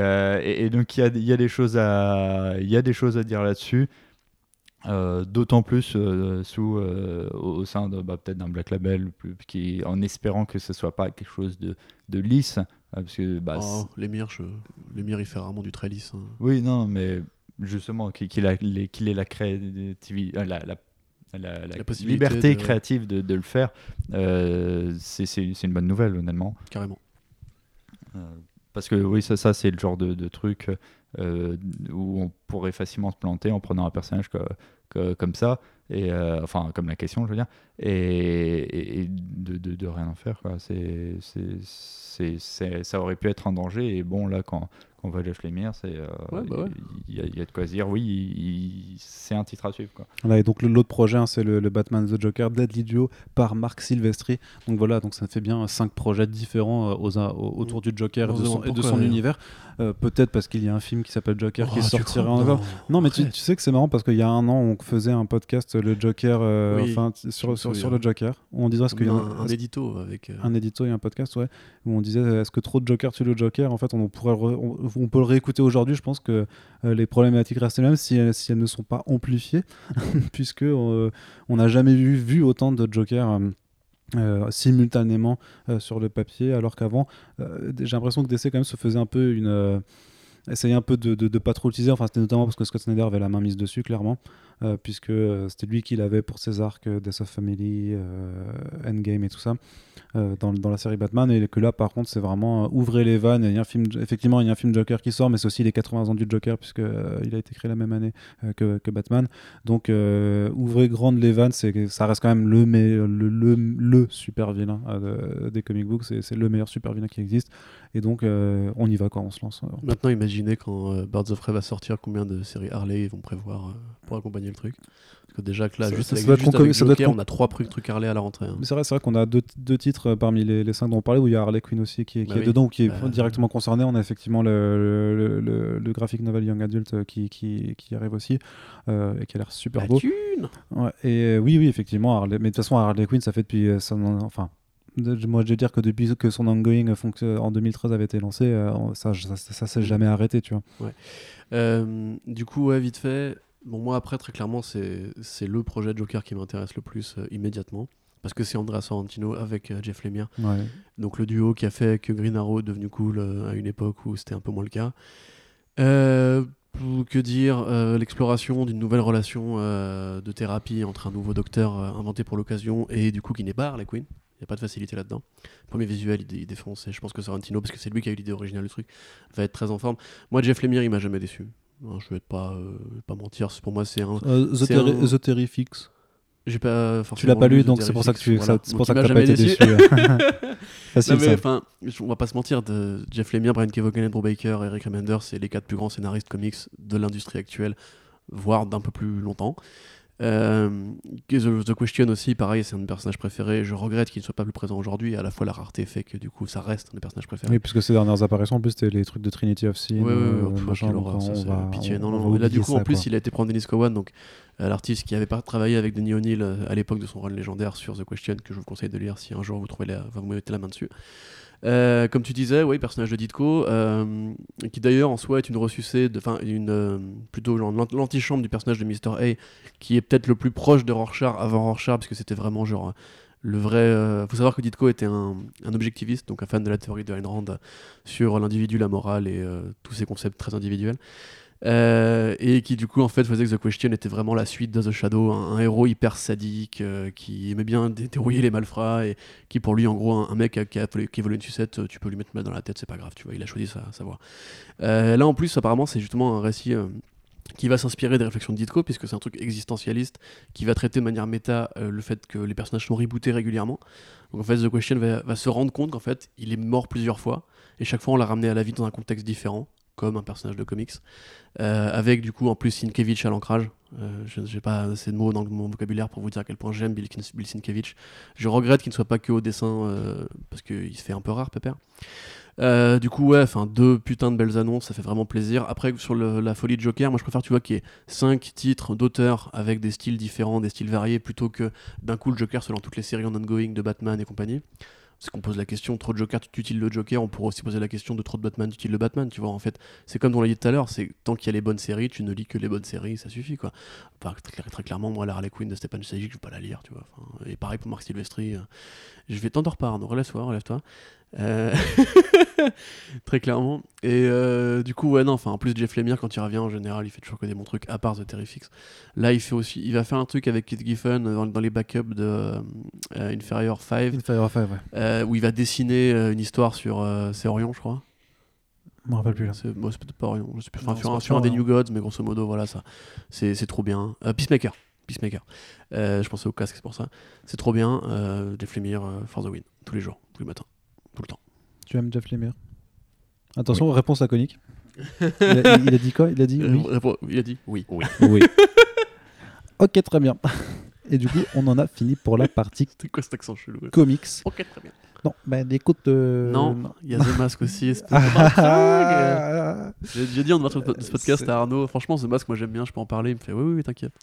[SPEAKER 3] et, donc, il y a, y a, des choses à, il y a des choses à dire là-dessus. Euh, d'autant plus euh, sous, euh, au, sein de bah, peut-être d'un black label, qui, en espérant que ce soit pas quelque chose de, de lisse. parce que, bah,
[SPEAKER 2] oh, l'émir, je... il fait rarement du très lisse. Hein.
[SPEAKER 3] Oui, non, mais justement, qu'il qu ait la, créativité, la, la, la, liberté créative de, de, le faire, c'est une bonne nouvelle, honnêtement.
[SPEAKER 2] Carrément.
[SPEAKER 3] parce que oui, ça, ça c'est le genre de, truc où on pourrait facilement se planter en prenant un personnage comme ça, et, euh, enfin comme la question je veux dire, et, de, de, rien en faire. Quoi. C'est, c'est, ça aurait pu être un danger, et bon là quand, on voit Jeff Lemire, c'est euh, bah il y, a de quoi se dire, oui, c'est un titre à suivre. Quoi.
[SPEAKER 1] et donc l'autre projet, hein, c'est le, Batman The Joker, Deadly Duo par Marc Silvestri. Donc voilà, donc ça fait bien cinq projets différents aux, autour du Joker et de son, univers. Euh, peut-être parce qu'il y a un film qui s'appelle Joker qui oh, sortira en novembre. Non, mais tu, sais que c'est marrant parce qu'il y a un an, on faisait un podcast, le Joker, euh, enfin, sur, sur, le Joker, où on disait ce qu'il y a
[SPEAKER 2] un, un, édito avec.
[SPEAKER 1] Un édito et un podcast, ouais, où on disait est-ce que trop de Joker tue le Joker? En fait, on, pourrait on, peut le réécouter aujourd'hui. Je pense que euh, les problématiques restent les mêmes si, si, elles ne sont pas amplifiées, puisque on n'a jamais vu, vu, autant de Joker. simultanément sur le papier, alors qu'avant, j'ai l'impression que DC quand même se faisait un peu une essayait un peu de, de, pas trop l'utiliser. Enfin, c'était notamment parce que Scott Snyder avait la main mise dessus, clairement. Euh, puisque euh, c'était lui qui l'avait pour ses arcs euh, Death of Family, Endgame et tout ça, dans, dans, la série Batman, et que là par contre c'est vraiment ouvrez les vannes, il y a un film, effectivement il y a un film Joker qui sort, mais c'est aussi les 80 ans du Joker, puisque il a été créé la même année que, Batman, donc ouvrez grande les vannes, ça reste quand même le, le, le, super vilain des comic books, c'est le meilleur super vilain qui existe, et donc on y va quand on se lance.
[SPEAKER 2] Maintenant imaginez quand Birds of Prey va sortir, combien de séries Harley vont prévoir pour accompagner le truc. Parce que déjà que là, juste, avec, Joker, on a trois trucs Harley à la rentrée. Hein.
[SPEAKER 1] C'est vrai, vrai qu'on a deux, deux, titres parmi les, les, cinq dont on parlait, où il y a Harley Quinn aussi qui est, qui bah est dedans, ou qui est euh, directement concerné. On a effectivement le, le, le, graphic novel Young Adult euh, qui, qui, qui arrive aussi, euh, et qui a l'air super beau. Ouais, et oui, oui, effectivement, Harley, mais de toute façon, Harley Quinn, ça fait depuis... enfin, moi je veux dire que depuis que son ongoing en 2013 avait été lancé, ça, ça, ça, s'est jamais arrêté, tu vois.
[SPEAKER 2] Ouais. du coup, ouais, vite fait, Bon, moi, après, très clairement, c'est le projet Joker qui m'intéresse le plus euh, immédiatement. Parce que c'est Andrea Sorrentino avec euh, Jeff Lemire. Donc, le duo qui a fait que Green Arrow est devenu cool euh, à une époque où c'était un peu moins le cas. que dire L'exploration d'une nouvelle relation de thérapie entre un nouveau docteur inventé pour l'occasion et du coup qui n'est pas Harley Quinn. Il n'y a pas de facilité là-dedans. Premier visuel, il, défonce. Et je pense que Sorrentino, parce que c'est lui qui a eu l'idée originale du truc, va être très en forme. Moi, Jeff Lemire, il m'a jamais déçu je vais pas, euh, pas mentir, pour moi c'est un.
[SPEAKER 1] Euh, The, Terrifics.
[SPEAKER 2] J'ai pas
[SPEAKER 1] Tu l'as pas lu, donc c'est pour ça que tu c'est pour ça que t'as pas été déçu.
[SPEAKER 2] Facile, mais, enfin, on va pas se mentir, de Jeff Lemire, Brian Kevogan, Andrew Baker, Eric Remender, c'est les quatre plus grands scénaristes comics de l'industrie actuelle, voire d'un peu plus longtemps. Euh, The, Question aussi, pareil, c'est un de mes personnages préférés. Je regrette qu'il ne soit pas plus présent aujourd'hui. À la fois, la rareté fait que du coup, ça reste un des personnages préférés.
[SPEAKER 1] Oui, puisque ces dernières apparitions, en plus, c'était les trucs de Trinity of Sin.
[SPEAKER 2] Oui, oui, pitié. Non, non, là, du coup, en plus, il a été prendre Dennis Cowan, donc euh, l'artiste qui avait pas travaillé avec Denis O'Neill euh, à l'époque de son rôle légendaire sur The Question, que je vous conseille de lire si un jour vous trouvez la, vous mettez la main dessus. Euh, comme tu disais, oui, personnage de Ditko, euh, qui d'ailleurs en soi est une ressucée, enfin une euh, plutôt l'antichambre du personnage de Mr. A, qui est peut-être le plus proche de Rorschach avant Rorschach, parce que c'était vraiment genre le vrai. faut savoir que Ditko était un, un, objectiviste, donc un fan de la théorie de Ayn Rand sur l'individu, la morale et tous ces concepts très individuels. Euh, et qui du coup en fait faisait que The Question était vraiment la suite de The Shadow, un, héros hyper sadique euh, qui aimait bien dérouiller les malfrats et qui pour lui en gros un, mec qui, a, volé une sucette, euh, tu peux lui mettre mal dans la tête, c'est pas grave, tu vois, il a choisi sa, sa voie. là en plus apparemment c'est justement un récit qui va s'inspirer des réflexions de Ditko, puisque c'est un truc existentialiste qui va traiter de manière méta le fait que les personnages sont rebootés régulièrement. Donc en fait, The Question va se rendre compte qu'en fait, il est mort plusieurs fois, et chaque fois on l'a ramené à la vie dans un contexte différent comme un personnage de comics, euh, avec du coup en plus Sienkiewicz à l'ancrage. Euh, je n'ai pas assez de mots dans mon vocabulaire pour vous dire à quel point j'aime Bill, Bill Sienkiewicz. Je regrette qu'il ne soit pas que au dessin, euh, parce qu'il se fait un peu rare, Pépère. Du coup, ouais, enfin, deux putains de belles annonces, ça fait vraiment plaisir. Après, sur la folie de Joker, moi je préfère, tu vois, qu'il y ait cinq titres d'auteurs avec des styles différents, des styles variés, plutôt que d'un coup le Joker selon toutes les séries en ongoing de Batman et compagnie. C'est qu'on pose la question, trop de Joker, tu utilises le Joker, on pourrait aussi poser la question de trop de Batman, tu utilises le Batman, tu vois. En fait, c'est comme on l'a dit tout à l'heure, c'est tant qu'il y a les bonnes séries, tu ne lis que les bonnes séries, ça suffit, quoi. très, clairement, moi, la Harley Quinn de Stephen Sejic, je vais pas la lire, tu vois. et pareil pour Mark Silvestri. Euh, je vais t'endormir pas, relève-toi, relève-toi. Euh, très clairement. Et euh, du coup, ouais, non, enfin, en plus, Jeff Lemire, quand il revient, en général, il fait toujours que des bons trucs, à part The Terrifics. Là, il fait aussi, il va faire un truc avec Keith Giffen dans, les backups de euh, Inferior 5.
[SPEAKER 1] Inferior 5,
[SPEAKER 2] ouais. où il va dessiner une histoire sur. c'est Orion, je crois.
[SPEAKER 1] Je me rappelle plus là.
[SPEAKER 2] C'est peut-être pas Orion. Je sais plus. Enfin, sur, un, des New Gods, mais grosso modo, voilà, ça. C'est trop bien. Peacemaker. Peacemaker. je pensais au casque, c'est pour ça. C'est trop bien. Jeff Lemire, for the win. Tous les jours, tous les matins tout le temps.
[SPEAKER 1] Tu aimes Jeff Lemire? Attention, réponse laconique. Il a, il a, dit quoi? Il a dit oui?
[SPEAKER 2] Il a dit oui.
[SPEAKER 1] Oui. oui. ok, très bien. Et du coup, on en a fini pour la partie.
[SPEAKER 2] C'était quoi cet accent chelou
[SPEAKER 1] Comics.
[SPEAKER 2] Ok, très bien.
[SPEAKER 1] Non, bah écoute. Euh,
[SPEAKER 2] non, il y a The Mask aussi. J'ai dit en de ce podcast à Arnaud, franchement, The Mask, moi j'aime bien, je peux en parler. Il me fait oui, oui, t'inquiète.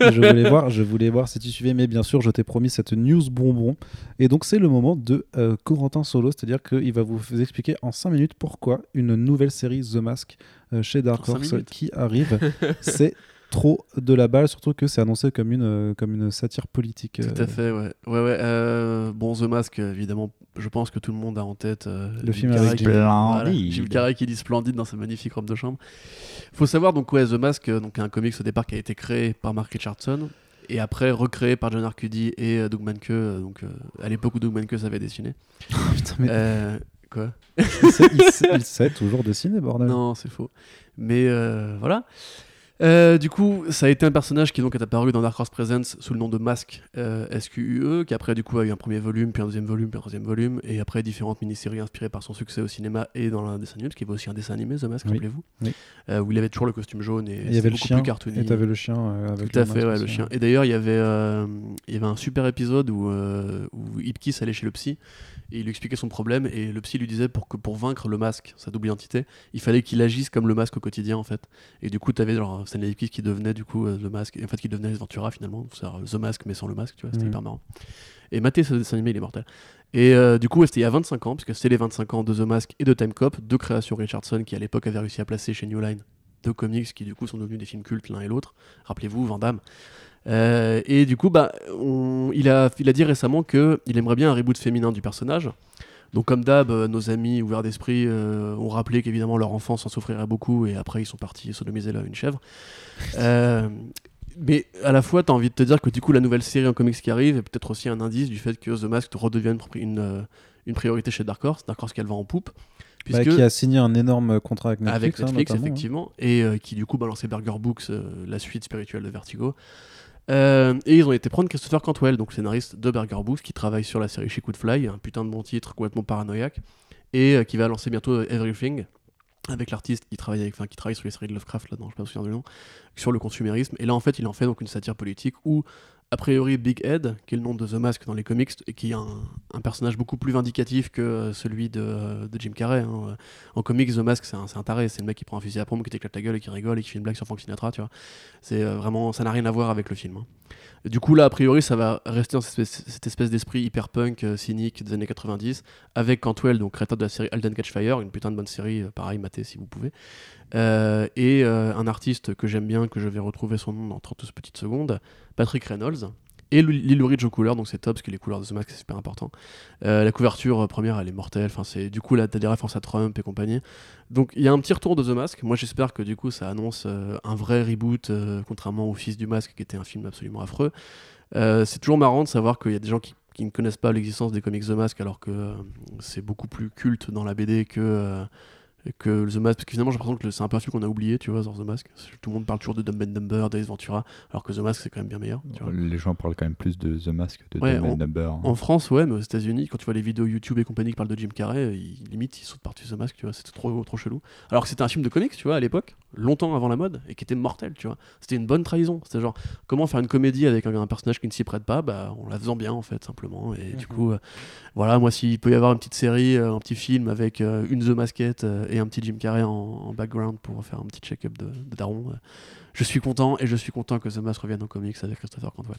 [SPEAKER 1] je voulais voir, je voulais voir si tu suivais, mais bien sûr, je t'ai promis cette news bonbon. Et donc, c'est le moment de euh, Corentin Solo, c'est-à-dire qu'il va vous expliquer en 5 minutes pourquoi une nouvelle série The Mask euh, chez Dark Horse qui arrive. c'est trop de la balle, surtout que c'est annoncé comme une, euh, comme une satire politique.
[SPEAKER 2] Tout à euh. fait, ouais. ouais, ouais euh, bon, The Mask, évidemment, je pense que tout le monde a en tête
[SPEAKER 1] le film avec
[SPEAKER 2] Jim Carrey qui dit splendide dans sa magnifique robe de chambre. faut savoir, donc, ouais, The Mask, donc, un comics au départ qui a été créé par Mark Richardson et après recréé par John Arcudi et Doug Manke, donc à l'époque où Doug Manke savait dessiner.
[SPEAKER 1] Putain, mais...
[SPEAKER 2] Quoi?
[SPEAKER 1] Il, sait, il, sait, toujours dessiner, bordel.
[SPEAKER 2] Non, c'est faux. Mais voilà. Euh, du coup, ça a été un personnage qui donc est apparu dans Dark Horse Presents sous le nom de Mask euh, SQUE, qui après du coup a eu un premier volume, puis un deuxième volume, puis un troisième volume, et après différentes mini-séries inspirées par son succès au cinéma et dans la dessin animé, qui était aussi un dessin animé, The Mask, rappelez-vous, euh, où il avait toujours le costume jaune et,
[SPEAKER 1] il y avait le chien,
[SPEAKER 2] plus cartoony.
[SPEAKER 1] Et t'avais le chien avec
[SPEAKER 2] Tout à fait, ouais, le chien. Et d'ailleurs, il y avait, il y avait un super épisode où, où Ipkiss allait chez le psy et il lui expliquait son problème et le psy lui disait pour que pour vaincre le masque, sa double identité, il fallait qu'il agisse comme le masque au quotidien en fait. Et du coup, tu avais genre Stanley Ipkiss qui devenait du coup euh, le masque, et en fait qui devenait Ventura finalement, c'est The Mask mais sans le masque, tu vois, c'était mm. hyper marrant. Et Maté, ce dessin animé, il est mortel. Et euh, du coup, c'était il y a 25 ans, puisque c'était les 25 ans de The Mask et de Time Cop, deux créations Richardson qui à l'époque avait réussi à placer chez New Line deux comics qui du coup sont devenus des films cultes l'un et l'autre. Rappelez-vous, Van Damme. Euh, et du coup, bah, il, a, il a dit récemment qu'il aimerait bien un reboot féminin du personnage. Donc comme d'hab, euh, nos amis ouverts d'esprit euh, ont rappelé qu'évidemment leur enfance en souffrirait beaucoup et après ils sont partis sodomiser là une chèvre. mais à la fois, tu as envie de te dire que du coup la nouvelle série en comics qui arrive est peut-être aussi un indice du fait que The Mask redevienne une, une, priorité chez Dark Horse, Dark Horse qu'elle va en poupe.
[SPEAKER 1] Bah, qui a signé un énorme contrat avec Netflix.
[SPEAKER 2] Avec
[SPEAKER 1] hein,
[SPEAKER 2] Netflix, effectivement, et qui du coup balançait Burger Books, la suite spirituelle de Vertigo. Euh, et ils ont été prendre Christopher Cantwell, donc scénariste de Burger Books, qui travaille sur la série She Could Fly, un putain de bon titre complètement paranoïaque, et euh, qui va lancer bientôt Everything, avec l'artiste qui travaille, avec, qui travaille sur les séries de Lovecraft, là, je ne me souviens du nom, sur le consumérisme. Et là, en fait, il en fait donc une satire politique où a priori Big Ed, qui est le nom de The Mask dans les comics, et qui est un, personnage beaucoup plus vindicatif que celui de, Jim Carrey. Hein. En comics, The Mask, c'est un, un, taré, c'est le mec qui prend un fusil à pompe, qui t'éclate la gueule et qui rigole et qui fait une blague sur Frank Sinatra, tu vois. C'est euh, vraiment, ça n'a rien à voir avec le film. Hein. Du coup, là, a priori, ça va rester dans cette espèce, d'esprit hyper punk, euh, cynique des années 90, avec Cantwell, donc créateur de la série Alden Catch Fire, une putain de bonne série, euh, pareil, maté si vous pouvez. Et un artiste que j'aime bien, que je vais retrouver son nom dans 30 petites secondes, Patrick Reynolds, et Lilo Ridge aux couleurs, donc c'est top parce que les couleurs de The Mask c'est super important. Euh, la couverture euh, première elle est mortelle, enfin c'est du coup là t'as des références à Trump et compagnie. Donc il y a un petit retour de The Mask. Moi j'espère que du coup ça annonce euh, un vrai reboot, contrairement au Fils du Masque qui était un film absolument affreux. c'est toujours marrant de savoir qu'il y a des gens qui ne connaissent pas l'existence des comics The Mask alors que c'est beaucoup plus culte dans la BD que que The Mask, parce que finalement j'ai l'impression que c'est un peu un film qu'on a oublié, tu vois, dans The Mask. Tout le monde parle toujours de Dumb and Dumber, d'Ace Ventura, alors que The Mask c'est quand même bien meilleur.
[SPEAKER 3] Les gens parlent quand même plus de The Mask que de Dumb and Dumber.
[SPEAKER 2] En France, ouais, mais aux États-Unis, quand tu vois les vidéos YouTube et compagnie qui parlent de Jim Carrey, ils, limite ils sautent partout The Mask, tu vois, c'était trop, trop chelou. Alors que c'était un film de comics, tu vois, à l'époque. Longtemps avant la mode et qui était mortel, tu vois. C'était une bonne trahison. C'était genre, comment faire une comédie avec un, personnage qui ne s'y prête pas Bah, en la faisant bien, en fait, simplement. Et du mhm. coup, euh, voilà, moi, s'il peut y avoir une petite série, euh, un petit film avec euh, une The Maskette et un petit Jim Carrey en, background pour faire un petit check-up de, de, Daron, je suis content et je suis content que The Mask revienne en comics avec Christopher Cantwell.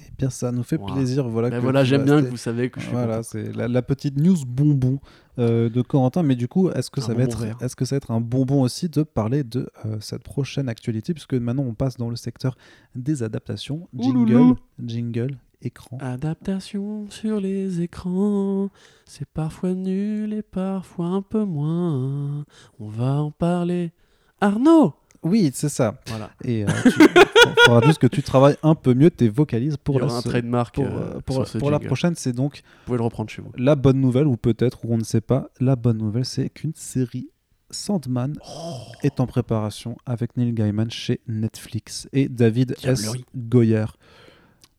[SPEAKER 1] Eh bien, ça nous fait plaisir. Voilà,
[SPEAKER 2] ben voilà j'aime bien que vous savez que je suis
[SPEAKER 1] Voilà, c'est la, petite news bonbon euh, de Corentin. Mais du coup, est-ce que, ça va être, est-ce que ça va être un bonbon aussi de parler de euh, cette prochaine actualité Puisque maintenant, on passe dans le secteur des adaptations. Jingle, jingle, écran.
[SPEAKER 2] Adaptation sur les écrans, c'est parfois nul et parfois un peu moins. On va en parler. Arnaud
[SPEAKER 1] oui, c'est ça. Voilà. Et euh, il faudra juste que tu travailles un peu mieux tes vocalises pour
[SPEAKER 2] la, un trademark
[SPEAKER 1] pour, euh, pour, pour la prochaine. C'est donc
[SPEAKER 2] vous pouvez le reprendre chez vous.
[SPEAKER 1] La bonne nouvelle, ou peut-être, ou on ne sait pas, la bonne nouvelle, c'est qu'une série Sandman oh. est en préparation avec Neil Gaiman chez Netflix et David S. Goyer.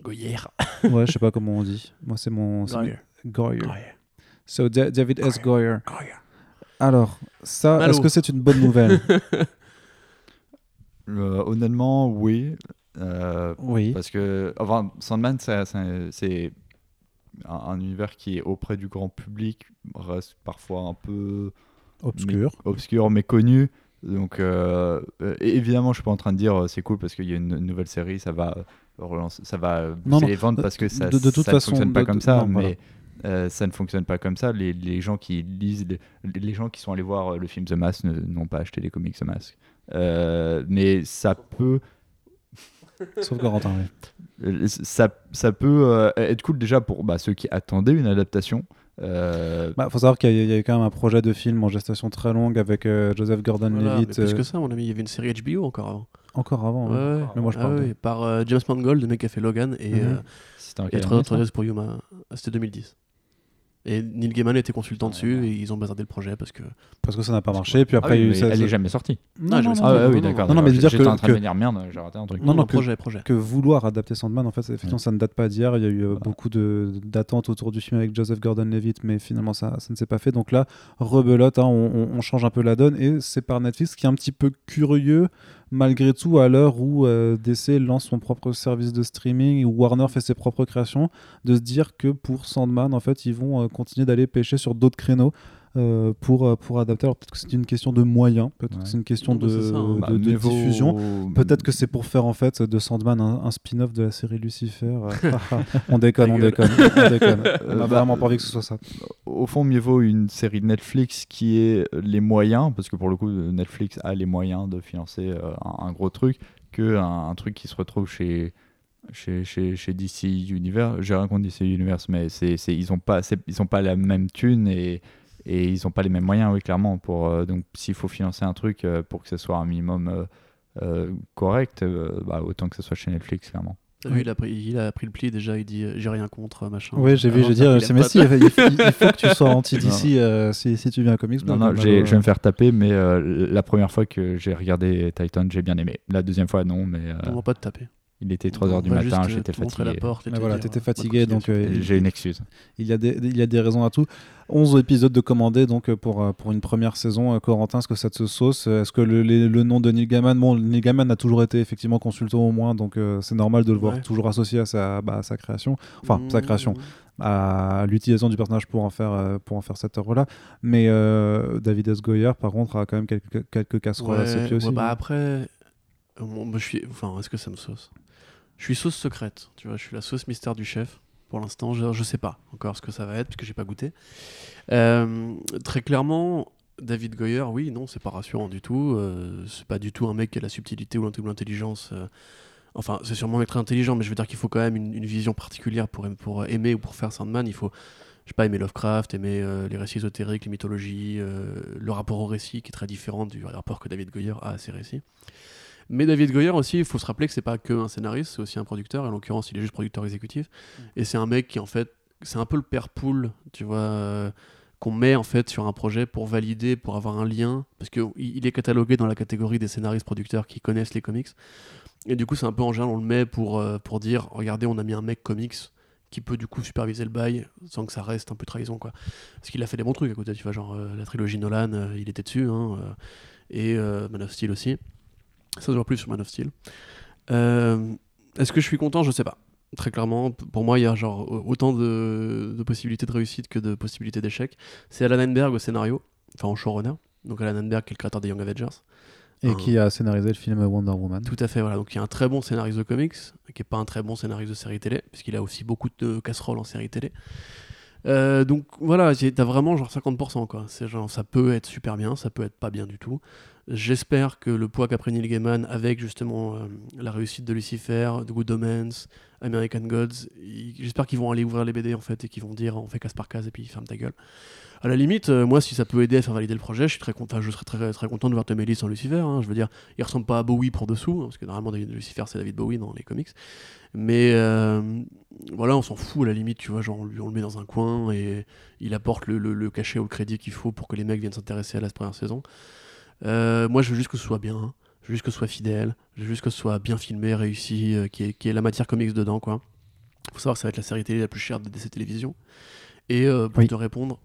[SPEAKER 2] Goyer.
[SPEAKER 1] ouais, je sais pas comment on dit. Moi, c'est mon. Goyer. Goyer. So, David S. Goyer. Alors, ça, est-ce que c'est une bonne nouvelle?
[SPEAKER 3] Euh, honnêtement, oui.
[SPEAKER 1] Euh, oui.
[SPEAKER 3] Parce que enfin, Sandman, c'est un, univers qui est auprès du grand public, reste parfois un peu
[SPEAKER 1] obscur,
[SPEAKER 3] obscur mais connu. Donc, euh, évidemment, je suis pas en train de dire c'est cool parce qu'il y a une, nouvelle série, ça va ça va les ventes parce que ça, de, toute ça façon, ne fonctionne pas comme ça. mais ça ne fonctionne pas comme ça. Les, les gens qui lisent, les, les, gens qui sont allés voir le film The Mask n'ont pas acheté les comics The Mask. Euh, mais ça peut.
[SPEAKER 1] Sauf Corentin,
[SPEAKER 3] oui. Ça, ça peut euh, être cool déjà pour bah, ceux qui attendaient une adaptation.
[SPEAKER 1] Il euh, bah, faut savoir qu'il y, a eu quand même un projet de film en gestation très longue avec Joseph Gordon-Levitt.
[SPEAKER 2] Plus que ça, mon ami, il y avait une série HBO encore avant.
[SPEAKER 1] Encore avant, ouais, mais moi je parle.
[SPEAKER 2] Ah par James Mangold, le mec qui a fait Logan, et, mm et très autres pour Yuma. C'était 2010. Et Neil Gaiman était consultant dessus et ils ont bazardé le projet parce que
[SPEAKER 1] parce que ça n'a pas marché. Puis après,
[SPEAKER 3] ah elle est jamais sortie.
[SPEAKER 2] Non, non,
[SPEAKER 3] ah, oui, d'accord.
[SPEAKER 1] Non, non, mais dire que
[SPEAKER 3] en train de dire merde, j'ai raté un truc.
[SPEAKER 1] Non, non, projet, projet. Que vouloir adapter Sandman, en fait, effectivement, ça ne date pas d'hier. Il y a eu euh, beaucoup de d'attentes autour du film avec Joseph Gordon-Levitt, mais finalement, ça, ça ne s'est pas fait. Donc là, rebelote, hein, on, on, change un peu la donne et c'est par Netflix qui est un petit peu curieux malgré tout, à l'heure où euh, DC lance son propre service de streaming, où Warner fait ses propres créations, de se dire que pour Sandman, en fait, ils vont euh, continuer d'aller pêcher sur d'autres créneaux. Euh, pour, euh, pour adapter. Alors peut-être que c'est une question de moyens, peut-être que c'est une question de, hein. bah, diffusion. Peut-être que c'est pour faire en fait de Sandman un, spin-off de la série Lucifer. on déconne, on déconne, on déconne. On n'a vraiment pas envie que ce soit ça.
[SPEAKER 3] Au fond, mieux vaut une série de Netflix qui ait les moyens, parce que pour le coup, Netflix a les moyens de financer euh, un, gros truc, que un, truc qui se retrouve chez chez, chez, chez, DC Universe. J'ai rien contre DC Universe, mais c'est, ils n'ont pas, ils pas la même thune et, et ils n'ont pas les mêmes moyens, oui, clairement. Pour, euh, donc, s'il faut financer un truc euh, pour que ce soit un minimum euh, correct, bah, autant que ce soit chez Netflix, clairement.
[SPEAKER 2] Oui, il a, pris, il a pris le pli déjà, il dit j'ai rien contre, machin.
[SPEAKER 1] Oui, j'ai vu, je veux dire, c'est mais si, il, faut que tu sois anti-DC si, si, tu viens à Comics.
[SPEAKER 3] Non, non, je vais me faire taper, mais la première fois que j'ai regardé Titan, j'ai bien aimé. La deuxième fois, non, mais.
[SPEAKER 2] On va pas te taper.
[SPEAKER 3] Il était 3h du matin, j'étais fatigué.
[SPEAKER 2] La porte
[SPEAKER 1] mais voilà, t'étais fatigué, donc
[SPEAKER 3] euh, j'ai une excuse.
[SPEAKER 1] Il y, a des, il y a des raisons à tout. 11 épisodes de commandés donc euh, pour, euh, pour une première saison. Corentin, est-ce que ça te sauce? Est-ce que le, le, nom de Neil Gaiman, bon, Neil Gaiman a toujours été effectivement consultant au moins, donc c'est normal de le voir toujours associé à sa, bah, sa création, enfin sa création, mmh. à l'utilisation du personnage pour en faire, pour en faire cette œuvre-là. Mais David S. Goyer, par contre, a quand même quelques, quelques casseroles à ses pieds aussi.
[SPEAKER 2] bah après, je suis... enfin, est-ce que ça me sauce? Je suis sauce secrète, tu vois, je suis la sauce mystère du chef. Pour l'instant, je, ne sais pas encore ce que ça va être, parce que j'ai pas goûté. Euh, très clairement, David Goyer, oui, non, c'est pas rassurant du tout. Euh, c'est pas du tout un mec qui a la subtilité ou l'intelligence. Euh, enfin, c'est sûrement un mec très intelligent, mais je veux dire qu'il faut quand même une, vision particulière pour, pour aimer ou pour faire Sandman. Il faut, je sais pas, aimer Lovecraft, aimer les récits ésotériques, les mythologies, le rapport au récit qui est très différent du rapport que David Goyer a à ses récits. Mais David Goyer aussi, il faut se rappeler que c'est pas que un scénariste, c'est aussi un producteur. Et en l'occurrence, il est juste producteur exécutif. Mm. Et c'est un mec qui, en fait, c'est un peu le père poule, tu vois, euh, qu'on met en fait sur un projet pour valider, pour avoir un lien, parce qu'il il est catalogué dans la catégorie des scénaristes producteurs qui connaissent les comics. Et du coup, c'est un peu en général, on le met pour, euh, pour dire, regardez, on a mis un mec comics qui peut du coup superviser le bail sans que ça reste un peu trahison quoi. Parce qu'il a fait des bons trucs à côté, tu vois, genre la trilogie Nolan, il était dessus, hein, et Man of Steel aussi. Ça se voit plus sur Man of Steel. Est-ce que je suis content? Je sais pas. Très clairement, pour moi, il y a genre autant de, possibilités de réussite que de possibilités d'échec. C'est Alan Enberg au scénario, enfin en showrunner. Donc Alan Enberg qui est le créateur des Young Avengers.
[SPEAKER 1] Et qui a scénarisé le film Wonder Woman.
[SPEAKER 2] Tout à fait, voilà. Donc il y a un très bon scénariste de comics, qui n'est pas un très bon scénariste de série télé, puisqu'il a aussi beaucoup de casseroles en série télé. Euh, donc voilà, t'as vraiment genre 50%, quoi. C'est genre, ça peut être super bien, ça peut être pas bien du tout. J'espère que le poids qu'a pris Neil Gaiman avec justement euh, la réussite de Lucifer, The Good Omens, American Gods, j'espère qu'ils vont aller ouvrir les BD en fait et qu'ils vont dire on fait casse par case et puis ferme ta gueule. À la limite, euh, moi si ça peut aider à faire valider le projet, je, suis très content, je serais très, très content de voir Tom Ellis en Lucifer. Hein. je veux dire, il ressemble pas à Bowie pour dessous, hein, parce que normalement Lucifer c'est David Bowie dans les comics. Mais euh, voilà, on s'en fout à la limite, tu vois, genre on, le met dans un coin et il apporte le, le cachet ou le crédit qu'il faut pour que les mecs viennent s'intéresser à la première saison. Euh, moi, je veux juste que ce soit bien. Hein. Je veux juste que ce soit fidèle. Je veux juste que ce soit bien filmé, réussi, qui qu'il y, ait la matière comics dedans, quoi. Faut savoir que ça va être la série télé la plus chère de DC Télévision. Et euh, pour te répondre,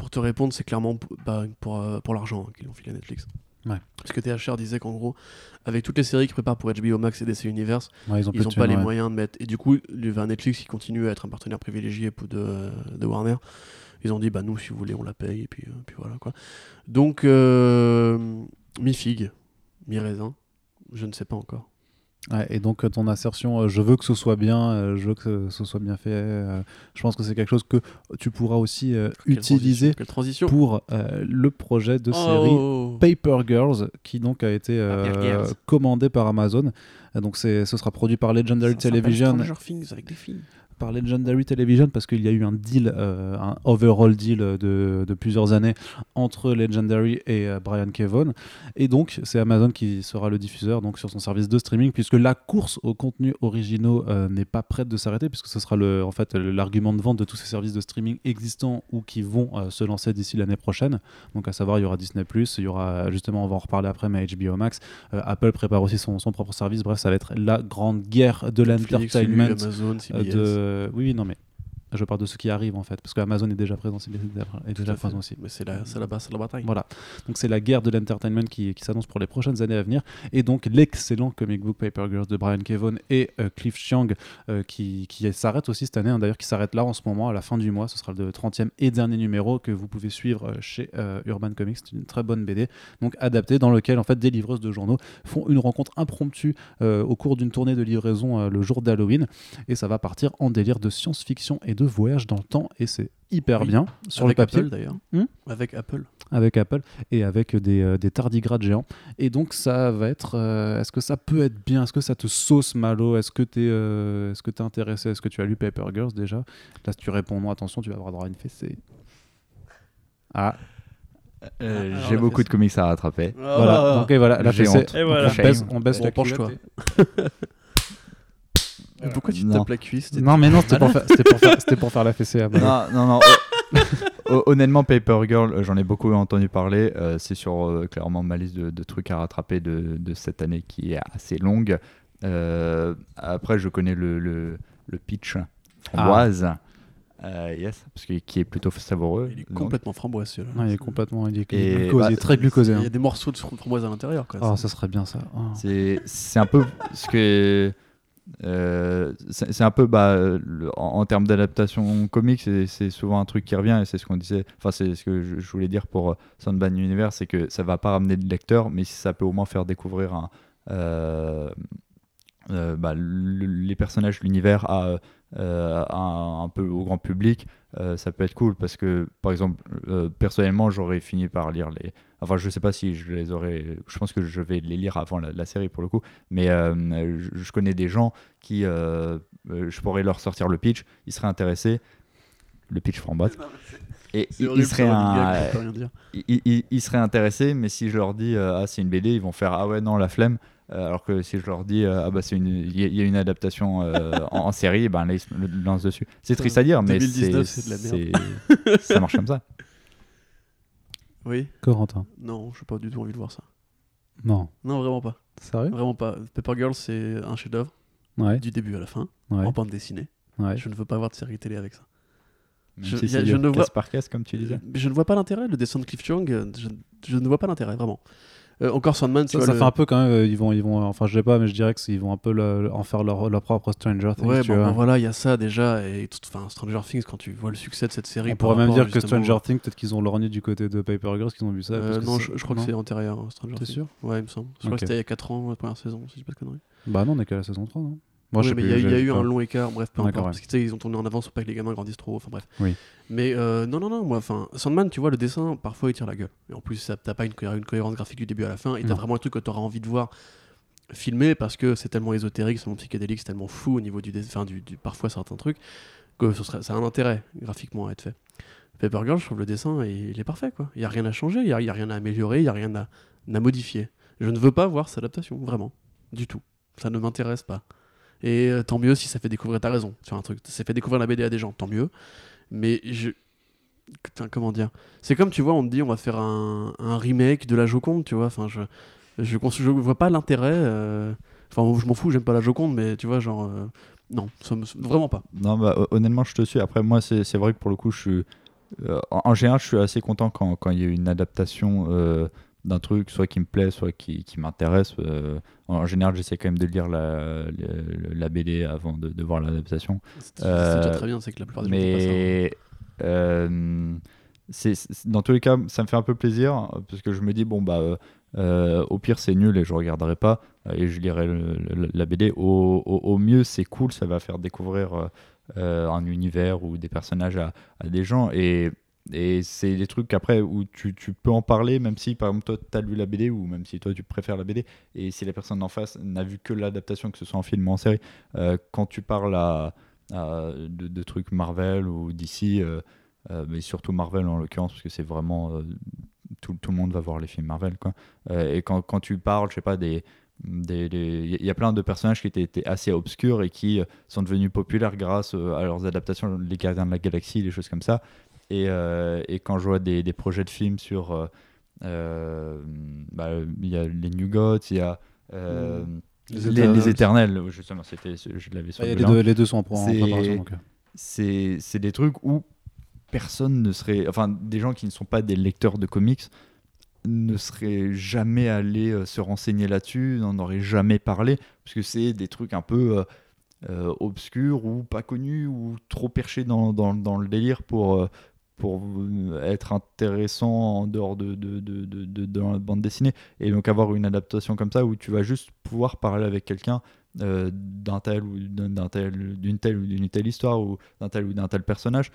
[SPEAKER 2] pour te répondre, c'est clairement bah, pour, pour l'argent hein, qu'ils ont filé à Netflix.
[SPEAKER 1] Ouais.
[SPEAKER 2] Parce que THR disait qu'en gros, avec toutes les séries qu'ils préparent pour HBO Max et DC Universe, ils n'ont pas les moyens de mettre. Et du coup, Netflix qui continue à être un partenaire privilégié de, de Warner. Ils ont dit, bah nous, si vous voulez, on la paye, et puis, euh, puis voilà quoi. Donc, euh, mi-figue, mi-raisin, je ne sais pas encore.
[SPEAKER 1] Et donc ton assertion, euh, je veux que ce soit bien, je veux que ce soit bien fait, je pense que c'est quelque chose que tu pourras aussi utiliser pour le projet de série oh. Paper Girls, qui donc a été commandé par Amazon. Donc ce sera produit par Legendary Television.
[SPEAKER 2] avec des filles
[SPEAKER 1] par Legendary Television parce qu'il y a eu un deal, euh, un overall deal de, de, plusieurs années entre Legendary et euh, Brian Kevon. Et donc, c'est Amazon qui sera le diffuseur donc, sur son service de streaming, puisque la course aux contenus originaux euh, n'est pas prête de s'arrêter, puisque ce sera le, en fait l'argument de vente de tous ces services de streaming existants ou qui vont se lancer d'ici l'année prochaine. Donc, à savoir, il y aura Disney, il y aura justement, on va en reparler après, mais HBO Max. Apple prépare aussi son, son, propre service. Bref, ça va être la grande guerre de l'entertainment de euh, oui, non, mais je parle de ce qui arrive en fait, parce qu'Amazon est déjà présent, est déjà présent aussi.
[SPEAKER 2] Mais c'est la, la base, c'est la bataille.
[SPEAKER 1] Voilà. Donc c'est la guerre de l'entertainment qui, qui s'annonce pour les prochaines années à venir, et donc l'excellent comic book Paper Girls de Brian Kevon et euh, Cliff Chiang euh, qui, qui s'arrête aussi cette année, hein, d'ailleurs qui s'arrête là en ce moment à la fin du mois. Ce sera le 30e et dernier numéro que vous pouvez suivre chez Urban Comics. C'est une très bonne BD, donc adaptée dans lequel en fait des livreuses de journaux font une rencontre impromptue au cours d'une tournée de livraison le jour d'Halloween, et ça va partir en délire de science-fiction et de voyage dans le temps et c'est hyper bien sur
[SPEAKER 2] avec
[SPEAKER 1] le papier.
[SPEAKER 2] D'ailleurs. Hmm avec Apple.
[SPEAKER 1] Avec Apple et avec des, euh, des, tardigrades géants. Et donc ça va être. Euh, est-ce que ça peut être bien? Est-ce que ça te sauce Malo? Est-ce que tu es, euh, est-ce que es intéressé? Est-ce que tu as lu Paper Girls déjà? Là, si tu réponds non, attention, tu vas avoir droit à une fessée. Ah.
[SPEAKER 3] ah j'ai beaucoup de comics à rattraper.
[SPEAKER 1] Voilà, donc et voilà, la fessée.
[SPEAKER 2] On
[SPEAKER 1] baisse, on baisse la
[SPEAKER 2] penche toi. Pourquoi tu te tapes la cuisse
[SPEAKER 1] Non, mais non, c'était pour, faire, pour, pour, faire la fessée.
[SPEAKER 3] Non, non, non. Honnêtement, Paper Girl, euh, j'en ai beaucoup entendu parler. Euh, c'est sur euh, clairement ma liste de, trucs à rattraper de, de, cette année qui est assez longue. après, je connais le, le, le pitch framboise. yes, parce que, qui est plutôt savoureux.
[SPEAKER 2] Il est complètement framboise celui-là.
[SPEAKER 1] il est complètement il est, bah, très glucosé.
[SPEAKER 2] Il y a
[SPEAKER 1] hein.
[SPEAKER 2] des morceaux de framboise à l'intérieur.
[SPEAKER 1] Oh, ça serait bien ça. Oh.
[SPEAKER 3] C'est un peu ce que euh, c'est un peu bah, en, termes d'adaptation comique, c'est souvent un truc qui revient et c'est ce qu'on disait. Enfin, c'est ce que je, voulais dire pour Sandman Universe, c'est que ça va pas ramener de lecteurs, mais ça peut au moins faire découvrir euh, euh, bah, les personnages, l'univers à, un, peu au grand public. ça peut être cool parce que, par exemple, personnellement, j'aurais fini par lire les Enfin, je sais pas si je les aurais. Je pense que je vais les lire avant la, série pour le coup. Mais euh, je, connais des gens qui. Euh, euh, je pourrais leur sortir le pitch. Ils seraient intéressés. Le pitch framboise. Et ils seraient, ils, seraient intéressés, mais si je leur dis ah c'est une BD, ils vont faire ah ouais non la flemme. alors que si je leur dis ah bah c'est une il y, a une adaptation en, série, ben là ils se lancent dessus. C'est triste à dire, mais c'est ça marche comme ça.
[SPEAKER 2] Oui.
[SPEAKER 1] Corentin.
[SPEAKER 2] Non, je n'ai pas du tout envie de voir ça.
[SPEAKER 1] Non.
[SPEAKER 2] Non, vraiment pas.
[SPEAKER 1] Sérieux?
[SPEAKER 2] Vraiment pas. Paper Girl, c'est un chef-d'œuvre.
[SPEAKER 1] Ouais.
[SPEAKER 2] Du début à la fin.
[SPEAKER 1] Ouais.
[SPEAKER 2] En bande dessinée. Je ne veux pas voir de série télé avec ça.
[SPEAKER 3] je, si je ne vois par casse, comme tu disais.
[SPEAKER 2] Je ne vois pas l'intérêt. Le dessin de Cliff Chung, je, je ne vois pas l'intérêt, vraiment. Euh, encore Sandman,
[SPEAKER 1] ça, ça fait un peu quand même. Euh, ils vont, ils vont, enfin, je sais pas, mais je dirais qu'ils vont un peu en faire leur, leur, propre Stranger Things.
[SPEAKER 2] Ouais, bon, voilà, il y a ça déjà. Et enfin, Stranger Things, quand tu vois le succès de cette série.
[SPEAKER 1] On pourrait même dire que Stranger Things, peut-être qu'ils ont lorgné du côté de Paper Girls, qu'ils ont vu ça.
[SPEAKER 2] Euh, non, je, crois que c'est antérieur, hein, Stranger Things. T'es sûr? Ouais, il me semble. Je crois que c'était il y a 4 ans, la première saison, si je dis pas de conneries.
[SPEAKER 1] Bah non, on est qu'à la saison 3, non?
[SPEAKER 2] Moi, mais il y, a eu un long écart, bref, peu importe. Parce qu'ils ont tourné en avance pour pas que les gamins grandissent trop, enfin bref.
[SPEAKER 1] Oui.
[SPEAKER 2] Mais euh, non, non, non, moi, enfin, Sandman, tu vois, le dessin, parfois il tire la gueule. Et en plus, t'as pas une, une, cohérence graphique du début à la fin, et t'as vraiment un truc que t'auras envie de voir filmé parce que c'est tellement ésotérique, c'est tellement psychédélique, c'est tellement fou au niveau du, dessin, du, du, parfois certains trucs, que ce ça a un intérêt graphiquement à être fait. Paper Girl, je trouve le dessin, il est parfait, quoi. Il y a rien à changer, il y a, rien à améliorer, il y a rien à, à modifier. Je ne veux pas voir cette adaptation, vraiment, du tout. Ça ne m'intéresse pas. Et euh, tant mieux si ça fait découvrir, ta raison, sur un truc, ça fait découvrir la BD à des gens, tant mieux. Mais je. comment dire? C'est comme, tu vois, on te dit on va faire un, remake de la Joconde, tu vois. Enfin, je, je, vois pas l'intérêt. Euh, enfin, je m'en fous, j'aime pas la Joconde, mais tu vois, genre. Euh, non, vraiment pas.
[SPEAKER 3] Non, bah, honnêtement, je te suis. Après, moi, c'est vrai que pour le coup, je suis. en, général, je suis assez content quand, quand il y a une adaptation d'un truc, soit qui me plaît, soit qui, qui m'intéresse. Euh, en général, j'essaie quand même de lire la, la, BD avant de, de voir l'adaptation.
[SPEAKER 2] C'est déjà euh, très bien, c'est que la plupart des
[SPEAKER 3] mais, gens euh, c'est, dans tous les cas, ça me fait un peu plaisir parce que je me dis, bon, bah, au pire, c'est nul et je regarderai pas et je lirai la BD. Au, au, mieux, c'est cool, ça va faire découvrir un univers ou des personnages à, à des gens. Et et c'est des trucs après où tu, tu, peux en parler, même si par exemple toi tu as lu la BD ou même si toi tu préfères la BD. Et si la personne en face n'a vu que l'adaptation, que ce soit en film ou en série, euh, quand tu parles à, de, trucs Marvel ou DC, euh, euh, mais surtout Marvel en l'occurrence, parce que c'est vraiment. tout, tout, le monde va voir les films Marvel. Quoi. et quand, quand tu parles, je sais pas, des. Il y a plein de personnages qui étaient, étaient, assez obscurs et qui sont devenus populaires grâce à leurs adaptations, les Gardiens de la Galaxie, les choses comme ça. Et, euh, et, quand je vois des, des, projets de films sur. Euh, euh, bah, il y a les New Gods, il y a. Mm. Les, les, éternels, justement, c'était, je l'avais sur
[SPEAKER 1] les, deux, les deux sont en préparation.
[SPEAKER 3] C'est des trucs où personne ne serait. Enfin, des gens qui ne sont pas des lecteurs de comics ne seraient jamais allés se renseigner là-dessus, n'en auraient jamais parlé, parce que c'est des trucs un peu obscurs ou pas connus ou trop perchés dans, dans, dans le délire pour, pour être intéressant en dehors de, la bande dessinée. Et donc avoir une adaptation comme ça où tu vas juste pouvoir parler avec quelqu'un euh, d'un tel ou d'un tel, d'une telle ou d'une telle histoire ou d'un tel ou d'un tel personnage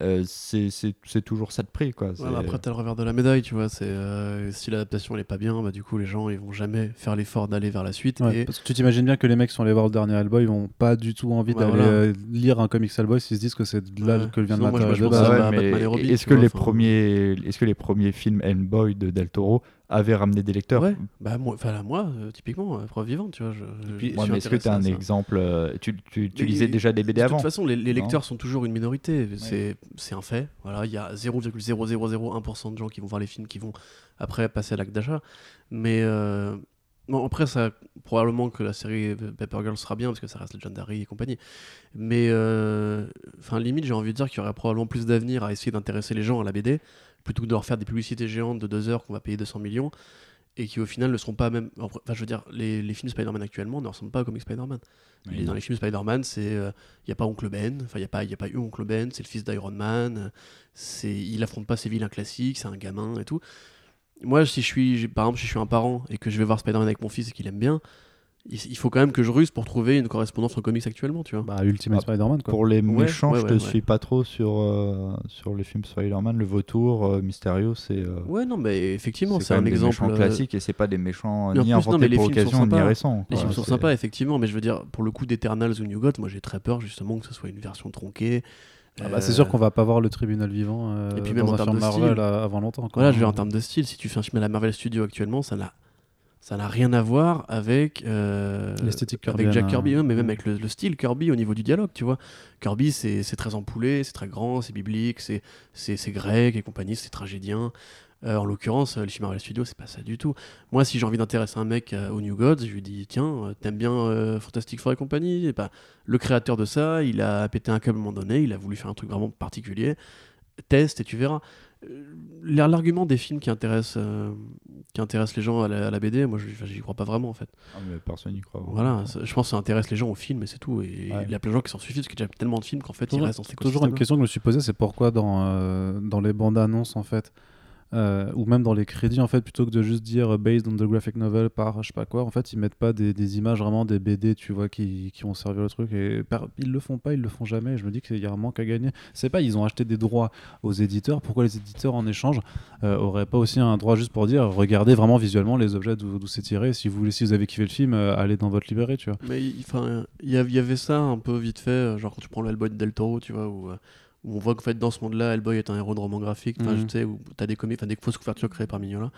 [SPEAKER 3] euh, c'est toujours ça de prix. Quoi.
[SPEAKER 2] après, t'as le revers de la médaille, tu vois. C'est euh, si l'adaptation elle est pas bien, bah, du coup, les gens ils vont jamais faire l'effort d'aller vers la suite. et...
[SPEAKER 1] Parce que tu t'imagines bien que les mecs qui sont allés voir le dernier Hellboy, ils vont pas du tout envie d'aller euh, lire un comics Hellboy s'ils se disent que c'est là que vient de
[SPEAKER 3] matériel. Est-ce que, les premiers, est -ce que les premiers films Hellboy de Del Toro avait ramené des lecteurs.
[SPEAKER 2] Ouais, bah moi, moi, euh, typiquement, euh, preuve vivante, tu vois.
[SPEAKER 3] Je, est-ce que tu as un exemple euh, Tu, tu, tu lisais déjà des BD avant
[SPEAKER 2] De toute façon, les, lecteurs sont toujours une minorité, c'est un fait. Voilà, il y a 0,0001% de gens qui vont voir les films, qui vont après passer à l'acte d'achat. Mais bon, après, ça, probablement que la série Paper Girl sera bien parce que ça reste Legendary et compagnie. Mais enfin, limite, j'ai envie de dire qu'il y aurait probablement plus d'avenir à essayer d'intéresser les gens à la BD plutôt que de leur faire des publicités géantes de deux heures qu'on va payer 200 millions et qui au final ne seront pas même. Enfin, je veux dire, les, les films Spider-Man actuellement ne ressemblent pas aux comics Spider-Man. dans les films Spider-Man, c'est il euh, n'y a pas Oncle Ben, enfin il n'y a pas a pas eu Oncle Ben, c'est le fils d'Iron Man, c'est il affronte pas ses vilains classiques, c'est un gamin et tout. Moi, si je suis par exemple, si je suis un parent et que je vais voir Spider-Man avec mon fils et qu'il aime bien, il faut quand même que je ruse pour trouver une correspondance en comics actuellement, tu vois.
[SPEAKER 1] Bah, Ultimate ah, Spider-Man,
[SPEAKER 3] Pour les méchants, je te suis pas trop sur, euh, sur les films Spider-Man. Le vautour, euh, Mysterio, c'est. Euh,
[SPEAKER 2] ouais, non, mais effectivement, c'est un exemple.
[SPEAKER 3] classique et c'est pas des méchants ni inventés pour l'occasion ni récents.
[SPEAKER 2] Les films sont sympas, effectivement, mais je veux dire, pour le coup d'Eternals ou New God, moi j'ai très peur justement que ce soit une version tronquée.
[SPEAKER 1] Ah bah, c'est sûr qu'on va pas voir le tribunal vivant et puis même dans en un film Marvel avant longtemps.
[SPEAKER 2] Voilà, je veux en termes de style, si tu fais un film à la Marvel Studio actuellement, ça n'a ça n'a rien à voir avec euh,
[SPEAKER 1] l'esthétique
[SPEAKER 2] avec Jack Kirby,
[SPEAKER 1] hein.
[SPEAKER 2] mais même avec le, style Kirby au niveau du dialogue, tu vois. Kirby, c'est très empoulé, c'est très grand, c'est biblique, c'est grec et compagnie, c'est tragédien. Euh, en l'occurrence, le film Marvel Studios, c'est pas ça du tout. Moi, si j'ai envie d'intéresser un mec euh, au New Gods, je lui dis tiens, t'aimes bien Fantastic Four et compagnie? Et pas Le créateur de ça, il a pété un câble à un moment donné, il a voulu faire un truc vraiment particulier. Teste et tu verras. L'argument des films qui intéressent, euh, qui intéressent les gens à la, BD, moi j'y crois pas vraiment en fait.
[SPEAKER 3] Ah, mais personne n'y croit.
[SPEAKER 2] Voilà, je pense que ça intéresse les gens au film et c'est tout. Et il y a plein de gens qui s'en suffisent parce qu'il y a tellement de films qu'en fait ils restent dans ces
[SPEAKER 1] Toujours une question que je me suis posée, c'est pourquoi dans, euh, dans les bandes annonces en fait, euh, ou même dans les crédits en fait plutôt que de juste dire euh, based on the graphic novel par je sais pas quoi en fait ils mettent pas des, des images vraiment des BD tu vois qui, qui ont servi le truc. Et ils le font pas ils le font jamais. Je me dis qu'il y a un manque à gagner. C'est pas ils ont acheté des droits aux éditeurs. Pourquoi les éditeurs en échange euh, auraient pas aussi un droit juste pour dire regardez vraiment visuellement les objets d'où c'est tiré. Si vous si vous avez kiffé le film allez dans votre librairie tu vois.
[SPEAKER 2] Mais enfin il y, avait ça un peu vite fait genre quand tu prends l'album de Del Toro tu vois où où on voit qu'en fait dans ce monde-là, Hellboy est un héros de roman graphique, enfin je mhm. sais, où t'as des comics, des fausses couvertures créées par Mignola,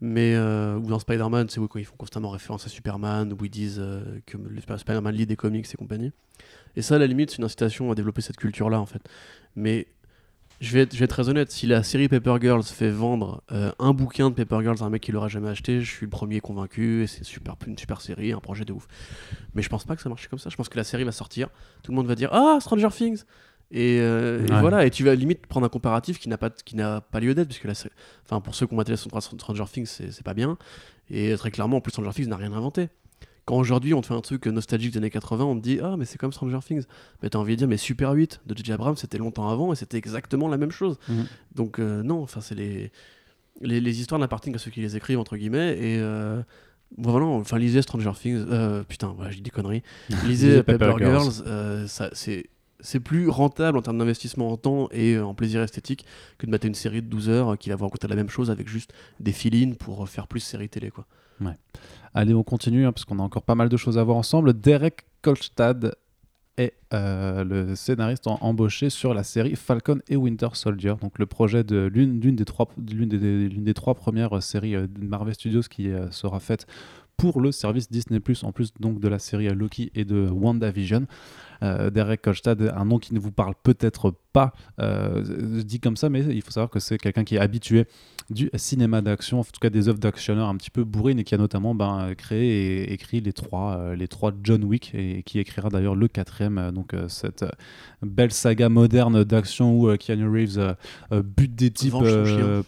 [SPEAKER 2] mais euh, ou dans Spider-Man, c'est où ils font constamment référence à Superman, où ils disent euh, que Spider-Man lit des comics et compagnie. Et ça, à la limite, c'est une incitation à développer cette culture-là en fait. Mais je vais, être, je vais être très honnête, si la série Paper Girls fait vendre euh, un bouquin de Paper Girls à un mec qui l'aura jamais acheté, je suis le premier convaincu, et c'est super, une super série, un projet de ouf. Mais je pense pas que ça marche comme ça. Je pense que la série va sortir, tout le monde va dire Ah, Stranger Things euh, et, voilà, et tu vas limite prendre un comparatif qui n'a pas, qui n'a pas lieu d'être, puisque là, enfin, pour ceux qui ont maté Stranger Things, c'est pas bien. Et très clairement, en plus, Stranger Things n'a rien inventé. Quand aujourd'hui on te fait un truc nostalgique des années 80, on te dit Ah, mais c'est comme Stranger Things. Mais t'as envie de dire, mais Super 8 de J.J. Abrams, c'était longtemps avant et c'était exactement la même chose. Mhm. Donc, euh, non, enfin, c'est les... les... les. histoires n'appartiennent qu'à ceux qui les écrivent, entre guillemets. Et. Euh... voilà, enfin, lisez Stranger Things. Euh, putain, voilà, j'ai des conneries. lisez Paper, Girls, euh, ça, c'est c'est plus rentable en termes d'investissement en temps et euh, en plaisir esthétique que de mater une série de 12 heures qui va vous raconter la même chose avec juste des fill pour faire plus série télé. Quoi.
[SPEAKER 1] Ouais. Allez, on continue hein, parce qu'on a encore pas mal de choses à voir ensemble. Derek Kolstad est euh, le scénariste embauché sur la série Falcon et Winter Soldier, donc le projet de l'une des trois des, des, trois premières séries euh, de Marvel Studios qui sera faite pour le service Disney+, en plus donc de la série Loki et de WandaVision. Euh, Derek Kolstad, un nom qui ne vous parle peut-être pas euh, dit comme ça, mais il faut savoir que c'est quelqu'un qui est habitué du cinéma d'action, en tout cas des œuvres d'actionneurs un petit peu bourrines et qui a notamment ben, créé et écrit les trois, euh, les trois John Wick et, qui écrira d'ailleurs le quatrième, euh, donc cette belle saga moderne d'action où Keanu Reeves bute des types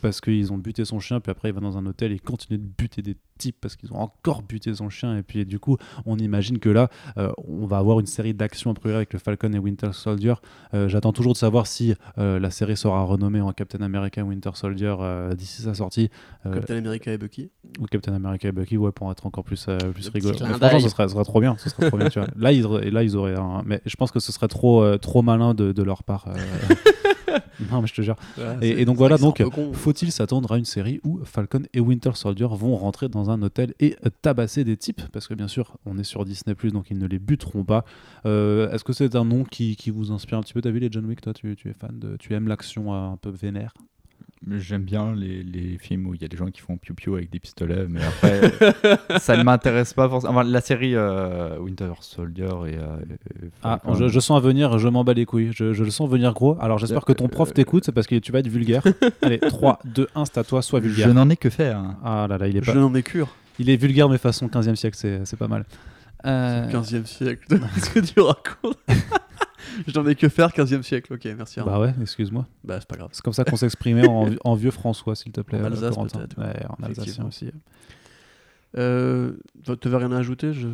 [SPEAKER 1] parce qu'ils ont buté son chien, puis après il va dans un hôtel et il continue de buter des types parce qu'ils ont encore buté son chien et puis du coup on imagine que là on va avoir une série d'actions à avec le Falcon et Winter Soldier. J'attends toujours de savoir si la série sera renommée en Captain America Winter Soldier d'ici sa sortie.
[SPEAKER 2] Euh, Captain America et Bucky
[SPEAKER 1] Ou Captain America et Bucky, ouais, pour être encore plus, euh, plus rigolo. Franchement, ce serait, ce serait, trop bien. Ce serait trop bien tu vois. Là, ils, là, ils auraient. Un... Mais je pense que ce serait trop, euh, trop malin de, de leur part. non, mais je te jure. et, donc voilà, donc faut-il s'attendre à une série où Falcon et Winter Soldier vont rentrer dans un hôtel et tabasser des types? Parce que bien sûr, on est sur Disney, donc ils ne les buteront pas. Est-ce que c'est un nom qui, qui, vous inspire un petit peu? T'as vu les John Wick Toi, tu, tu es fan de. Tu aimes l'action un peu vénère?
[SPEAKER 3] J'aime bien les, les, films où il y a des gens qui font piou-piou avec des pistolets, mais après, ça ne m'intéresse pas forcément. la série euh, Winter Soldier et. Euh,
[SPEAKER 1] ah, je, sens à venir, je m'en bats les couilles. Je, je, le sens venir gros. Alors j'espère que ton prof t'écoute, c'est parce que tu vas être vulgaire. Allez, 3, 2, 1, c'est à toi, sois vulgaire.
[SPEAKER 3] Je n'en ai que faire.
[SPEAKER 1] Ah là là, il est
[SPEAKER 2] pas. Je n'en ai cure.
[SPEAKER 1] Il est vulgaire, mais façon 15e siècle, c'est pas mal.
[SPEAKER 2] Euh... 15e siècle, qu'est-ce que tu racontes? J'en ai que faire 15e siècle, ok, merci.
[SPEAKER 1] Bah ouais, excuse-moi.
[SPEAKER 2] Bah c'est pas grave.
[SPEAKER 1] C'est comme ça qu'on s'exprimait en, en, vieux François, s'il te plaît.
[SPEAKER 2] En Alsace peut-être.
[SPEAKER 1] Ouais, en alsacien aussi.
[SPEAKER 2] Euh, tu veux rien à ajouter je...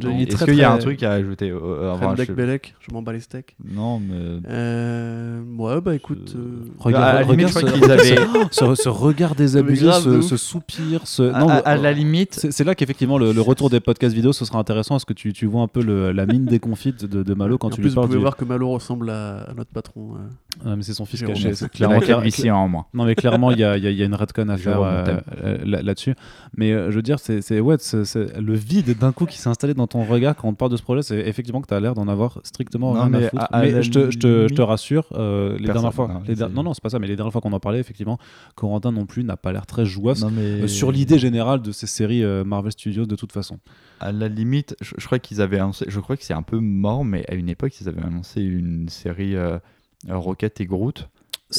[SPEAKER 3] Est-ce qu'il y a un truc à ajouter euh,
[SPEAKER 2] avant je... Belek, je m'en bats les steaks.
[SPEAKER 3] Non, mais.
[SPEAKER 2] Euh... Ouais, bah écoute. Euh...
[SPEAKER 1] Regarde,
[SPEAKER 3] à
[SPEAKER 1] limite,
[SPEAKER 3] je crois qu'ils avaient.
[SPEAKER 1] ce, ce, regard désabusé, ce, ce, soupir. Ce...
[SPEAKER 3] Non, à, à, la limite.
[SPEAKER 1] C'est là qu'effectivement le, le, retour des podcasts vidéo ce sera intéressant parce que tu, tu vois un peu le, la mine déconfite de, de Malo quand tu
[SPEAKER 2] lui
[SPEAKER 1] parles.
[SPEAKER 2] Vous pouvez voir que Malo ressemble à, notre patron.
[SPEAKER 1] Euh... Ah, mais c'est son fils
[SPEAKER 3] caché. C'est clairement
[SPEAKER 1] ici en moins. Non, mais clairement, il y a, y a une redcon à faire euh, là-dessus. Mais je veux dire, c'est ouais, le vide d'un coup qui s'est installé dans ton regard quand on te parle de ce projet. C'est effectivement que tu as l'air d'en avoir strictement rien à foutre. mais je te, je, te, je te, rassure, euh, les dernières fois. Non, les non, non, c'est pas ça, mais les dernières fois qu'on en parlait, effectivement, Corentin non plus n'a pas l'air très joueur euh, sur l'idée générale de ces séries euh, Marvel Studios de toute façon.
[SPEAKER 3] À la limite, je, crois qu'ils avaient annoncé, je crois que c'est un peu mort, mais à une époque, ils avaient annoncé une série Rocket et Groot.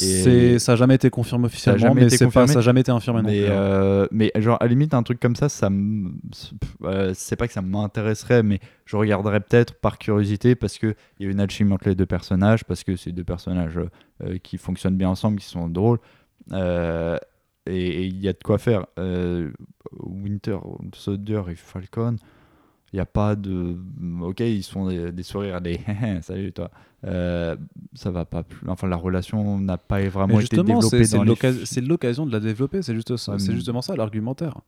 [SPEAKER 1] Et ça n'a jamais été confirmé officiellement, mais ça n'a jamais été infirmé
[SPEAKER 3] mais,
[SPEAKER 1] non
[SPEAKER 3] euh, mais genre, à la limite, un truc comme ça, ça euh, c'est pas que ça m'intéresserait, mais je regarderais peut-être par curiosité parce qu'il y a une alchimie entre les deux personnages, parce que c'est deux personnages euh, qui fonctionnent bien ensemble, qui sont drôles. et il y a de quoi faire. Winter Soldier et Falcon, il n'y a pas de. Ok, ils sont des, sourires, des salut toi. Euh, ça va pas plus. Enfin, la relation n'a pas vraiment été développée.
[SPEAKER 1] C'est l'occasion de la développer, c'est juste ça. c'est justement ça l'argumentaire.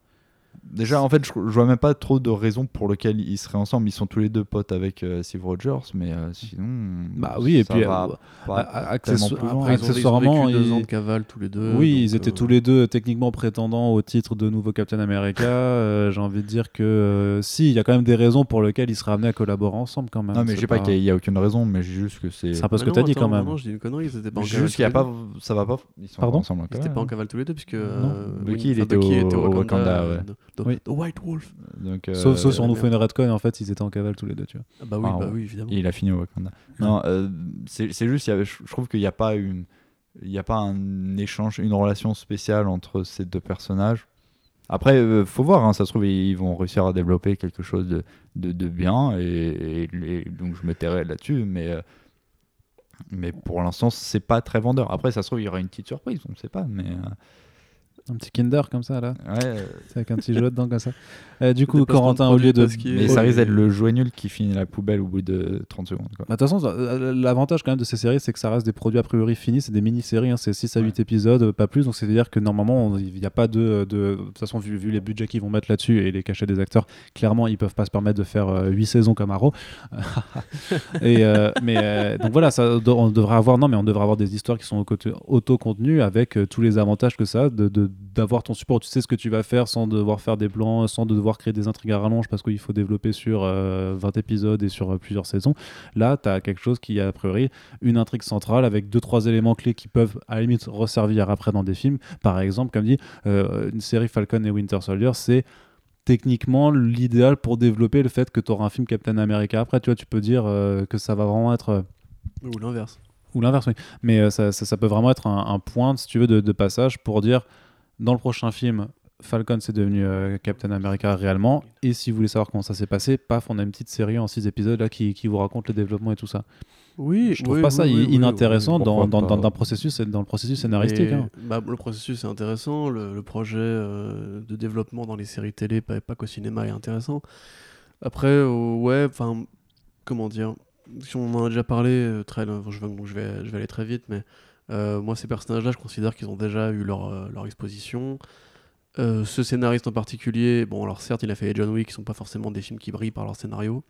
[SPEAKER 3] Déjà, en fait, je, je, vois même pas trop de raisons pour lesquelles ils seraient ensemble. Ils sont tous les deux potes avec euh, Steve Rogers, mais euh, sinon.
[SPEAKER 1] Bah oui, et puis
[SPEAKER 2] euh, accessoirement, ils ont deux ans de cavale tous les deux.
[SPEAKER 1] Oui, ils étaient tous les deux techniquement prétendants au titre de nouveau Captain America. J'ai envie de dire que si, il y a quand même des raisons pour lesquelles ils seraient amenés à collaborer ensemble quand même.
[SPEAKER 3] Non, mais je sais pas qu'il y, a aucune raison, mais juste que c'est.
[SPEAKER 1] C'est un peu ce que tu as dit quand même.
[SPEAKER 2] Non, je dis une connerie, ils étaient pas en
[SPEAKER 3] cavale. Juste qu'il y a pas, ça va pas.
[SPEAKER 1] Ils sont Pardon
[SPEAKER 2] ensemble. Ils étaient pas en cavale tous les deux puisque.
[SPEAKER 3] Bucky, il était au Wakanda.
[SPEAKER 2] White Wolf.
[SPEAKER 1] Donc, sauf, sauf si on nous fait une redcon, en fait, ils étaient en cavale tous les deux, tu vois.
[SPEAKER 2] Ah bah oui, bah oui évidemment.
[SPEAKER 3] Il a fini au Wakanda. Non, euh, c'est juste, je trouve qu'il n'y a pas une, il n'y a pas un échange, une relation spéciale entre ces deux personnages. Après, euh, faut voir, hein, ça se trouve, ils vont réussir à développer quelque chose de, de, de bien, et, donc je me tairai là-dessus, mais, euh, mais pour l'instant, c'est pas très vendeur. Après, ça se trouve, il y aura une petite surprise, on ne sait pas, mais.
[SPEAKER 1] Un petit Kinder comme ça là.
[SPEAKER 3] Ouais.
[SPEAKER 1] avec un petit jouet dedans comme ça. Euh, du coup, Corentin, au lieu de.
[SPEAKER 3] Mais ça risque d'être le jouet nul qui finit la poubelle au bout de 30 secondes.
[SPEAKER 1] Bah, de toute façon, euh, l'avantage quand même de ces séries, c'est que ça reste des produits a priori finis. C'est des mini-séries, hein, c'est 6 à 8 épisodes, pas plus. Donc c'est-à-dire que normalement, il n'y a pas de. De, de toute façon, vu, vu les budgets qu'ils vont mettre là-dessus et les cachets des acteurs, clairement, ils peuvent pas se permettre de faire 8 euh, saisons comme Arrow. et, mais donc voilà, ça, on devrait avoir. Non, mais on devrait avoir des histoires qui sont auto-contenues avec tous les avantages que ça de, de d'avoir ton support, tu sais ce que tu vas faire sans devoir faire des plans, sans devoir créer des intrigues à rallonge parce qu'il faut développer sur 20 euh, épisodes et sur euh, plusieurs saisons. Là, tu as quelque chose qui a a priori une intrigue centrale avec deux trois éléments clés qui peuvent à la limite resservir après dans des films. Par exemple, comme dit, euh, une série Falcon et Winter Soldier, c'est techniquement l'idéal pour développer le fait que tu auras un film Captain America après. Tu vois, tu peux dire que ça va vraiment être.
[SPEAKER 2] Ou l'inverse.
[SPEAKER 1] Ou l'inverse, oui. Mais ça, ça, peut vraiment être un, point, si tu veux, de, de passage pour dire dans le prochain film, Falcon c'est devenu euh, Captain America réellement. Et si vous voulez savoir comment ça s'est passé, paf, on a une petite série en 6 épisodes là qui, qui, vous raconte le développement et tout ça.
[SPEAKER 2] Oui,
[SPEAKER 1] je trouve pas ça inintéressant dans, dans, dans, processus, dans le processus scénaristique. Hein.
[SPEAKER 2] Bah, le processus est intéressant, le, projet euh, de développement dans les séries télé, pas, pas qu'au cinéma, est intéressant. Après, euh, ouais, enfin, comment dire, si on en a déjà parlé, très, je, vais, je, vais, je vais aller très vite, mais euh, moi, ces personnages-là, je considère qu'ils ont déjà eu leur, euh, exposition. Euh, ce scénariste en particulier, bon, alors certes, il a fait les John Wick, qui sont pas forcément des films qui brillent par leur scénario.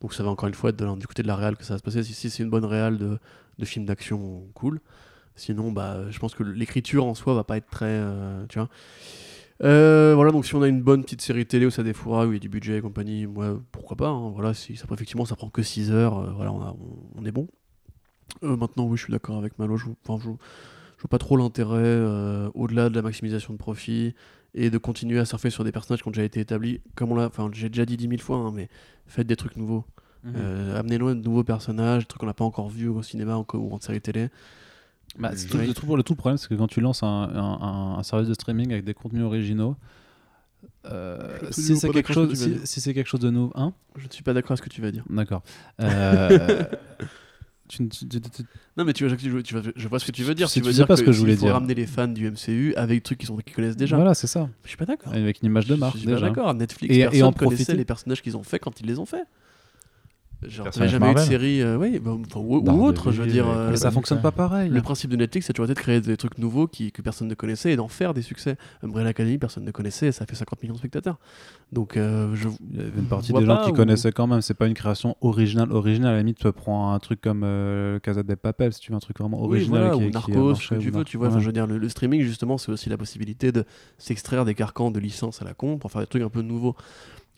[SPEAKER 2] Donc ça va encore une fois être du côté de la réal que ça va se passer. Si, c'est une bonne réal de, de film d'action, cool. Sinon, bah, je pense que l'écriture en soi va pas être très. tu vois. voilà, donc si on a une bonne petite série télé où ça défoura, où il y a du budget et compagnie, moi, pourquoi pas. Hein. voilà, si ça, effectivement, ça prend que 6 heures, voilà, on, est bon. Euh, maintenant, oui, je suis d'accord avec Malo. Je, enfin, je, je vois pas trop l'intérêt, euh, au-delà de la maximisation de profit, et de continuer à surfer sur des personnages qui ont déjà été établis. Comme on l'a, enfin, j'ai déjà dit dix mille fois, hein, mais faites des trucs nouveaux. Mhm. Euh, amenez-nous de nouveaux personnages, des trucs qu'on n'a pas encore vus au cinéma ou en série télé.
[SPEAKER 1] Bah, tout, le, tout, le, tout, problème, c'est que quand tu lances un, un, un, service de streaming avec des contenus originaux, si c'est quelque, chose, si, si c'est quelque chose de nouveau, hein?
[SPEAKER 2] Je ne suis pas d'accord avec ce que tu vas dire.
[SPEAKER 1] D'accord.
[SPEAKER 2] non, mais tu vois, tu, tu, je vois ce que tu veux dire.
[SPEAKER 1] tu
[SPEAKER 2] veux
[SPEAKER 1] dire pas ce que je voulais
[SPEAKER 2] faut
[SPEAKER 1] dire.
[SPEAKER 2] ramener les fans du MCU avec des trucs qu'ils qui connaissent déjà.
[SPEAKER 1] Voilà, c'est ça.
[SPEAKER 2] Je suis pas d'accord.
[SPEAKER 1] Avec une image de marque. Je
[SPEAKER 2] suis pas d'accord. Netflix, et, personne et en connaissait les personnages qu'ils ont fait quand ils les ont fait. Genre, t'avais jamais eu de série, euh, oui, bah, ou, autre, je veux dire.
[SPEAKER 1] Euh, mais ça fonctionne pas pareil.
[SPEAKER 2] Le principe de Netflix, c'est toujours été de créer des trucs nouveaux qui, que personne ne connaissait et d'en faire des succès. Umbrella Academy, personne ne connaissait et ça fait 50 millions de spectateurs. Donc, euh, je.
[SPEAKER 1] Il y avait une partie des gens qui connaissaient quand même. C'est pas une création originale. Originale, à la limite, tu peux prendre un truc comme Casa de Papel, si tu veux un truc vraiment original.
[SPEAKER 2] ou Narcos, ce que tu veux. Tu vois, je veux dire, le, streaming, justement, c'est aussi la possibilité de s'extraire des carcans de licence à la con pour faire des trucs un peu nouveaux.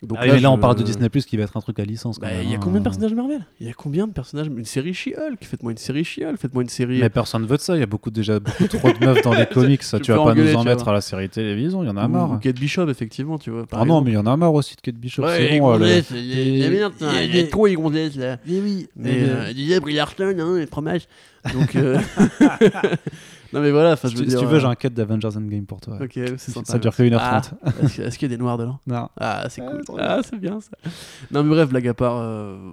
[SPEAKER 1] Donc ah là, on parle de Disney Plus qui va être un truc à licence.
[SPEAKER 2] Bah, il y a combien de personnages Marvel? Il y a combien de personnages? Une série She-Hulk Faites-moi une série She-Hulk Faites-moi une série.
[SPEAKER 1] Mais personne ne veut de ça. Il y a beaucoup déjà beaucoup trop de meufs dans les comics. tu, tu vas pas nous en mettre à la série télévision. Il y en a marre. Ou
[SPEAKER 2] Kate Bishop, effectivement, tu vois.
[SPEAKER 1] Ah non, mais il y en a marre aussi de Kate Bishop.
[SPEAKER 2] Ouais, les gonzesses. Il y a trop les gonzesses là. Mais oui. Mais disait Brie Larson, hein, les fromages. Donc. Euh, non mais voilà,
[SPEAKER 1] si, tu veux, j'ai un cut d'Avengers Endgame pour toi.
[SPEAKER 2] Ok, c'est.
[SPEAKER 1] Ça dure que 1h30. Ah,
[SPEAKER 2] est-ce qu'il y a des noirs dedans?
[SPEAKER 1] Non.
[SPEAKER 2] Ah, c'est cool. Ah, c'est bien ça. Non mais bref, blague à part. Euh...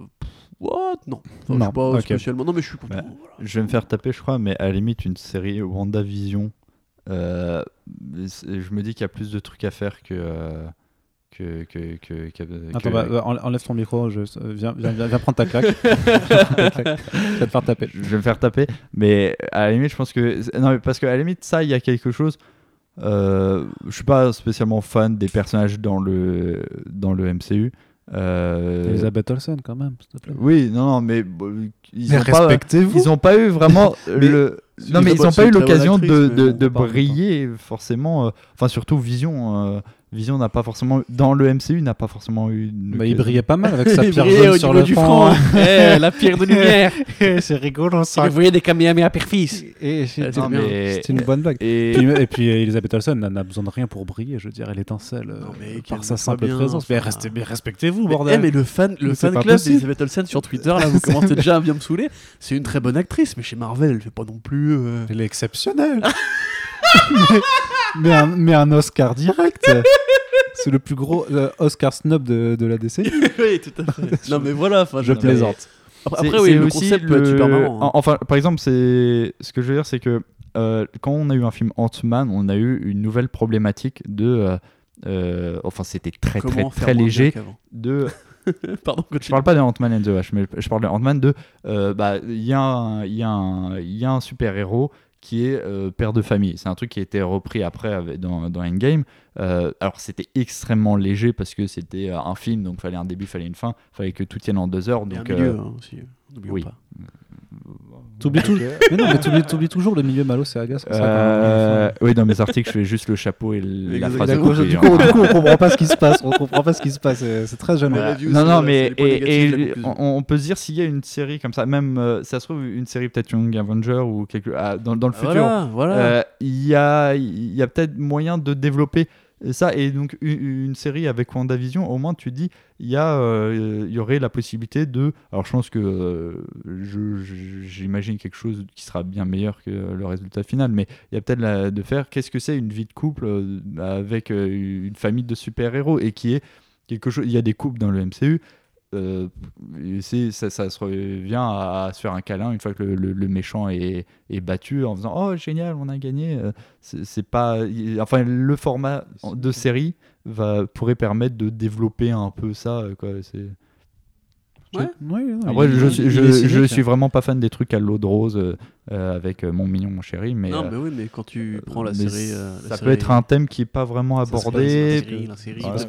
[SPEAKER 2] What? Non. non. Je suis pas spécialement. Non mais je suis content. Bah,
[SPEAKER 3] je vais me faire taper, je crois, mais à la limite, une série WandaVision. Euh, je me dis qu'il y a plus de trucs à faire que. Euh, que, que, que,
[SPEAKER 1] Attends, bah, enlève ton micro, je, viens, viens, viens, prendre ta claque. je vais te faire taper.
[SPEAKER 3] Je vais me faire taper, mais à la limite, je pense que. Non, parce qu'à la limite, ça, il y a quelque chose. Euh, je suis pas spécialement fan des personnages dans le, dans le MCU.
[SPEAKER 1] Euh... Elisabeth Olsen, quand même, s'il te plaît.
[SPEAKER 3] Oui, non, non, mais. Ils
[SPEAKER 1] mais respectez-vous.
[SPEAKER 3] Ils n'ont pas eu vraiment le. Non, mais ils n'ont pas eu l'occasion de, de, de briller, forcément. Euh, enfin, surtout Vision. Euh, Vision n'a pas forcément dans le MCU n'a pas forcément eu.
[SPEAKER 1] Bah, il brillait pas mal avec sa pierre jaune sur le du front.
[SPEAKER 2] Eh, la pierre de lumière.
[SPEAKER 1] c'est rigolo ça.
[SPEAKER 2] Vous voyez des Kamehameha père-fils.
[SPEAKER 1] C'est une bonne blague. Et, puis, et puis Elisabeth Olsen n'a besoin de rien pour briller. Je veux dire, elle étincelle euh, par sa simple présence. Mais, respectez-vous, bordel.
[SPEAKER 2] Eh, mais le fan, le fan club d'Elisabeth Olsen sur Twitter, là, vous commencez déjà à bien me saouler. C'est une très bonne actrice, mais chez Marvel, elle fait pas non plus. Euh,
[SPEAKER 1] elle est exceptionnelle. Mais, un, mais un Oscar direct. C'est le plus gros euh, Oscar snob de, de, la décennie.
[SPEAKER 2] oui, tout à fait. non, mais voilà,
[SPEAKER 1] je plaisante.
[SPEAKER 2] Après, oui, le concept peut être super marrant.
[SPEAKER 3] Hein. Enfin, par exemple, c'est ce que je veux dire, c'est que euh, quand on a eu un film Ant-Man, on a eu une nouvelle problématique de. Euh, enfin, c'était très, très, très léger. De.
[SPEAKER 2] Pardon,
[SPEAKER 3] je parle pas de Ant-Man and the Wasp, mais je parle de Ant-Man de. bah, il y, y, y, a un super-héros qui est euh, père de famille. C'est un truc qui a été repris après dans, dans Endgame. Euh, alors c'était extrêmement léger parce que c'était euh, un film, donc fallait un début, fallait une fin, fallait que tout tienne en deux heures. Donc,
[SPEAKER 2] un milieu, hein, aussi, oui. pas.
[SPEAKER 1] T'oublies tout... mais non, mais t'oublies, toujours le milieu malo, c'est agace.
[SPEAKER 3] Euh... Oui, dans mes articles, je fais juste le chapeau et la phrase.
[SPEAKER 1] Du coup, du coup, on comprend pas ce qui se passe. On comprend pas ce qui se passe. C'est très jeune.
[SPEAKER 3] non, non, mais et, on, peut se dire s'il y a une série comme ça, même euh, ça se trouve une série peut-être Young Avenger ou quelque ah, dans, dans, le futur.
[SPEAKER 2] Voilà, voilà.
[SPEAKER 3] Euh, il y a il y a peut-être moyen de développer ça, et donc une, série avec WandaVision, au moins tu dis, il y, euh, y aurait la possibilité de. Alors je pense que euh, j'imagine quelque chose qui sera bien meilleur que le résultat final, mais il y a peut-être de faire qu'est-ce que c'est une vie de couple euh, avec une famille de super-héros et qui est quelque chose. Il y a des couples dans le MCU, euh, ça, ça, se revient à, se faire un câlin une fois que le, méchant est, est, battu en faisant oh génial on a gagné. Euh, c'est pas enfin le format de série va pourrait permettre de développer un peu ça quoi c'est
[SPEAKER 2] Ouais.
[SPEAKER 3] je, je, je, suis vraiment pas fan des trucs à l'eau de rose euh, avec euh, mon mignon, mon chéri. Mais,
[SPEAKER 2] non, mais oui, mais quand tu prends la série. Euh,
[SPEAKER 3] ça peut être un thème qui est pas vraiment abordé.
[SPEAKER 1] C'est parce,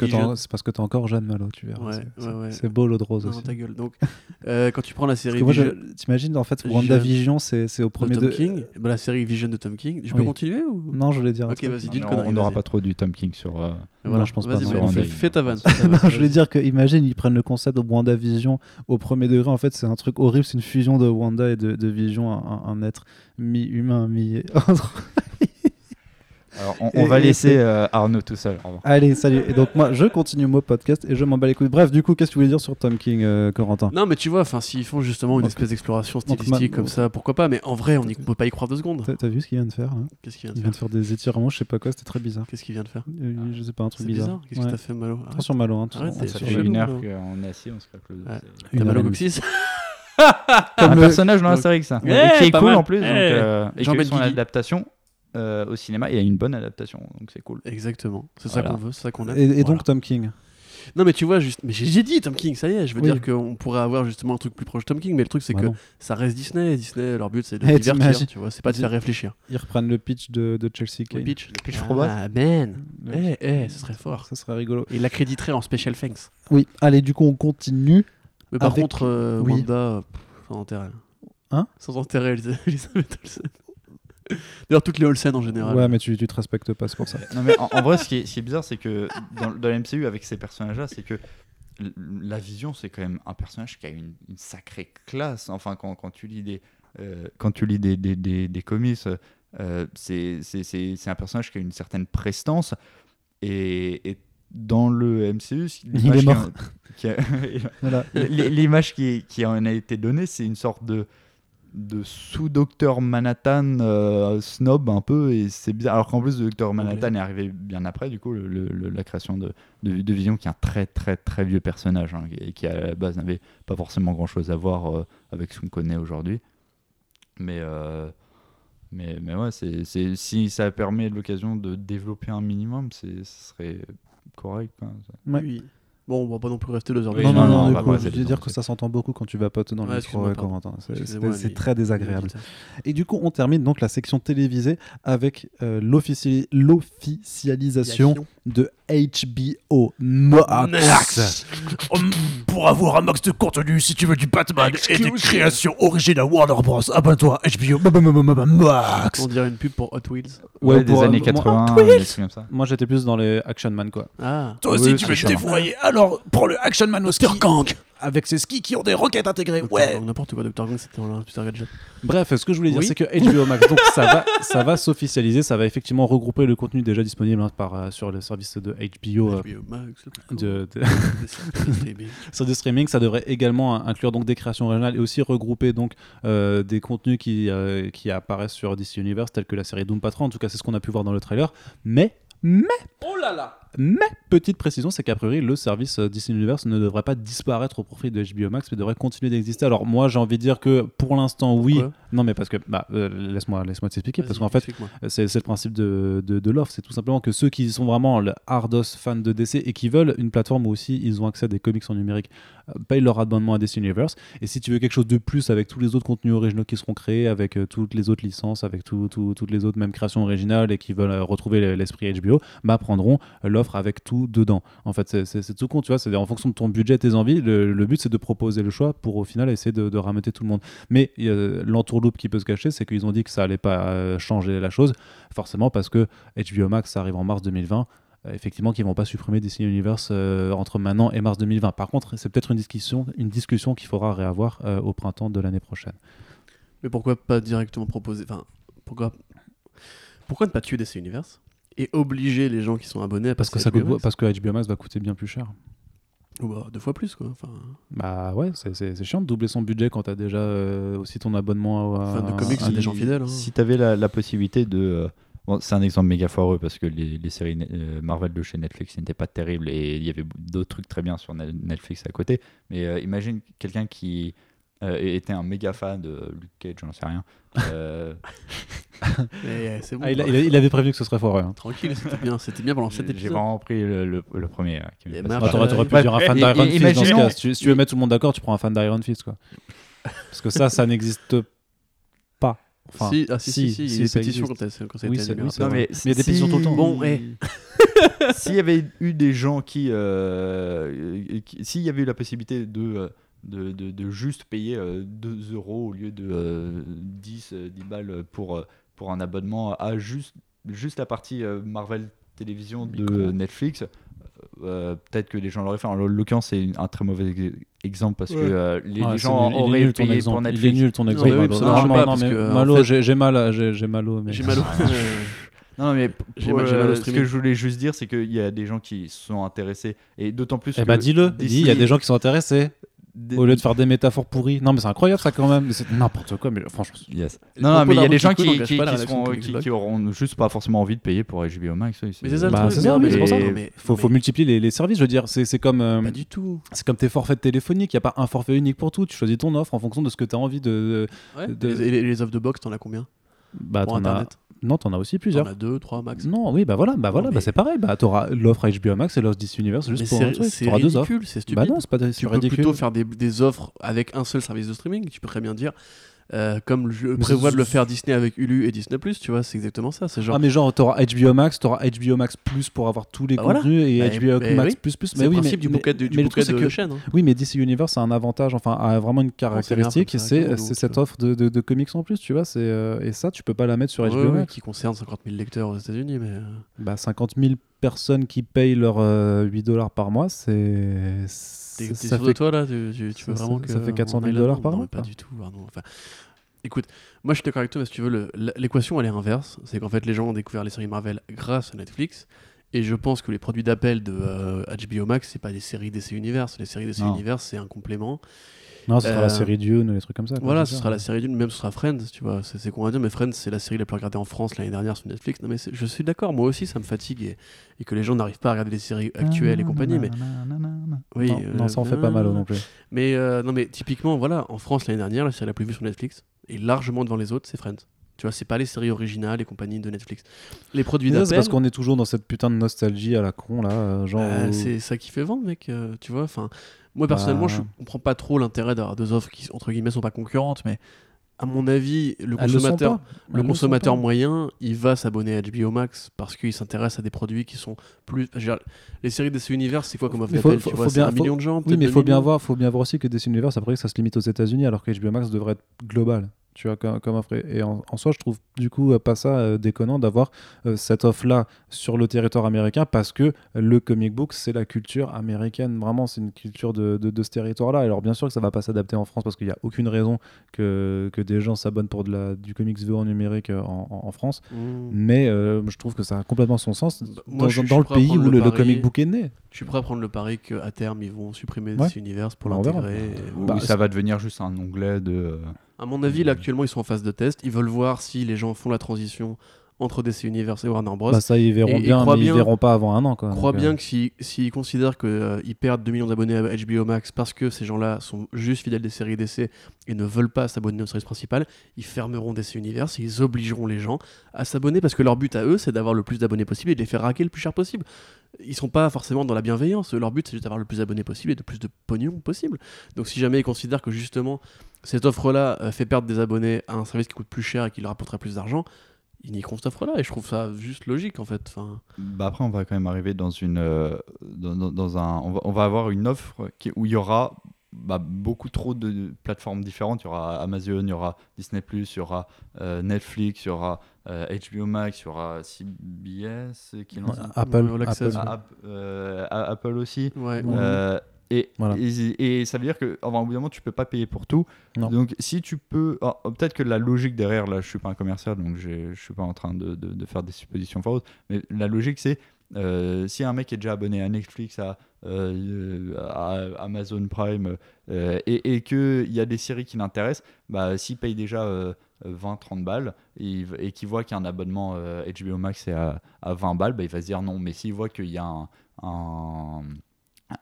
[SPEAKER 1] que tu es encore jeune, Malo, tu verras. c'est beau l'eau de rose aussi.
[SPEAKER 2] ta gueule. Donc, quand tu prends la série.
[SPEAKER 1] T'imagines, en fait, WandaVision, c'est au premier
[SPEAKER 2] de. Tom King. Bah, la série Vision de Tom King. Je peux continuer ou
[SPEAKER 1] Non, je voulais dire.
[SPEAKER 2] Ok, vas-y, dis
[SPEAKER 3] On n'aura pas trop du Tom King sur.
[SPEAKER 1] Voilà, je pense pas.
[SPEAKER 2] Fais ta vanne.
[SPEAKER 1] Je voulais dire que, imagine, ils prennent le concept de WandaVision au premier degré. En fait, c'est un truc horrible. C'est une fusion de Wanda et de Vision, un être mi-humain, mi.
[SPEAKER 3] Alors, on, va laisser euh, Arnaud tout seul.
[SPEAKER 1] Allez, salut. Et donc, moi, je continue mon podcast et je m'en bats les couilles. Bref, du coup, qu'est-ce que tu voulais dire sur Tom King, euh, Corentin?
[SPEAKER 2] Non, mais tu vois, s'ils font justement une espèce d'exploration stylistique comme ça, pourquoi pas? Mais en vrai, on ne peut pas y croire deux secondes.
[SPEAKER 1] T'as vu ce qu'il vient de faire
[SPEAKER 2] Qu'est-ce qu'il
[SPEAKER 1] vient de faire Il vient de faire? des étirements, je sais pas quoi, c'était très bizarre.
[SPEAKER 2] Qu'est-ce qu'il vient de faire?
[SPEAKER 1] Euh, Je sais pas, un truc bizarre.
[SPEAKER 2] Qu'est-ce que t'as fait, Malo?
[SPEAKER 1] Attention, Malo. Hein,
[SPEAKER 3] ça fait une heure qu'on est assis, on se calcule.
[SPEAKER 2] T'as Malo Coxis
[SPEAKER 3] un personnage dans la série que ça. qui est cool en plus. Donc, euh, et qui son adaptation euh, au cinéma. Il y a une bonne adaptation, donc c'est cool.
[SPEAKER 2] Exactement. C'est ça qu'on veut, c'est ça qu'on aime.
[SPEAKER 1] Et, donc Tom King
[SPEAKER 2] Non, mais tu vois, juste, mais j'ai dit Tom King, ça y est. Je veux dire qu'on pourrait avoir justement un truc plus proche de Tom King, mais le truc c'est bah que ça reste Disney. Disney, leur but c'est de hey, divertir, tu vois, c'est pas de faire réfléchir.
[SPEAKER 1] Ils reprennent le pitch de, de Chelsea
[SPEAKER 2] Kane. Le pitch, le pitch Ah, man. Eh, eh, ce serait fort.
[SPEAKER 1] Ça serait rigolo.
[SPEAKER 2] Et l'accréditerait en special thanks.
[SPEAKER 1] Oui. Allez, du coup, on continue.
[SPEAKER 2] Mais par contre, euh, Wanda, sans intérêt.
[SPEAKER 1] Hein
[SPEAKER 2] Sans intérêt, Elisabeth Olsen. D'ailleurs, toutes les Olsen en général.
[SPEAKER 1] Ouais, mais tu, tu te respectes pas, c'est pour ça.
[SPEAKER 3] non, mais en, vrai, ce qui est, bizarre, c'est que dans, dans l'MCU, avec ces personnages-là, c'est que la vision, c'est quand même un personnage qui a une, sacrée classe. Enfin, quand, quand tu lis des, euh, quand tu lis des, des, des, des comics, euh, c'est un personnage qui a une certaine prestance. Et, et dans le MCU, l'image qui, qui, en a été donnée, c'est une sorte de de sous-docteur Manhattan euh, snob un peu et c'est bizarre. Alors qu'en plus le docteur Manhattan est arrivé bien après du coup la création de, de, Vision qui est un très très très vieux personnage hein, et qui à la base n'avait pas forcément grand chose à voir euh, avec ce qu'on connaît aujourd'hui. Mais euh, mais, mais ouais c'est, si ça permet l'occasion de développer un minimum ce serait correct
[SPEAKER 2] Oui. Bon, on va pas non plus rester deux heures.
[SPEAKER 1] non, non, non, non, je veux dire que ça s'entend beaucoup quand tu vas pote dans le métro, Corentin. C'est très désagréable. Et du coup, on termine donc la section télévisée avec euh, l'officialisation de HBO Max.
[SPEAKER 4] Pour avoir un max de contenu, si tu veux du Batman et des créations originales Warner Bros, abonne-toi HBO Max.
[SPEAKER 2] On dirait une pub pour Hot Wheels.
[SPEAKER 3] Ouais, des années 80,
[SPEAKER 1] comme ça. Moi, j'étais plus dans les Action Man, quoi.
[SPEAKER 4] Ah. Toi aussi, tu veux te dévoyer. Alors, pour le Action Man au Kang avec ses skis qui ont des roquettes intégrées. Ouais.
[SPEAKER 2] N'importe quoi, Dr. Gang, c'était un Super Gadget.
[SPEAKER 1] Bref, ce que je voulais dire, c'est que HBO Max, donc ça va, ça va s'officialiser, ça va effectivement regrouper le contenu déjà disponible hein, par, euh, sur le service de HBO,
[SPEAKER 2] HBO euh, Max,
[SPEAKER 1] de, de sur du streaming. Ça devrait également inclure donc des créations originales et aussi regrouper donc euh, des contenus qui, qui apparaissent sur DC Universe, tels que la série Doom Patrol. En tout cas, c'est ce qu'on a pu voir dans le trailer. Mais, mais,
[SPEAKER 4] oh là là
[SPEAKER 1] mais, petite précision, c'est qu'a priori, le service euh, Disney Universe ne devrait pas disparaître au profit de HBO Max, mais devrait continuer d'exister. Alors, moi, j'ai envie de dire que pour l'instant, oui. non, mais parce que, bah, euh, laisse-moi laisse t'expliquer, parce qu'en fait, c'est le principe de, de, de l'offre. C'est tout simplement que ceux qui sont vraiment le hardos fans de DC et qui veulent une plateforme où aussi ils ont accès à des comics en numérique, euh, payent leur abonnement à DC Universe. Et si tu veux quelque chose de plus avec tous les autres contenus originaux qui seront créés, avec toutes les autres licences, avec tout, toutes les autres mêmes créations originales et qui veulent retrouver l'esprit HBO, bah, prendront l'offre avec tout de en fait, c'est tout con, tu vois. C'est en fonction de ton budget, tes envies. Le, but, c'est de proposer le choix pour au final essayer de, de tout le monde. Mais l'entourloupe qui peut se cacher, c'est qu'ils ont dit que ça allait pas euh, changer la chose, forcément parce que HBO Max arrive en mars 2020 euh, effectivement qu'ils vont pas supprimer DC Universe euh, entre maintenant et mars 2020. Par contre, c'est peut-être une discussion, une discussion qu'il faudra réavoir au printemps de l'année prochaine.
[SPEAKER 2] Mais pourquoi pas directement proposer Enfin, pourquoi pourquoi ne pas tuer DC Universe? Et obliger les gens qui sont abonnés à
[SPEAKER 1] parce que ça coûte, parce que HBO Max va coûter bien plus cher.
[SPEAKER 2] Ou bah, deux fois plus quoi. Enfin...
[SPEAKER 1] Bah ouais, c'est chiant de doubler son budget quand t'as déjà euh, aussi ton abonnement à.
[SPEAKER 2] Fan de comics, c'est des gens fidèles. Hein.
[SPEAKER 3] Si t'avais la, la possibilité de. Euh, bon, c'est un exemple méga foireux parce que les, les séries euh, Marvel de chez Netflix n'étaient pas terribles et il y avait d'autres trucs très bien sur Netflix à côté. Mais imagine quelqu'un qui était un méga fan de Luke Cage, j'en sais rien.
[SPEAKER 2] Euh, bon,
[SPEAKER 1] ah, il, avait prévu que ce serait foireux. Hein.
[SPEAKER 2] Tranquille, c'était bien, c'était bien pendant.
[SPEAKER 3] J'ai vraiment pris le, premier.
[SPEAKER 1] Euh, T'aurais pu dire un fan d'Iron Fist dans ce cas. Si tu, veux mettre tout le monde d'accord, tu prends un fan d'Iron Fist. Quoi. Parce que ça, ça n'existe pas.
[SPEAKER 2] Enfin, si, ah, si, si, si, il y a des pétitions quand, quand ça a
[SPEAKER 1] oui,
[SPEAKER 2] été
[SPEAKER 1] oui, mais, il y a des pétitions tout le temps.
[SPEAKER 2] Bon.
[SPEAKER 3] S'il y avait eu des gens qui. Euh, S'il y avait eu la possibilité de de, de, de, juste payer 2 euh, euros au lieu de 10, euh, 10 euh, balles pour, pour un abonnement à juste, juste la partie Marvel Télévision de Netflix. peut-être que les gens l'auraient fait. En l'occurrence, c'est un très mauvais exemple parce que les, gens auraient payé pour Netflix.
[SPEAKER 1] Il est nul ton exemple.
[SPEAKER 2] Oui, non, non, non, mais
[SPEAKER 1] Malo, j'ai mal, j'ai malo.
[SPEAKER 2] J'ai malo.
[SPEAKER 3] Non, mais ce que je voulais juste dire, c'est qu'il y a des gens qui sont intéressés, et d'autant plus.
[SPEAKER 1] Eh bah, dis-le, dis, il y a des gens qui sont intéressés. Au lieu de faire des métaphores pourries. Non, mais c'est incroyable ça quand même. C'est n'importe quoi, mais franchement.
[SPEAKER 3] Yes. Non, non, mais il y a des gens qui, qui, qui, qui, auront juste pas forcément envie de payer pour HBO Max.
[SPEAKER 2] Mais c'est ça, bah, ça, mais pour ça. Mais,
[SPEAKER 1] faut, faut multiplier les, services. Je veux dire, c'est comme. Euh,
[SPEAKER 2] pas du tout.
[SPEAKER 1] C'est comme tes forfaits téléphoniques. Il n'y a pas un forfait unique pour tout. Tu choisis ton offre en fonction de ce que tu as envie de.
[SPEAKER 2] Et les offres de box, t'en as combien
[SPEAKER 1] Bah, t'en as. Non, t'en as aussi plusieurs.
[SPEAKER 2] T'en as deux, trois max.
[SPEAKER 1] Non, oui, bah voilà, bah voilà, bah c'est pareil. Bah t'auras l'offre HBO Max et l'offre DC Universe juste
[SPEAKER 2] Mais
[SPEAKER 1] pour un truc. T'auras deux offres.
[SPEAKER 2] ridicule, c'est stupide.
[SPEAKER 1] Bah non, c'est pas
[SPEAKER 2] tu peux
[SPEAKER 1] ridicule.
[SPEAKER 2] plutôt faire des, des offres avec un seul service de streaming. Tu peux très bien dire, euh, comme je prévois de le faire Disney avec Hulu et Disney+, tu vois, c'est exactement ça. C'est genre,
[SPEAKER 1] Ah mais genre t'auras HBO Max, t'auras HBO Max plus pour avoir tous les
[SPEAKER 2] Bah voilà.
[SPEAKER 1] contenus et
[SPEAKER 2] Bah,
[SPEAKER 1] HBO
[SPEAKER 2] mais
[SPEAKER 1] Max
[SPEAKER 2] oui.
[SPEAKER 1] plus plus.
[SPEAKER 2] c'est
[SPEAKER 1] Mais
[SPEAKER 2] le
[SPEAKER 1] oui,
[SPEAKER 2] principe
[SPEAKER 1] mais,
[SPEAKER 2] du bouquet de, du bouquet de
[SPEAKER 1] que-
[SPEAKER 2] chaîne. hein.
[SPEAKER 1] Oui, mais DC Universe a un avantage, enfin a vraiment une caractéristique, et c'est cette
[SPEAKER 2] euh,
[SPEAKER 1] offre de, de, de comics en plus, tu vois. C'est euh, et ça, tu peux pas la mettre sur HBO Max.
[SPEAKER 2] qui concerne 50 000 lecteurs aux États-Unis, mais
[SPEAKER 1] Bah 50 000 personnes qui payent leurs euh, 8 dollars par mois, c'est
[SPEAKER 2] t'es sûr
[SPEAKER 1] fait
[SPEAKER 2] de toi là Tu, tu- tu
[SPEAKER 1] ça-
[SPEAKER 2] veux vraiment
[SPEAKER 1] ça-
[SPEAKER 2] que
[SPEAKER 1] ça fait 400
[SPEAKER 2] on
[SPEAKER 1] 000
[SPEAKER 2] aille
[SPEAKER 1] dollars par mois,
[SPEAKER 2] pas du tout. Arnaud. Enfin, écoute, moi je suis d'accord avec toi, mais si tu veux, l'équation elle est inverse. C'est qu'en fait, les gens ont découvert les séries Marvel grâce à Netflix. Et je pense que les produits d'appel de euh, HBO Max, c'est pas des séries DC Universe. Les séries DC. Universe, c'est un complément.
[SPEAKER 1] Non, ce sera
[SPEAKER 2] Euh,
[SPEAKER 1] la série Dune, les trucs comme ça.
[SPEAKER 2] Voilà, ce sera la série d'une, même ce sera Friends, tu vois. C'est con à dire, mais Friends, c'est la série la plus regardée en France l'année dernière sur Netflix. Non, mais je suis d'accord, moi aussi, ça me fatigue et, et que les gens n'arrivent pas à regarder les séries actuelles et compagnie. Mais oui,
[SPEAKER 1] non, non, ça en fait pas mal non plus.
[SPEAKER 2] Mais euh, non, mais typiquement, voilà, en France l'année dernière, la série la plus vue sur Netflix et largement devant les autres, c'est Friends. Tu vois, c'est pas les séries originales et compagnie de Netflix. Les produits
[SPEAKER 1] ça, C'est parce qu'on est toujours dans cette putain de nostalgie à la con là, euh, genre.
[SPEAKER 2] euh,
[SPEAKER 1] où-
[SPEAKER 2] c'est ça qui fait vendre, mec. euh, tu vois, enfin, moi personnellement,
[SPEAKER 1] Bah.
[SPEAKER 2] je comprends pas trop l'intérêt d'avoir deux offres qui entre guillemets sont pas concurrentes, mais à mon avis, le
[SPEAKER 1] Elles
[SPEAKER 2] consommateur, le
[SPEAKER 1] le
[SPEAKER 2] moyen, il va s'abonner à HBO Max parce qu'il s'intéresse à des produits qui sont plus. dire, les séries DC Universe, c'est quoi comme offre
[SPEAKER 1] faut-
[SPEAKER 2] d'appel
[SPEAKER 1] faut- bien-
[SPEAKER 2] un million de gens.
[SPEAKER 1] Oui, mais il
[SPEAKER 2] deux
[SPEAKER 1] faut bien
[SPEAKER 2] millions.
[SPEAKER 1] voir, faut bien voir aussi que DC Universe, après, ça se limite aux États-Unis, alors que HBO Max devrait être global. Tu vois, comme, comme offre. Et en, en soi, je trouve du coup euh, pas ça euh, déconnant d'avoir euh, cette offre-là sur le territoire américain parce que le comic book, c'est la culture américaine. Vraiment, c'est une culture de, de, de ce territoire-là. Alors, bien sûr que ça va pas s'adapter en France parce qu'il n'y a aucune raison que, que des gens s'abonnent pour de la, du comics VO en numérique en, en- en France.
[SPEAKER 2] Mmh.
[SPEAKER 1] Mais euh, je trouve que ça a complètement son sens
[SPEAKER 2] Bah,
[SPEAKER 1] dans,
[SPEAKER 2] moi, je suis-
[SPEAKER 1] dans
[SPEAKER 2] je
[SPEAKER 1] le pays où
[SPEAKER 2] le
[SPEAKER 1] le, le
[SPEAKER 2] pari.
[SPEAKER 1] comic book est né.
[SPEAKER 2] Je suis prêt à prendre le pari qu'à terme, ils vont supprimer
[SPEAKER 1] Ouais.
[SPEAKER 2] DC Universe pour l'intégrer.
[SPEAKER 3] Ou
[SPEAKER 1] Bah,
[SPEAKER 3] ça va devenir juste un onglet de.
[SPEAKER 2] À mon avis, là, actuellement, ils sont en phase de test. Ils veulent voir si les gens font la transition entre DC Universe et Warner Bros.
[SPEAKER 1] Bah, ça, ils verront
[SPEAKER 2] Et-
[SPEAKER 1] bien, mais
[SPEAKER 2] bien-
[SPEAKER 1] ils verront pas avant un an. Quoi.
[SPEAKER 2] crois
[SPEAKER 1] Donc,
[SPEAKER 2] bien
[SPEAKER 1] euh,
[SPEAKER 2] que s'ils s'ils considèrent qu'ils perdent 2 millions d'abonnés à HBO Max parce que ces gens-là sont juste fidèles des séries DC et ne veulent pas s'abonner aux séries principales, ils fermeront DC Universe et ils obligeront les gens à s'abonner parce que leur but à eux, c'est d'avoir le plus d'abonnés possible et de les faire raquer le plus cher possible. Ils sont pas forcément dans la bienveillance, leur but c'est juste d'avoir le plus d'abonnés possible et de plus de pognon possible. Donc si jamais ils considèrent que justement cette offre-là euh, fait perdre des abonnés à un service qui coûte plus cher et qui leur rapporterait plus d'argent, ils n'y cette offre-là et je trouve ça juste logique en fait. Enfin,
[SPEAKER 3] Bah après, on va quand même arriver dans une, euh, dans, dans- dans un, on va, on va avoir une offre qui- où il y aura bah, beaucoup trop de plateformes différentes. Il y aura Amazon, il y aura Disney+, il y aura euh, Netflix, il y aura euh, HBO Max, il y aura CBS qui lance
[SPEAKER 1] Apple,
[SPEAKER 2] Access,
[SPEAKER 1] Apple.
[SPEAKER 3] Ah, App- euh, Apple aussi.
[SPEAKER 2] ouais.
[SPEAKER 1] Ouais.
[SPEAKER 3] Euh, et,
[SPEAKER 1] Voilà.
[SPEAKER 3] et, et ça veut dire que, enfin, au bout d'un moment, tu peux pas payer pour tout.
[SPEAKER 1] Non.
[SPEAKER 3] Donc, si tu peux, ah, peut-être que la logique derrière, là, je suis pas un commercial, donc je suis pas en train de, de- de faire des suppositions fausses, mais la logique, c'est euh, si un mec est déjà abonné à Netflix, à, euh, à Amazon Prime, euh, et, et qu'il y a des séries qui l'intéressent, bah, s'il paye déjà euh, 20-30 balles et, et qu'il voit qu'un abonnement euh, HBO Max est à, à 20 balles, bah, il va se dire non. Mais s'il voit qu'il y a un, un,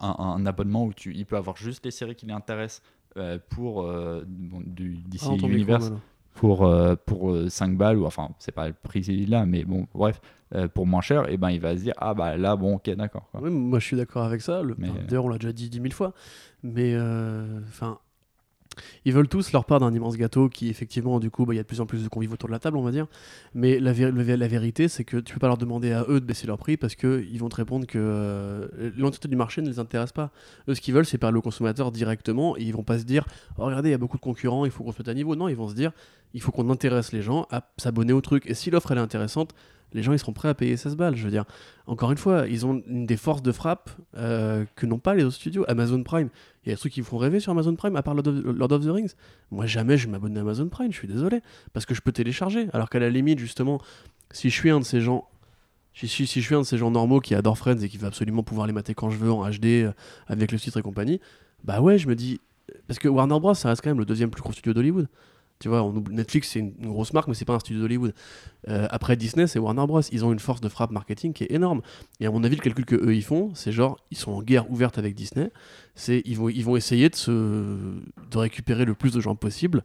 [SPEAKER 3] un- un abonnement où tu, il peut avoir juste les séries qui l'intéressent euh, pour euh, bon, du DC
[SPEAKER 2] Ah, micro,
[SPEAKER 3] Universe pour, euh, pour euh, 5 balles, ou enfin, c'est pas le prix là, mais bon, bref, euh, pour moins cher, et ben il va se dire, ah bah là, bon, ok, d'accord.
[SPEAKER 2] Oui, moi je suis d'accord avec ça. Le...
[SPEAKER 3] Mais,
[SPEAKER 2] enfin,
[SPEAKER 3] euh,
[SPEAKER 2] D'ailleurs, on l'a déjà dit dix mille fois. Mais euh, enfin, ils veulent tous leur part d'un immense gâteau qui, effectivement, du coup, bah, il y a de plus en plus de convives autour de la table, on va dire. Mais la, vérité, c'est que tu peux pas leur demander à eux de baisser leur prix parce qu'ils vont te répondre que euh, l'entité du marché ne les intéresse pas. Eux, ce qu'ils veulent, c'est parler au consommateur directement et ils vont pas se dire, oh, regardez, il y a beaucoup de concurrents, il faut qu'on se mette à niveau. Non, ils vont se dire, il faut qu'on intéresse les gens à s'abonner au truc. Et si l'offre elle est intéressante, les gens ils seront prêts à payer 16 balles. Je veux dire, encore une fois, ils ont des forces de frappe euh, que n'ont pas les autres studios. Amazon Prime, il y a des trucs qui me font rêver sur Amazon Prime, à part Lord of, the Rings. Moi, jamais je vais m'abonner à Amazon Prime, je suis désolé, parce que je peux télécharger. Alors qu'à la limite, justement, si je suis un de ces gens. Si, je suis un de ces gens normaux qui adorent Friends et qui veut absolument pouvoir les mater quand je veux en HD euh, avec le titre et compagnie, bah ouais, je me dis. Parce que Warner Bros, ça reste quand même le deuxième plus gros studio d'Hollywood. Tu vois, Netflix, c'est une, une grosse marque, mais c'est pas un studio d'Hollywood. Euh, après Disney, c'est Warner Bros. Ils ont une force de frappe marketing qui est énorme. Et à mon avis, le calcul que eux ils font, c'est genre, ils sont en guerre ouverte avec Disney. C'est ils vont, ils vont essayer de se, de récupérer le plus de gens possible.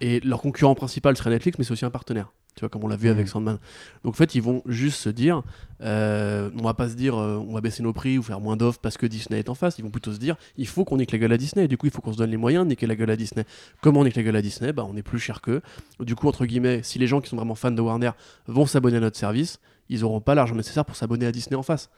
[SPEAKER 2] Et leur concurrent principal serait Netflix, mais c'est aussi un partenaire. Tu vois, comme on l'a vu avec
[SPEAKER 1] Mhm.
[SPEAKER 2] Sandman. Donc en fait, ils vont juste se dire, euh, on va pas se dire, euh, on va baisser nos prix ou faire moins d'offres parce que Disney est en face. Ils vont plutôt se dire, il faut qu'on nique la gueule à Disney. Et du coup, il faut qu'on se donne les moyens de niquer la gueule à Disney. Comment on nique la gueule à Disney? Bah, On est plus cher qu'eux. Du coup, entre guillemets, si les gens qui sont vraiment fans de Warner vont s'abonner à notre service, ils auront pas l'argent nécessaire pour s'abonner à Disney en face.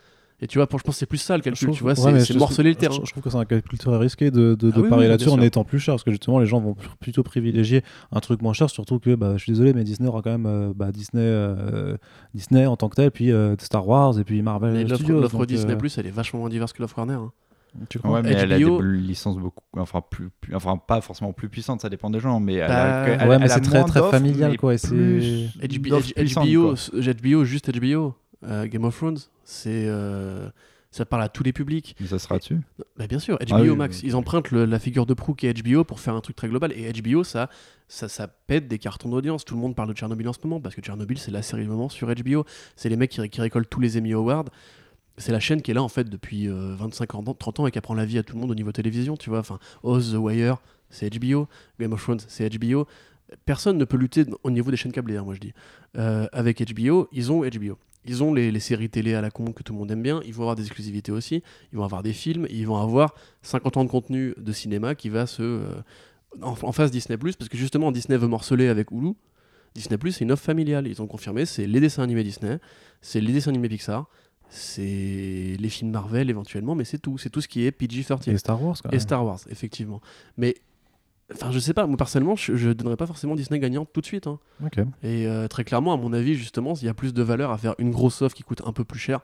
[SPEAKER 2] Et tu vois, pour, je pense que c'est plus ça le calcul.
[SPEAKER 1] trouve-
[SPEAKER 2] tu vois,
[SPEAKER 1] ouais,
[SPEAKER 2] c'est morceler le terrain.
[SPEAKER 1] Je, trouve que c'est un calcul très risqué de, de,
[SPEAKER 2] Ah
[SPEAKER 1] de
[SPEAKER 2] oui,
[SPEAKER 1] parier
[SPEAKER 2] oui,
[SPEAKER 1] là-dessus en étant plus cher, parce que justement les gens vont plutôt privilégier un truc moins cher, surtout que bah, je suis désolé, mais Disney aura quand même euh, bah, Disney, euh, Disney en tant que tel, puis euh, Star Wars et puis Marvel
[SPEAKER 2] Mais l'offre Disney
[SPEAKER 1] euh,
[SPEAKER 2] Plus, elle est vachement moins diverse que l'offre Warner. hein.
[SPEAKER 1] tu crois
[SPEAKER 3] Ouais, mais elle a des licences beaucoup, enfin, plus, plus- enfin pas forcément plus puissantes, ça dépend des gens, mais elle
[SPEAKER 2] Bah,
[SPEAKER 1] ouais,
[SPEAKER 3] elle
[SPEAKER 1] mais c'est très très familial quoi. Et
[SPEAKER 2] HBO, HBO, juste HBO, euh, Game of Thrones, c'est euh, ça parle à tous les publics.
[SPEAKER 3] Mais ça sera dessus?
[SPEAKER 2] Bah, bien sûr, HBO
[SPEAKER 3] Ah oui,
[SPEAKER 2] Max,
[SPEAKER 3] oui.
[SPEAKER 2] ils empruntent le- la figure de proue qui est HBO pour faire un truc très global. Et HBO, ça, ça, ça pète des cartons d'audience. Tout le monde parle de Tchernobyl en ce moment parce que Tchernobyl, c'est la série du moment sur HBO. C'est les mecs qui, ré- qui récoltent tous les Emmy Awards. C'est la chaîne qui est là en fait depuis euh, 25 ans, 30 ans et qui apprend la vie à tout le monde au niveau télévision, tu vois. Enfin, Oz, The Wire, c'est HBO. Game of Thrones, c'est HBO. Personne ne peut lutter au niveau des chaînes câblées, hein, moi je dis. Euh, avec HBO, ils ont HBO. Ils ont les, les séries télé à la con que tout le monde aime bien. Ils vont avoir des exclusivités aussi. Ils vont avoir des films. Ils vont avoir 50 ans de contenu de cinéma qui va se. euh, en, en face Disney, parce que justement Disney veut morceler avec Hulu. Disney, c'est une offre familiale. Ils ont confirmé c'est les dessins animés Disney, c'est les dessins animés Pixar, c'est les films Marvel éventuellement, mais c'est tout. C'est tout ce qui est PG-13.
[SPEAKER 1] et Star Wars. Quand
[SPEAKER 2] Et. Star Wars, effectivement. Mais. Enfin, je sais pas, moi personnellement, je, je donnerais pas forcément Disney gagnante tout de suite. hein. Et euh, très clairement, à mon avis, justement, il y a plus de valeur à faire une grosse offre qui coûte un peu plus cher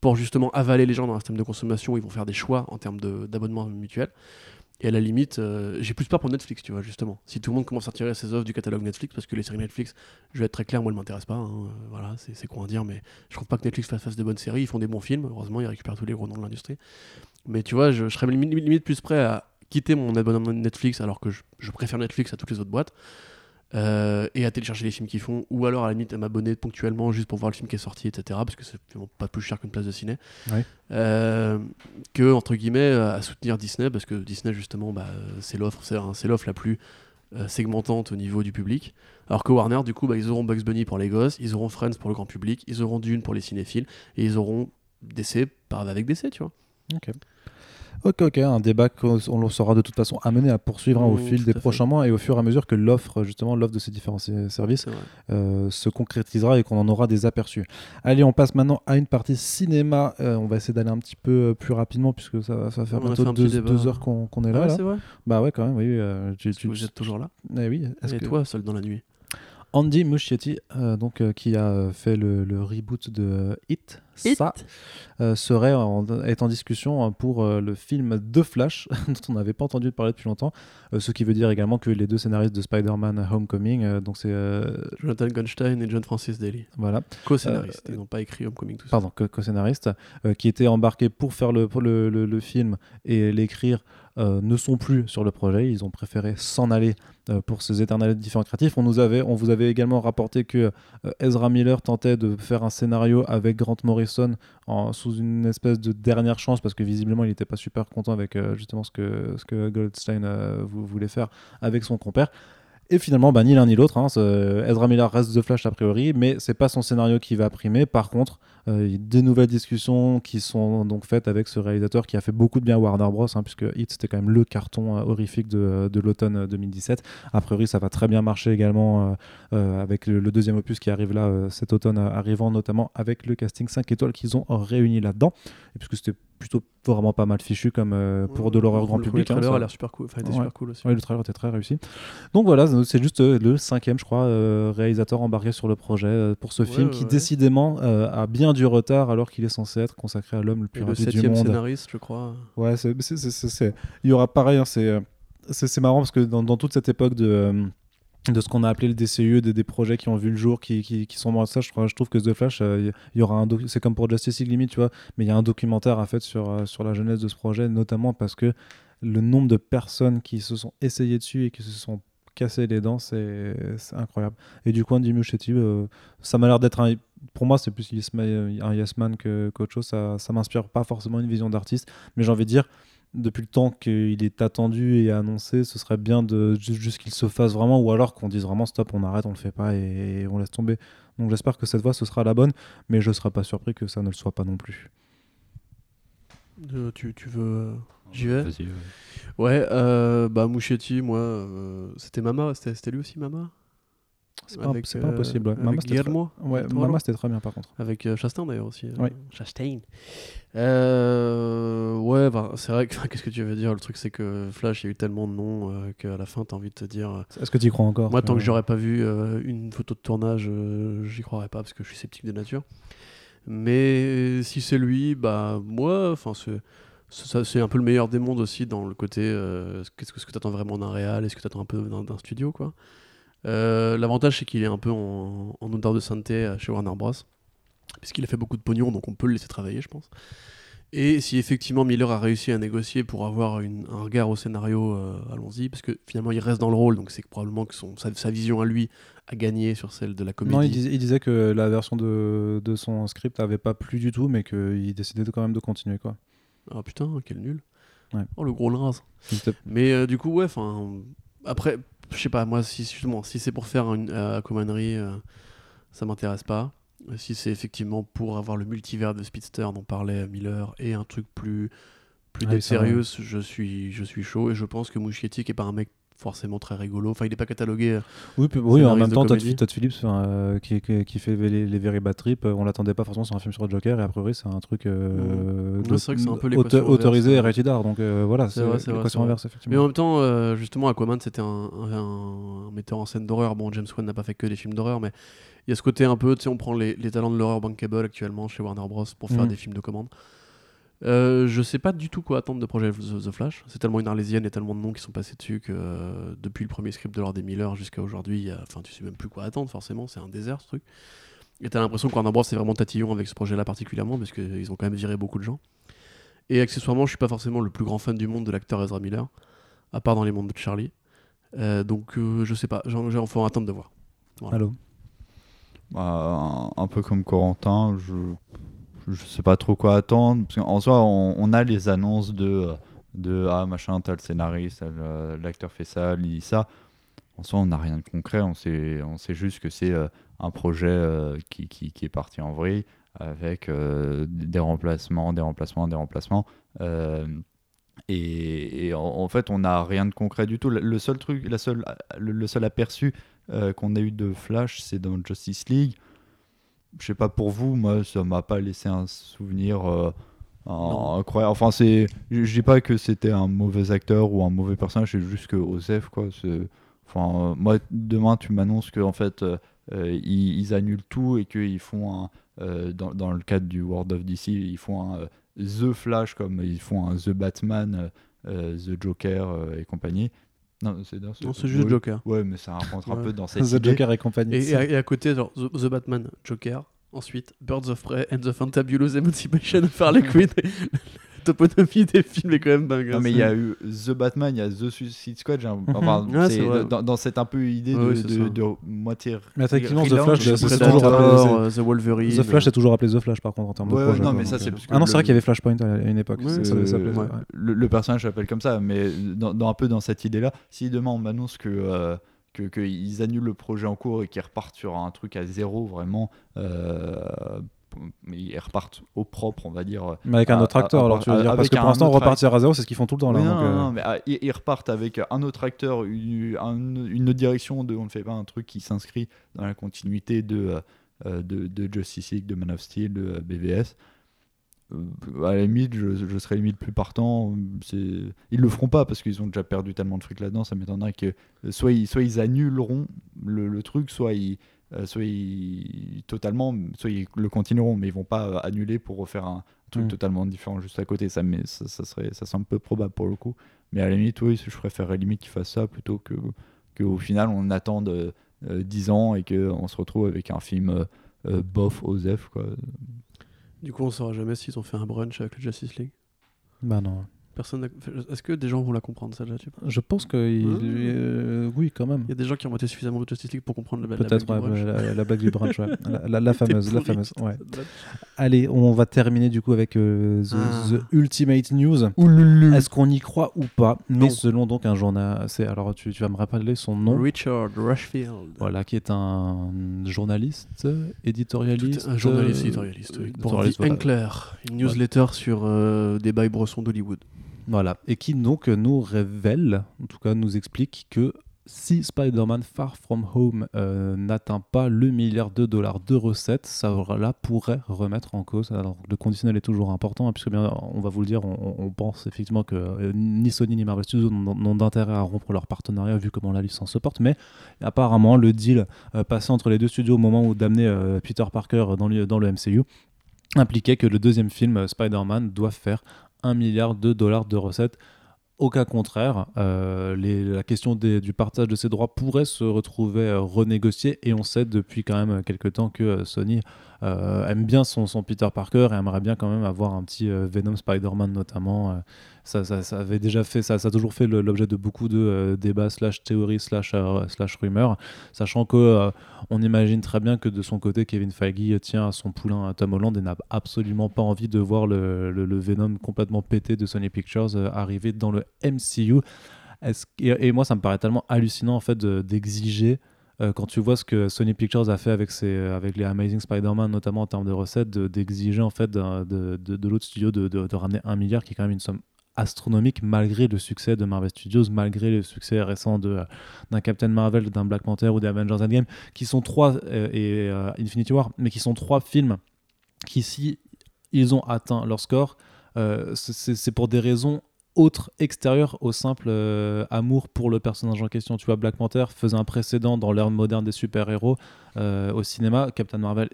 [SPEAKER 2] pour justement avaler les gens dans un système de consommation où ils vont faire des choix en termes d'abonnement mutuel. Et à la limite, euh, j'ai plus peur pour Netflix, tu vois, justement. Si tout le monde commence à retirer ses offres du catalogue Netflix, parce que les séries Netflix, je vais être très clair, moi, elles m'intéressent pas. hein, euh, voilà, c'est con à dire, mais je trouve pas que Netflix fasse, fasse de bonnes séries. Ils font des bons films, heureusement, ils récupèrent tous les gros noms de l'industrie. Mais tu vois, je, je serais limite, limite plus prêt à quitter mon abonnement Netflix alors que je, je préfère Netflix à toutes les autres boîtes. euh, et à télécharger les films qu'ils font, ou alors à la limite à m'abonner ponctuellement juste pour voir le film qui est sorti, etc. Parce que c'est pas plus cher qu'une place de ciné.
[SPEAKER 1] Ouais.
[SPEAKER 2] Euh, que, entre guillemets, à soutenir Disney, parce que Disney, justement, bah, c'est l'offre c'est, l'offre la plus euh, segmentante au niveau du public. Alors que Warner, du coup, bah, ils auront Bugs Bunny pour les gosses, ils auront Friends pour le grand public, ils auront Dune pour les cinéphiles, et ils auront DC par avec DC, tu vois.
[SPEAKER 1] Ok, ok, un débat qu'on on sera de toute façon amené à poursuivre hein, au
[SPEAKER 2] Mmh,
[SPEAKER 1] fil des prochains mois et au fur et à mesure que l'offre, justement, l'offre de ces différents services euh, se concrétisera et qu'on en aura des aperçus. Allez, on passe maintenant à une partie cinéma. Euh, on va essayer d'aller un petit peu euh, plus rapidement puisque ça, va- ça va faire
[SPEAKER 2] On
[SPEAKER 1] bientôt deux, heures qu'on est
[SPEAKER 2] Ah
[SPEAKER 1] là.
[SPEAKER 2] ouais,
[SPEAKER 1] là.
[SPEAKER 2] c'est vrai?
[SPEAKER 1] Bah ouais, quand même, oui. euh, tu- tu-
[SPEAKER 2] Vous êtes toujours là
[SPEAKER 1] Eh oui. est-ce
[SPEAKER 2] Et
[SPEAKER 1] que-
[SPEAKER 2] toi, seul dans la nuit?
[SPEAKER 1] Andy Muschietti, euh, donc, euh, qui a euh, fait le, le reboot de Hit, ça, euh, serait en, est en discussion euh, pour euh, le film The Flash, dont on n'avait pas entendu parler depuis longtemps. Euh, ce qui veut dire également que les deux scénaristes de Spider-Man Homecoming, euh, donc c'est euh,
[SPEAKER 2] Jonathan Gunstein et John Francis Daly,
[SPEAKER 1] voilà,
[SPEAKER 2] co-scénaristes, ils n'ont pas écrit Homecoming tout ça.
[SPEAKER 1] pardon, co- co-scénaristes, euh, qui étaient embarqués pour faire le, pour le, le- le film et l'écrire, euh, ne sont plus sur le projet. Ils ont préféré s'en aller euh, pour ces éternels différents créatifs. On, nous avait, on vous avait également rapporté que euh, Ezra Miller tentait de faire un scénario avec Grant Morrison sous une espèce de dernière chance parce que visiblement il n'était pas super content avec justement ce que, ce que Goldstein vou- voulait faire avec son compère. Et finalement, bah, ni l'un ni l'autre. hein, Ezra Miller reste The Flash a priori, mais c'est pas son scénario qui va primer. Par contre, euh, des nouvelles discussions qui sont donc faites avec ce réalisateur qui a fait beaucoup de bien à Warner Bros. hein, puisque Hit c'était quand même le carton euh, horrifique de, de l'automne euh, 2017. A priori, ça va très bien marcher également euh, euh, avec le, le deuxième opus qui arrive là euh, cet automne, euh, arrivant notamment avec le casting 5 étoiles qu'ils ont réuni là-dedans. Et puisque c'était plutôt vraiment pas mal fichu comme euh, pour de l'horreur grand
[SPEAKER 2] Le
[SPEAKER 1] public. hein,
[SPEAKER 2] trailer
[SPEAKER 1] ça-
[SPEAKER 2] a l'air super cool, enfin, était
[SPEAKER 1] Ouais.
[SPEAKER 2] super cool aussi.
[SPEAKER 1] oui, le trailer était très réussi. Donc voilà, c'est juste euh, le cinquième, je crois, euh, réalisateur embarqué sur le projet euh, pour ce
[SPEAKER 2] Ouais,
[SPEAKER 1] film
[SPEAKER 2] ouais,
[SPEAKER 1] qui
[SPEAKER 2] ouais.
[SPEAKER 1] décidément euh, a bien du retard alors qu'il est censé être consacré à l'homme le
[SPEAKER 2] Et
[SPEAKER 1] plus
[SPEAKER 2] le
[SPEAKER 1] rapide du
[SPEAKER 2] septième
[SPEAKER 1] monde.
[SPEAKER 2] scénariste, je crois.
[SPEAKER 1] Ouais, c'est, c'est- c'est- il y aura pareil, hein, c'est, euh, c'est, c'est marrant parce que dans, dans toute cette époque de, euh, de ce qu'on a appelé le DCU, des, des projets qui ont vu le jour, qui, qui, qui sont morts ça, je, crois, je trouve que The Flash, euh, il y aura un c'est comme pour Justice League limite, tu vois, mais il y a un documentaire à fait sur, euh, sur la jeunesse de ce projet, notamment parce que le nombre de personnes qui se sont essayées dessus et qui se sont cassées les dents, c'est, incroyable. Et du coup, Andy Muschietti, euh, ça m'a l'air d'être un... Pour moi, c'est plus man- un yes man qu'autre chose. Ça, ça m'inspire pas forcément une vision d'artiste, mais j'ai envie de dire, depuis le temps qu'il est attendu et annoncé, ce serait bien de juste qu'il se fasse vraiment, ou alors qu'on dise vraiment stop, on arrête, on le fait pas et, on laisse tomber. Donc j'espère que cette voie ce sera la bonne, mais je serais pas surpris que ça ne le soit pas non plus.
[SPEAKER 2] Euh, tu, tu, veux. Euh, j'y vais Ouais, euh, bah Mouchetti, moi, c'était Mama, c'était lui aussi Mama
[SPEAKER 1] c'est pas, pas, impossible. Ouais.
[SPEAKER 2] Mama, c'était
[SPEAKER 1] ouais, Mama, c'était très bien par contre.
[SPEAKER 2] Avec Chastain d'ailleurs aussi.
[SPEAKER 1] Oui.
[SPEAKER 2] Chastain. ouais, bah, c'est vrai que. Qu'est-ce que tu veux dire? Le truc, c'est que Flash, il y a eu tellement de noms qu'à la fin, t'as envie de te dire.
[SPEAKER 1] Est-ce que tu y crois encore?
[SPEAKER 2] Moi, tant que j'aurais pas vu une photo de tournage, j'y croirais pas parce que je suis sceptique de nature. Mais si c'est lui, bah moi, enfin c'est un peu le meilleur des mondes aussi dans le côté euh, qu'est-ce que, tu attends vraiment d'un réal, est-ce que tu attends un peu d'un studio quoi. Euh, l'avantage c'est qu'il est un peu en, odeur de sainteté chez Warner Bros. Puisqu'il a fait beaucoup de pognon, donc on peut le laisser travailler, je pense. Et si effectivement Miller a réussi à négocier pour avoir un regard au scénario, allons-y, parce que finalement il reste dans le rôle, donc c'est probablement que son, sa, vision à lui à gagner sur celle de la comédie.
[SPEAKER 1] Non, il, disait que la version de, de son script n'avait pas plu du tout, mais qu'il décidait quand même de continuer. quoi.
[SPEAKER 2] Ah putain, quel nul. Oh, le gros lince. Mais euh, du coup, ouais, enfin. Après, je sais pas, moi, si, justement, si c'est pour faire une euh, commanderie, euh, ça m'intéresse pas. Si c'est effectivement pour avoir le multivers de Speedster dont parlait Miller et un truc plus, plus ah sérieux, je suis, je suis chaud. Et je pense que Mouchietti, qui est pas un mec forcément très rigolo. Enfin, il n'est pas catalogué. Euh,
[SPEAKER 1] oui, oui en même temps, Todd, Phillips, euh, qui, qui, fait les, les Very Bad Trip, euh, on l'attendait pas forcément sur un film sur le Joker, et a priori, c'est un truc autorisé et rated Donc voilà, c'est l'équation inverse, effectivement.
[SPEAKER 2] Mais en même temps, justement, Aquaman, c'était un, un, metteur en scène d'horreur. Bon, James Wan n'a pas fait que des films d'horreur, mais il y a ce côté un peu, tu sais, on prend les, les talents de l'horreur bankable actuellement chez Warner Bros. pour faire mm. des films de commande. Euh, je sais pas du tout quoi attendre de projet The, Flash. C'est tellement une arlésienne et tellement de noms qui sont passés dessus que euh, depuis le premier script de Lord Miller jusqu'à aujourd'hui, enfin tu sais même plus quoi attendre forcément, c'est un désert ce truc. Et t'as l'impression que Warner Bros c'est vraiment tatillon avec ce projet-là particulièrement parce qu'ils ont quand même viré beaucoup de gens. Et accessoirement, je suis pas forcément le plus grand fan du monde de l'acteur Ezra Miller, à part dans les mondes de Charlie. Euh, donc je sais pas, j'ai enfin attendre de voir.
[SPEAKER 1] Allô?
[SPEAKER 3] Bah, un, peu comme Corentin, je je sais pas trop quoi attendre. en soi, on, a les annonces de, de ah machin, tel scénariste, euh, l'acteur fait ça, lit ça. En soi, on n'a rien de concret. On sait, on sait juste que c'est euh, un projet euh, qui, qui, qui, est parti en vrille avec des remplacements, des remplacements, des remplacements. et, en, fait, on n'a rien de concret du tout. Le, seul truc, la seule, le, le seul aperçu qu'on a eu de Flash, c'est dans Justice League je sais pas pour vous, moi ça m'a pas laissé un souvenir euh, incroyable. Enfin, c'est, je dis pas que c'était un mauvais acteur ou un mauvais personnage, c'est juste que Osef quoi. Enfin, euh, moi demain tu m'annonces que en fait euh, ils, annulent tout et qu'ils font un, dans, dans, le cadre du World of DC, ils font un The Flash comme ils font un The Batman, The Joker et compagnie.
[SPEAKER 2] Non, c'est juste Joker.
[SPEAKER 3] Ouais, mais ça rentre un peu dans cette
[SPEAKER 1] The Joker et compagnie.
[SPEAKER 2] Et, et, à, côté, genre, The, Batman, Joker. Ensuite, Birds of Prey and the Fantabulous Emancipation of Harley Quinn. toponymie des films est quand même dingue.
[SPEAKER 3] Non, hein, mais il y a eu The Batman, il y a The Suicide Squad. Enfin, dans, dans, cette un peu idée de, de, moitié.
[SPEAKER 1] Mais effectivement, The Flash,
[SPEAKER 2] c'est toujours appelé The Wolverine.
[SPEAKER 1] The Flash, c'est toujours appelé The Flash par contre en termes de projet.
[SPEAKER 3] Non, mais ça, c'est
[SPEAKER 1] Ah non, c'est vrai qu'il y avait Flashpoint à une époque.
[SPEAKER 3] Le personnage s'appelle comme ça, mais dans un peu dans cette idée-là, si demain on m'annonce que euh, qu'ils annulent le projet en cours et qu'ils repartent sur un truc à zéro vraiment euh, ils repartent au propre, on va dire.
[SPEAKER 1] Mais avec un autre acteur, alors tu veux dire Parce que pour l'instant, repartir à zéro, c'est ce qu'ils font tout le temps. Là,
[SPEAKER 3] non, euh. mais ah, ils, repartent avec un autre acteur, une, une, autre direction, de, on ne fait pas un truc qui s'inscrit dans la continuité de, euh, de, de, Justice League, de Man of Steel, de BVS. Euh, à la limite, je, je, serais limite plus partant. Ils le feront pas parce qu'ils ont déjà perdu tellement de fric là-dedans. Ça m'étonnerait que soit ils, soit ils annuleront le, le truc, soit ils, euh, soit ils, totalement, soit ils le continueront, mais ils vont pas euh, annuler pour refaire un truc mm. totalement différent juste à côté. Ça, mais ça, serait, ça semble peu probable pour le coup. Mais à la limite, oui, je préférerais limite qu'ils fassent ça plutôt que qu'au final on attende euh, 10 ans et qu'on se retrouve avec un film euh, bof F quoi.
[SPEAKER 2] Du coup, on saura jamais s'ils ont fait un brunch avec le Justice League.
[SPEAKER 1] Bah non.
[SPEAKER 2] Personne Est-ce que des gens vont la comprendre, celle-là
[SPEAKER 1] Je pense que euh, oui, quand même.
[SPEAKER 2] Il y a des gens qui ont voté suffisamment de Justice League pour comprendre
[SPEAKER 1] la, Peut-être, la, la, blague du brunch, la, la, fameuse, la fameuse, ouais. Allez, on va terminer du coup avec euh, the,
[SPEAKER 2] Ah.
[SPEAKER 1] the Ultimate News. Est-ce qu'on y croit ou pas? Mais
[SPEAKER 2] Non.
[SPEAKER 1] selon donc un journal, c'est alors tu, tu vas me rappeler son nom.
[SPEAKER 2] Richard Rushfield.
[SPEAKER 1] Voilà, qui est un journaliste, éditorialiste.
[SPEAKER 2] Un journaliste
[SPEAKER 1] euh,
[SPEAKER 2] éditorialiste, oui. Pour
[SPEAKER 1] éditorialiste,
[SPEAKER 2] The
[SPEAKER 1] voilà.
[SPEAKER 2] Enclair, une newsletter sur des bails bressons d'Hollywood.
[SPEAKER 1] Voilà, et qui donc nous révèle, en tout cas nous explique que si Spider-Man Far From Home euh, n'atteint pas le milliard de dollars de recettes, ça là pourrait remettre en cause. Alors le conditionnel est toujours important, hein, puisque bien, on va vous le dire, on, pense effectivement que euh, ni Sony ni Marvel Studios n'ont d'intérêt à rompre leur partenariat vu comment la licence se porte, mais apparemment le deal euh, passé entre les deux studios au moment où d'amener Peter Parker dans le, dans le MCU impliquait que le deuxième film Spider-Man doit faire 1 milliard de dollars de recettes. Au cas contraire, euh, la question du partage de ces droits pourrait se retrouver euh, et on sait depuis quand même quelques temps que euh, Sony euh, aime bien son, Peter Parker et aimerait bien quand même avoir un petit euh, Venom Spider-Man notamment. euh, ça, avait déjà fait, ça, a toujours fait l'objet de beaucoup de débats slash théories slash, rumeurs, sachant que on imagine très bien que de son côté, Kevin Feige tient à son poulain à Tom Holland et n'a absolument pas envie de voir le, Venom complètement pété de Sony Pictures arriver dans le MCU. Et, moi, ça me paraît tellement hallucinant en fait de- d'exiger. Euh, quand tu vois ce que Sony Pictures a fait avec, ses, avec les Amazing Spider-Man, notamment en termes de recettes, de- d'exiger en fait de, de, de l'autre studio de, de- de ramener un milliard, qui est quand même une somme astronomique malgré le succès de Marvel Studios, malgré le succès récent de, d'un Captain Marvel, d'un Black Panther ou des Avengers Endgame, qui sont trois, euh, et euh, Infinity War, mais qui sont trois films qui, si ils ont atteint leur score, c'est pour des raisons autres, extérieures au simple euh, amour pour le personnage en question. Tu vois, Black Panther faisait un précédent dans l'ère moderne des super-héros euh, au cinéma, Captain Marvel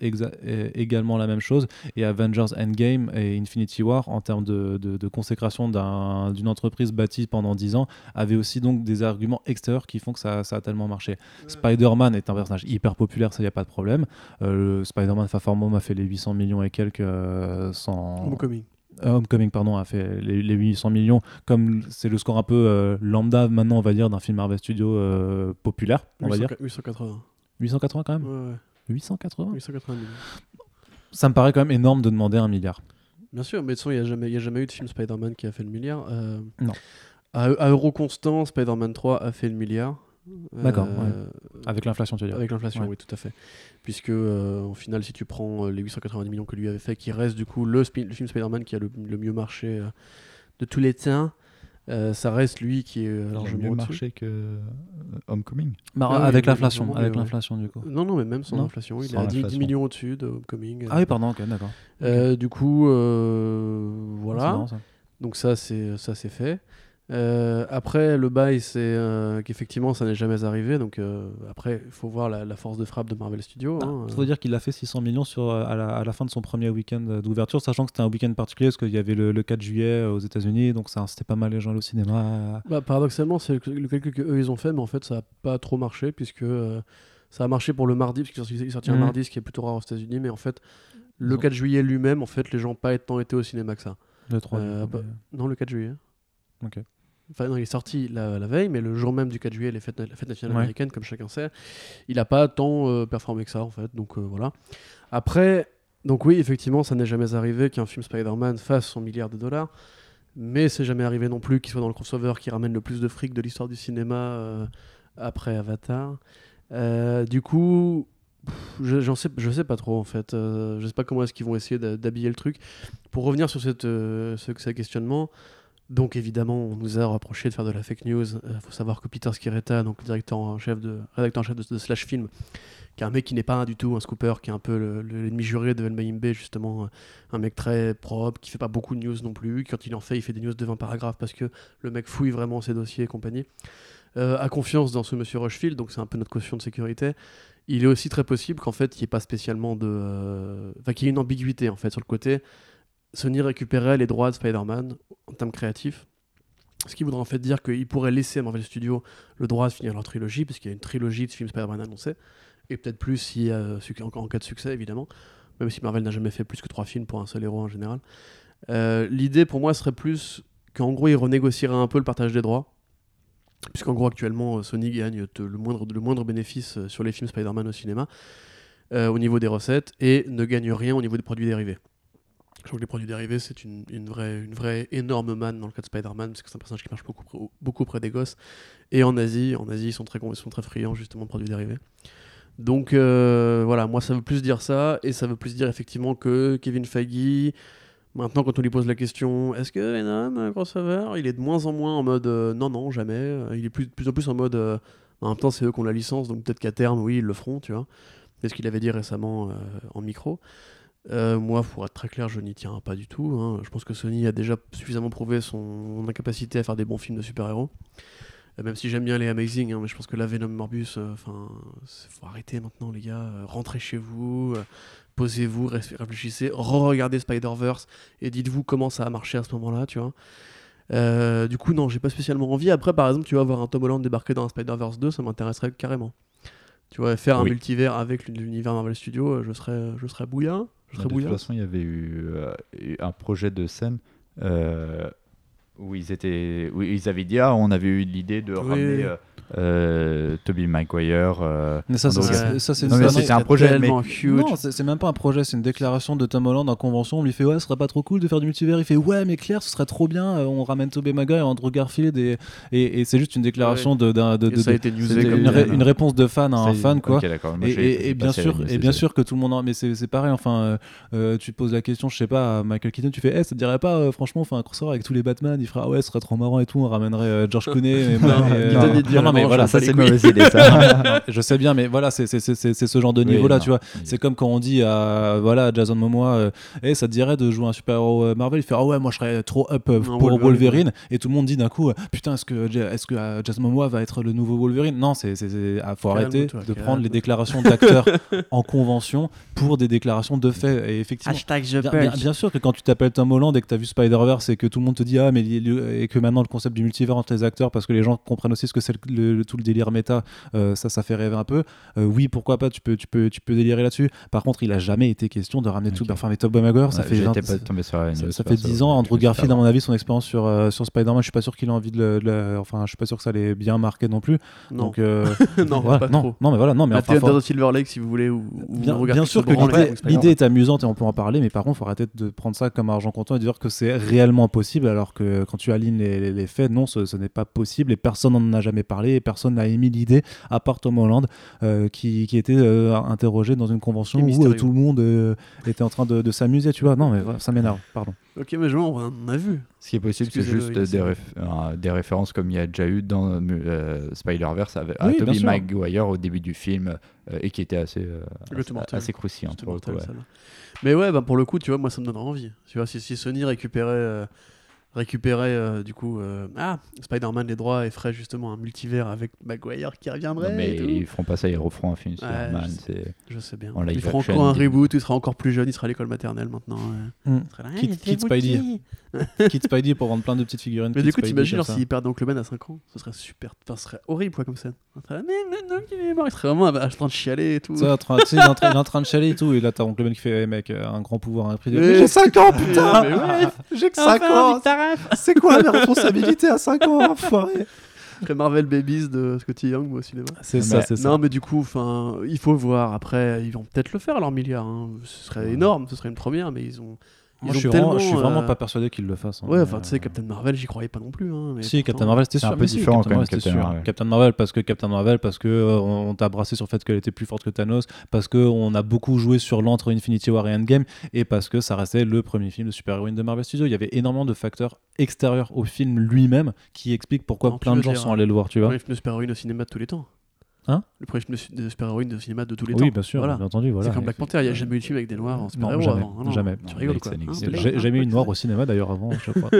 [SPEAKER 1] également la même chose, et Avengers Endgame et Infinity War, en termes de, de- de consécration d'un- d'une entreprise bâtie pendant 10 ans, avaient aussi donc des arguments extérieurs qui font que ça, ça a tellement marché. Spider-Man est un personnage hyper populaire, ça y a pas de problème. Euh, Spider-Man Far From Home a fait les 800 millions et quelques sans...
[SPEAKER 2] Homecoming.
[SPEAKER 1] Euh, Homecoming pardon a fait les, les 800 millions comme c'est le score un peu euh, lambda maintenant on va dire d'un film Marvel Studios euh, populaire on va dire
[SPEAKER 2] 880.
[SPEAKER 1] 880 quand même
[SPEAKER 2] Ouais, ouais.
[SPEAKER 1] 880
[SPEAKER 2] 880 millions.
[SPEAKER 1] ça me paraît quand même énorme de demander un milliard
[SPEAKER 2] Bien sûr, mais de toute façon, il n'y a, jamais- y a jamais eu de film Spider-Man qui a fait le milliard. Euh,
[SPEAKER 1] Non.
[SPEAKER 2] À, à euro constant, Spider-Man 3 a fait le milliard.
[SPEAKER 1] D'accord,
[SPEAKER 2] Euh,
[SPEAKER 1] avec l'inflation tu veux dire
[SPEAKER 2] Avec l'inflation,
[SPEAKER 1] Ouais.
[SPEAKER 2] oui, tout à fait. Puisque, euh, au final, si tu prends euh, les 890 millions que lui avait fait, qui reste du coup le, le film Spider-Man qui a le, le mieux marché euh, de tous les temps, euh, ça reste lui qui est largement
[SPEAKER 3] mieux marché que Homecoming.
[SPEAKER 1] Bah,
[SPEAKER 2] Ah oui,
[SPEAKER 1] avec
[SPEAKER 2] oui,
[SPEAKER 1] l'inflation avec
[SPEAKER 2] ouais.
[SPEAKER 1] l'inflation du coup
[SPEAKER 2] Non, non, mais même sans
[SPEAKER 1] Non
[SPEAKER 2] inflation. Il
[SPEAKER 3] Sans
[SPEAKER 2] a 10, 10
[SPEAKER 3] l'inflation.
[SPEAKER 2] millions au-dessus de Homecoming.
[SPEAKER 1] ah oui pardon ok d'accord
[SPEAKER 2] Euh, du coup, euh, voilà.
[SPEAKER 1] marrant, ça.
[SPEAKER 2] Donc ça, c'est ça c'est fait. Euh, après, le bail, c'est euh, qu'effectivement, ça n'est jamais arrivé. Donc euh, après, il faut voir la, la force de frappe de Marvel Studios. hein.
[SPEAKER 1] Il faut dire qu'il a fait 600 millions sur, euh, à, la, à la fin de son premier week-end euh, d'ouverture, sachant que c'était un week-end particulier parce qu'il y avait le, le 4 juillet euh, aux États-Unis, donc ça incitait pas mal les gens au cinéma.
[SPEAKER 2] Bah, paradoxalement, c'est le, le calcul que eux ils ont fait, mais en fait, ça n'a pas trop marché puisque euh, ça a marché pour le mardi, puisqu'il est sorti- il est sorti un
[SPEAKER 1] Mhm.
[SPEAKER 2] mardi, ce qui est plutôt rare aux États-Unis. Mais en fait, le
[SPEAKER 1] Ils ont-
[SPEAKER 2] 4 juillet lui-même, en fait, les gens n'ont pas tant été au cinéma que ça.
[SPEAKER 1] Le 3
[SPEAKER 2] Euh, bah, Non, le 4 juillet.
[SPEAKER 1] Ok.
[SPEAKER 2] Enfin, non, il est sorti la, la veille, mais le jour même du 4 juillet, les fêtes, la fête nationale
[SPEAKER 1] Ouais.
[SPEAKER 2] américaine, comme chacun sait, il n'a pas tant euh, performé que ça, en fait. Donc euh, voilà. Après, donc oui, effectivement, ça n'est jamais arrivé qu'un film Spider-Man fasse son milliard de dollars. Mais c'est jamais arrivé non plus qu'il soit dans le crossover qui ramène le plus de fric de l'histoire du cinéma euh, après Avatar. Du coup, j'en sais, je sais pas trop en fait. Euh, je sais pas comment est-ce qu'ils vont essayer d'habiller le truc. Pour revenir sur cette, euh, ce, ce questionnement, donc évidemment, on nous a reproché de faire de la fake news. Il faut savoir que Peter Skireta, donc le directeur en chef de, rédacteur en chef de, Slash Film, qui est un mec qui n'est pas du tout un scooper, qui est un peu le- le- l'ennemi juré de Mbaimbe, justement, euh, un mec très propre, qui fait pas beaucoup de news non plus. Quand il en fait, il fait des news de 20 paragraphes parce que le mec fouille vraiment ses dossiers et compagnie. Euh, a confiance dans ce monsieur Rushfield, donc c'est un peu notre caution de sécurité. Il est aussi très possible qu'en fait, il n'y ait pas spécialement de. euh, Enfin, qu'il y ait une ambiguïté en fait sur le côté. Sony récupérait les droits de Spider-Man en termes créatifs. Ce qui voudrait en fait dire qu'ils pourraient laisser à Marvel Studios le droit de finir leur trilogie, puisqu'il y a une trilogie de films Spider-Man annoncés, et peut-être plus si, euh, en, en cas de succès évidemment, même si Marvel n'a jamais fait plus que trois films pour un seul héros en général. Euh, L'idée pour moi serait plus qu'en gros ils renégocieraient un peu le partage des droits, puisqu'en gros actuellement euh, Sony gagne le moindre, bénéfice sur les films Spider-Man au cinéma. au niveau des recettes et ne gagne rien au niveau des produits dérivés. Je trouve que les produits dérivés, c'est une, vraie, une vraie énorme manne dans le cas de Spider-Man, parce que c'est un personnage qui marche beaucoup, beaucoup près des gosses. Et en Asie, en Asie ils, sont très, friands justement de produits dérivés. Donc euh, voilà, moi ça veut plus dire ça, et ça veut plus dire effectivement que Kevin Feige, maintenant quand on lui pose la question, est-ce que Venom, crossover, il est de moins en moins en mode euh, non, non, jamais. Il est plus, plus en plus en mode euh, en même temps c'est eux qui ont la licence, donc peut-être qu'à terme, oui, ils le feront, tu vois. C'est ce qu'il avait dit récemment en micro. Moi, pour être très clair, je n'y tiens pas du tout. Hein. Je pense que Sony a déjà suffisamment prouvé son incapacité à faire des bons films de super-héros. Euh, même si j'aime bien les Amazing, hein, mais je pense que la Venom Morbus, euh, enfin, faut arrêter maintenant, les gars. Euh, rentrez chez vous, posez-vous, réfléchissez, re-regardez Spider-Verse et dites-vous comment ça a marché à ce moment-là, tu vois. du coup, non, j'ai pas spécialement envie. Après, par exemple, tu vas voir un Tom Holland débarquer dans un Spider-Verse 2, ça m'intéresserait carrément. Tu vois, faire un multivers avec l'univers Marvel Studios, je serais, je serais bouillant.
[SPEAKER 3] De toute façon, il y avait eu un projet de scène où ils étaient où ils avaient dit ah on avait eu l'idée de ramener euh, euh, Toby Maguire. Euh,
[SPEAKER 1] mais ça, ça,
[SPEAKER 3] c'est un projet. Mais...
[SPEAKER 1] Huge. Non, c'est même pas un projet, c'est une déclaration de Tom Holland en convention. On lui fait Ouais, ce serait pas trop cool de faire du multivers. Il fait Ouais, mais Claire, ce serait trop bien. On ramène Toby Maguire, Andrew Garfield. Et, et, c'est juste une déclaration de, de, de,
[SPEAKER 2] ça a été
[SPEAKER 1] une, réponse de fan à un fan. quoi. et, bien sûr, et bien sûr que tout le monde. Mais c'est pareil. Enfin, tu te poses la question, je sais pas, à Michael Keaton, tu fais Eh, ça te dirait pas, franchement, enfin, un crossover avec tous les Batman, fera Ouais, ce serait trop marrant et tout. On ramènerait George Clooney.
[SPEAKER 3] Non, mais voilà, ça c'est une mauvaise idée. Ça.
[SPEAKER 1] je sais bien, mais voilà, c'est ce genre de niveau-là, tu vois. C'est comme quand on dit à voilà Jason Momoa, euh, eh, ça te dirait de jouer un super-héros euh, Marvel, il fait ah ouais, moi je serais trop up euh, pour Wolverine, et tout le monde dit d'un coup, putain, est-ce que est-ce que Jason Momoa va être le nouveau Wolverine? Non, c'est ah, faut arrêter de prendre les déclarations d'acteurs en convention pour des déclarations de fait. Et effectivement, bien, bien, sûr que quand tu t'appelles Tom Holland et que tu as vu Spider-Verse et que tout le monde te dit ah mais et que maintenant le concept du multivers entre les acteurs parce que les gens comprennent aussi ce que c'est le, tout le délire méta, euh, ça, ça fait rêver un peu. Euh, oui, pourquoi pas, tu peux, tu peux, tu peux délirer là-dessus. Par contre, il a jamais été question de ramener tout. Enfin, mais Top Maguire, ça fait ça, fait 10 ans. Andrew Garfield, à mon avis, son expérience sur, euh, sur Spider-Man, je suis pas sûr qu'il a envie de le, Enfin, je suis pas sûr que ça l'ait bien marqué non plus.
[SPEAKER 2] Non. Donc, non, pas
[SPEAKER 1] non,
[SPEAKER 2] trop.
[SPEAKER 1] non, mais voilà, non, mais
[SPEAKER 2] enfin, enfin, Silver Lake, si vous voulez, ou,
[SPEAKER 1] bien, sûr que l'idée est amusante et on peut en parler, mais par contre, il faut arrêter de prendre ça comme argent comptant et de dire que c'est réellement possible, alors que quand tu alignes les, faits, non, ce, n'est pas possible et personne n'en a jamais parlé et personne n'a émis l'idée, à part Tom Holland, euh, qui, qui, était euh, interrogé dans une convention où euh, tout le monde était en train de, s'amuser, tu vois. Non, mais ça m'énerve, pardon.
[SPEAKER 2] Ok, mais je, on a vu.
[SPEAKER 3] Ce qui est possible, c'est juste des, des, références comme il y a déjà eu dans Spider-Verse avec Tobey Maguire au début du film et qui était assez, assez, croustillant.
[SPEAKER 2] Mais ouais, bah, pour le coup, tu vois, moi ça me donne envie. Tu vois, si, si Sony récupérait récupérer euh, du coup euh, ah Spider-Man les droits et ferait justement un multivers avec Maguire qui reviendrait.
[SPEAKER 3] mais ils feront pas ça, ils referont un film
[SPEAKER 2] Spider-Man. Je, sais bien. Ils feront encore un reboot, il sera encore plus jeune, il sera à l'école maternelle maintenant.
[SPEAKER 1] Mm. Kid, Spidey. Kid Spidey pour vendre plein de petites figurines.
[SPEAKER 2] Mais du coup, t'imagines s'il perd donc le Ben à 5 ans, ce serait super, enfin, ce serait horrible quoi comme scène. Il serait, il serait vraiment en train de chialer et tout.
[SPEAKER 1] il, est en train de chialer et tout, et là t'as oncle Ben qui fait, mec, un grand pouvoir, un prix
[SPEAKER 4] de. J'ai 5 ans, putain J'ai que 5 ans C'est quoi mes responsabilités à 5 ans, enfoiré
[SPEAKER 2] Après Marvel Babies de Scotty Young au cinéma.
[SPEAKER 1] C'est ça, c'est ça.
[SPEAKER 2] Non, mais du coup, enfin, il faut voir. Après, ils vont peut-être le faire leur milliard. Hein. Ce serait énorme, ce serait une première, mais ils ont
[SPEAKER 1] je suis, vraiment, je suis vraiment euh, pas persuadé qu'ils le fassent. Hein,
[SPEAKER 2] ouais, enfin, tu sais, Captain Marvel, j'y croyais pas non plus. Hein,
[SPEAKER 1] si, Captain Marvel, c'était sûr.
[SPEAKER 3] un peu différent
[SPEAKER 1] Captain,
[SPEAKER 3] quand
[SPEAKER 1] même, Captain, Marvel, parce que Captain Marvel, parce que euh, on t'a brassé sur le fait qu'elle était plus forte que Thanos, parce que on a beaucoup joué sur l'entre Infinity War et Endgame, et parce que ça restait le premier film de super-héroïne de Marvel Studios. Il y avait énormément de facteurs extérieurs au film lui-même qui expliquent pourquoi plein de gens sont allés le voir, tu vois. Le
[SPEAKER 2] film de super-héroïne au cinéma de tous les temps.
[SPEAKER 1] Hein
[SPEAKER 2] le premier film de, super-héroïne de cinéma de tous les
[SPEAKER 1] temps.
[SPEAKER 2] Oui,
[SPEAKER 1] bien sûr, bien entendu. Voilà.
[SPEAKER 2] C'est comme Black Panther, il n'y a jamais eu de film avec des noirs en super-héros
[SPEAKER 1] jamais,
[SPEAKER 2] avant. Hein,
[SPEAKER 1] jamais.
[SPEAKER 2] Tu rigoles quoi
[SPEAKER 1] J'ai jamais eu une noire au cinéma d'ailleurs avant, je crois.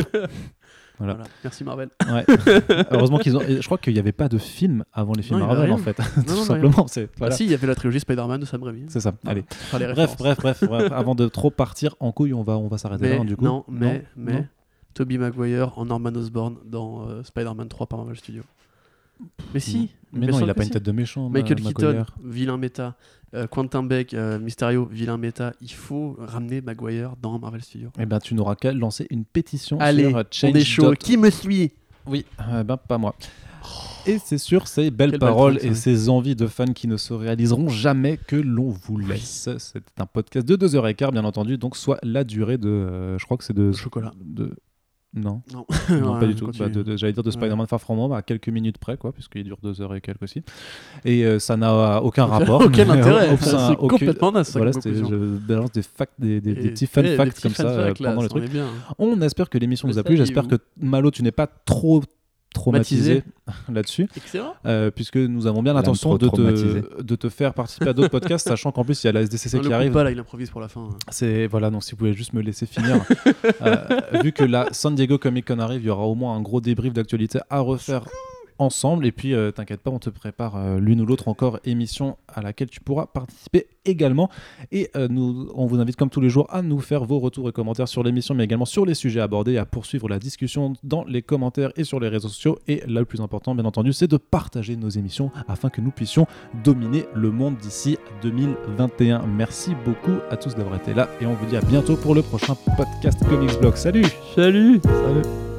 [SPEAKER 2] Voilà. Merci Marvel.
[SPEAKER 1] Ouais. Heureusement qu'ils ont. Je crois qu'il n'y avait pas de film avant les films Marvel en fait. Tout simplement. C'est.
[SPEAKER 2] Ah, voilà. Ah si, il y avait la trilogie Spider-Man de Sam Raimi.
[SPEAKER 1] C'est ça. Allez. Bref, bref, bref, bref, Avant de trop partir en couille, on va, on va s'arrêter là du coup.
[SPEAKER 2] Non, mais, mais, Tobey Maguire en Norman Osborn dans euh, Spider-Man 3 par Marvel Studios. Mais si.
[SPEAKER 1] Mais non, il a pas une tête de méchant.
[SPEAKER 2] Michael Keaton, vilain méta. Euh, Quentin Beck, euh, Mysterio, vilain méta. Il faut ramener Maguire dans Marvel Studios.
[SPEAKER 1] Eh ben, tu n'auras qu'à lancer une pétition
[SPEAKER 2] Allez,
[SPEAKER 1] sur
[SPEAKER 2] Change. Allez, Qui me suit?
[SPEAKER 1] Oui, eh ben, pas moi. Oh. Et c'est sur ces belles
[SPEAKER 2] Quelle
[SPEAKER 1] paroles
[SPEAKER 2] belle
[SPEAKER 1] et ces envies de fans qui ne se réaliseront jamais que l'on vous laisse. C'est un podcast de 2h15, bien entendu, donc soit la durée de. euh, je crois que c'est de.
[SPEAKER 2] Chocolat.
[SPEAKER 1] De... Non,
[SPEAKER 2] Non,
[SPEAKER 1] non
[SPEAKER 2] Ouais,
[SPEAKER 1] pas du tout.
[SPEAKER 2] continue.
[SPEAKER 1] Bah, J'allais dire de
[SPEAKER 2] Ouais.
[SPEAKER 1] Spider-Man Far From Home à quelques minutes près, quoi, puisqu'il dure 2h et quelques aussi. Et euh, ça n'a aucun rapport.
[SPEAKER 2] Aucun intérêt. C'est
[SPEAKER 1] aucun-
[SPEAKER 2] complètement naze,
[SPEAKER 1] Voilà, je balance des, facts, des, des- des
[SPEAKER 2] Et-
[SPEAKER 1] petits fun
[SPEAKER 2] ouais,
[SPEAKER 1] facts comme ça euh,
[SPEAKER 2] là,
[SPEAKER 1] pendant le truc. On espère que l'émission vous a plu. J'espère que Malo, tu n'es pas trop traumatisé là-dessus,
[SPEAKER 2] Excellent.
[SPEAKER 1] euh, puisque nous avons bien l'intention de te, de te faire participer à d'autres podcasts, sachant qu'en plus il y a la SDCC
[SPEAKER 2] Non,
[SPEAKER 1] qui
[SPEAKER 2] le
[SPEAKER 1] arrive.
[SPEAKER 2] pas là, il improvise pour la fin.
[SPEAKER 1] C'est voilà, donc si vous pouvez juste me laisser finir. Euh, vu que la San Diego Comic Con arrive, il y aura au moins un gros débrief d'actualité à refaire ensemble. Et puis, euh, t'inquiète pas, on te prépare euh, l'une ou l'autre encore émission à laquelle tu pourras participer également. Et euh, nous, on vous invite comme tous les jours à nous faire vos retours et commentaires sur l'émission, mais également sur les sujets abordés, et à poursuivre la discussion dans les commentaires et sur les réseaux sociaux. Et là, le plus important, bien entendu, c'est de partager nos émissions afin que nous puissions dominer le monde d'ici 2021. Merci beaucoup à tous d'avoir été là et on vous dit à bientôt pour le prochain podcast Comics Blog. Salut
[SPEAKER 2] Salut
[SPEAKER 1] Salut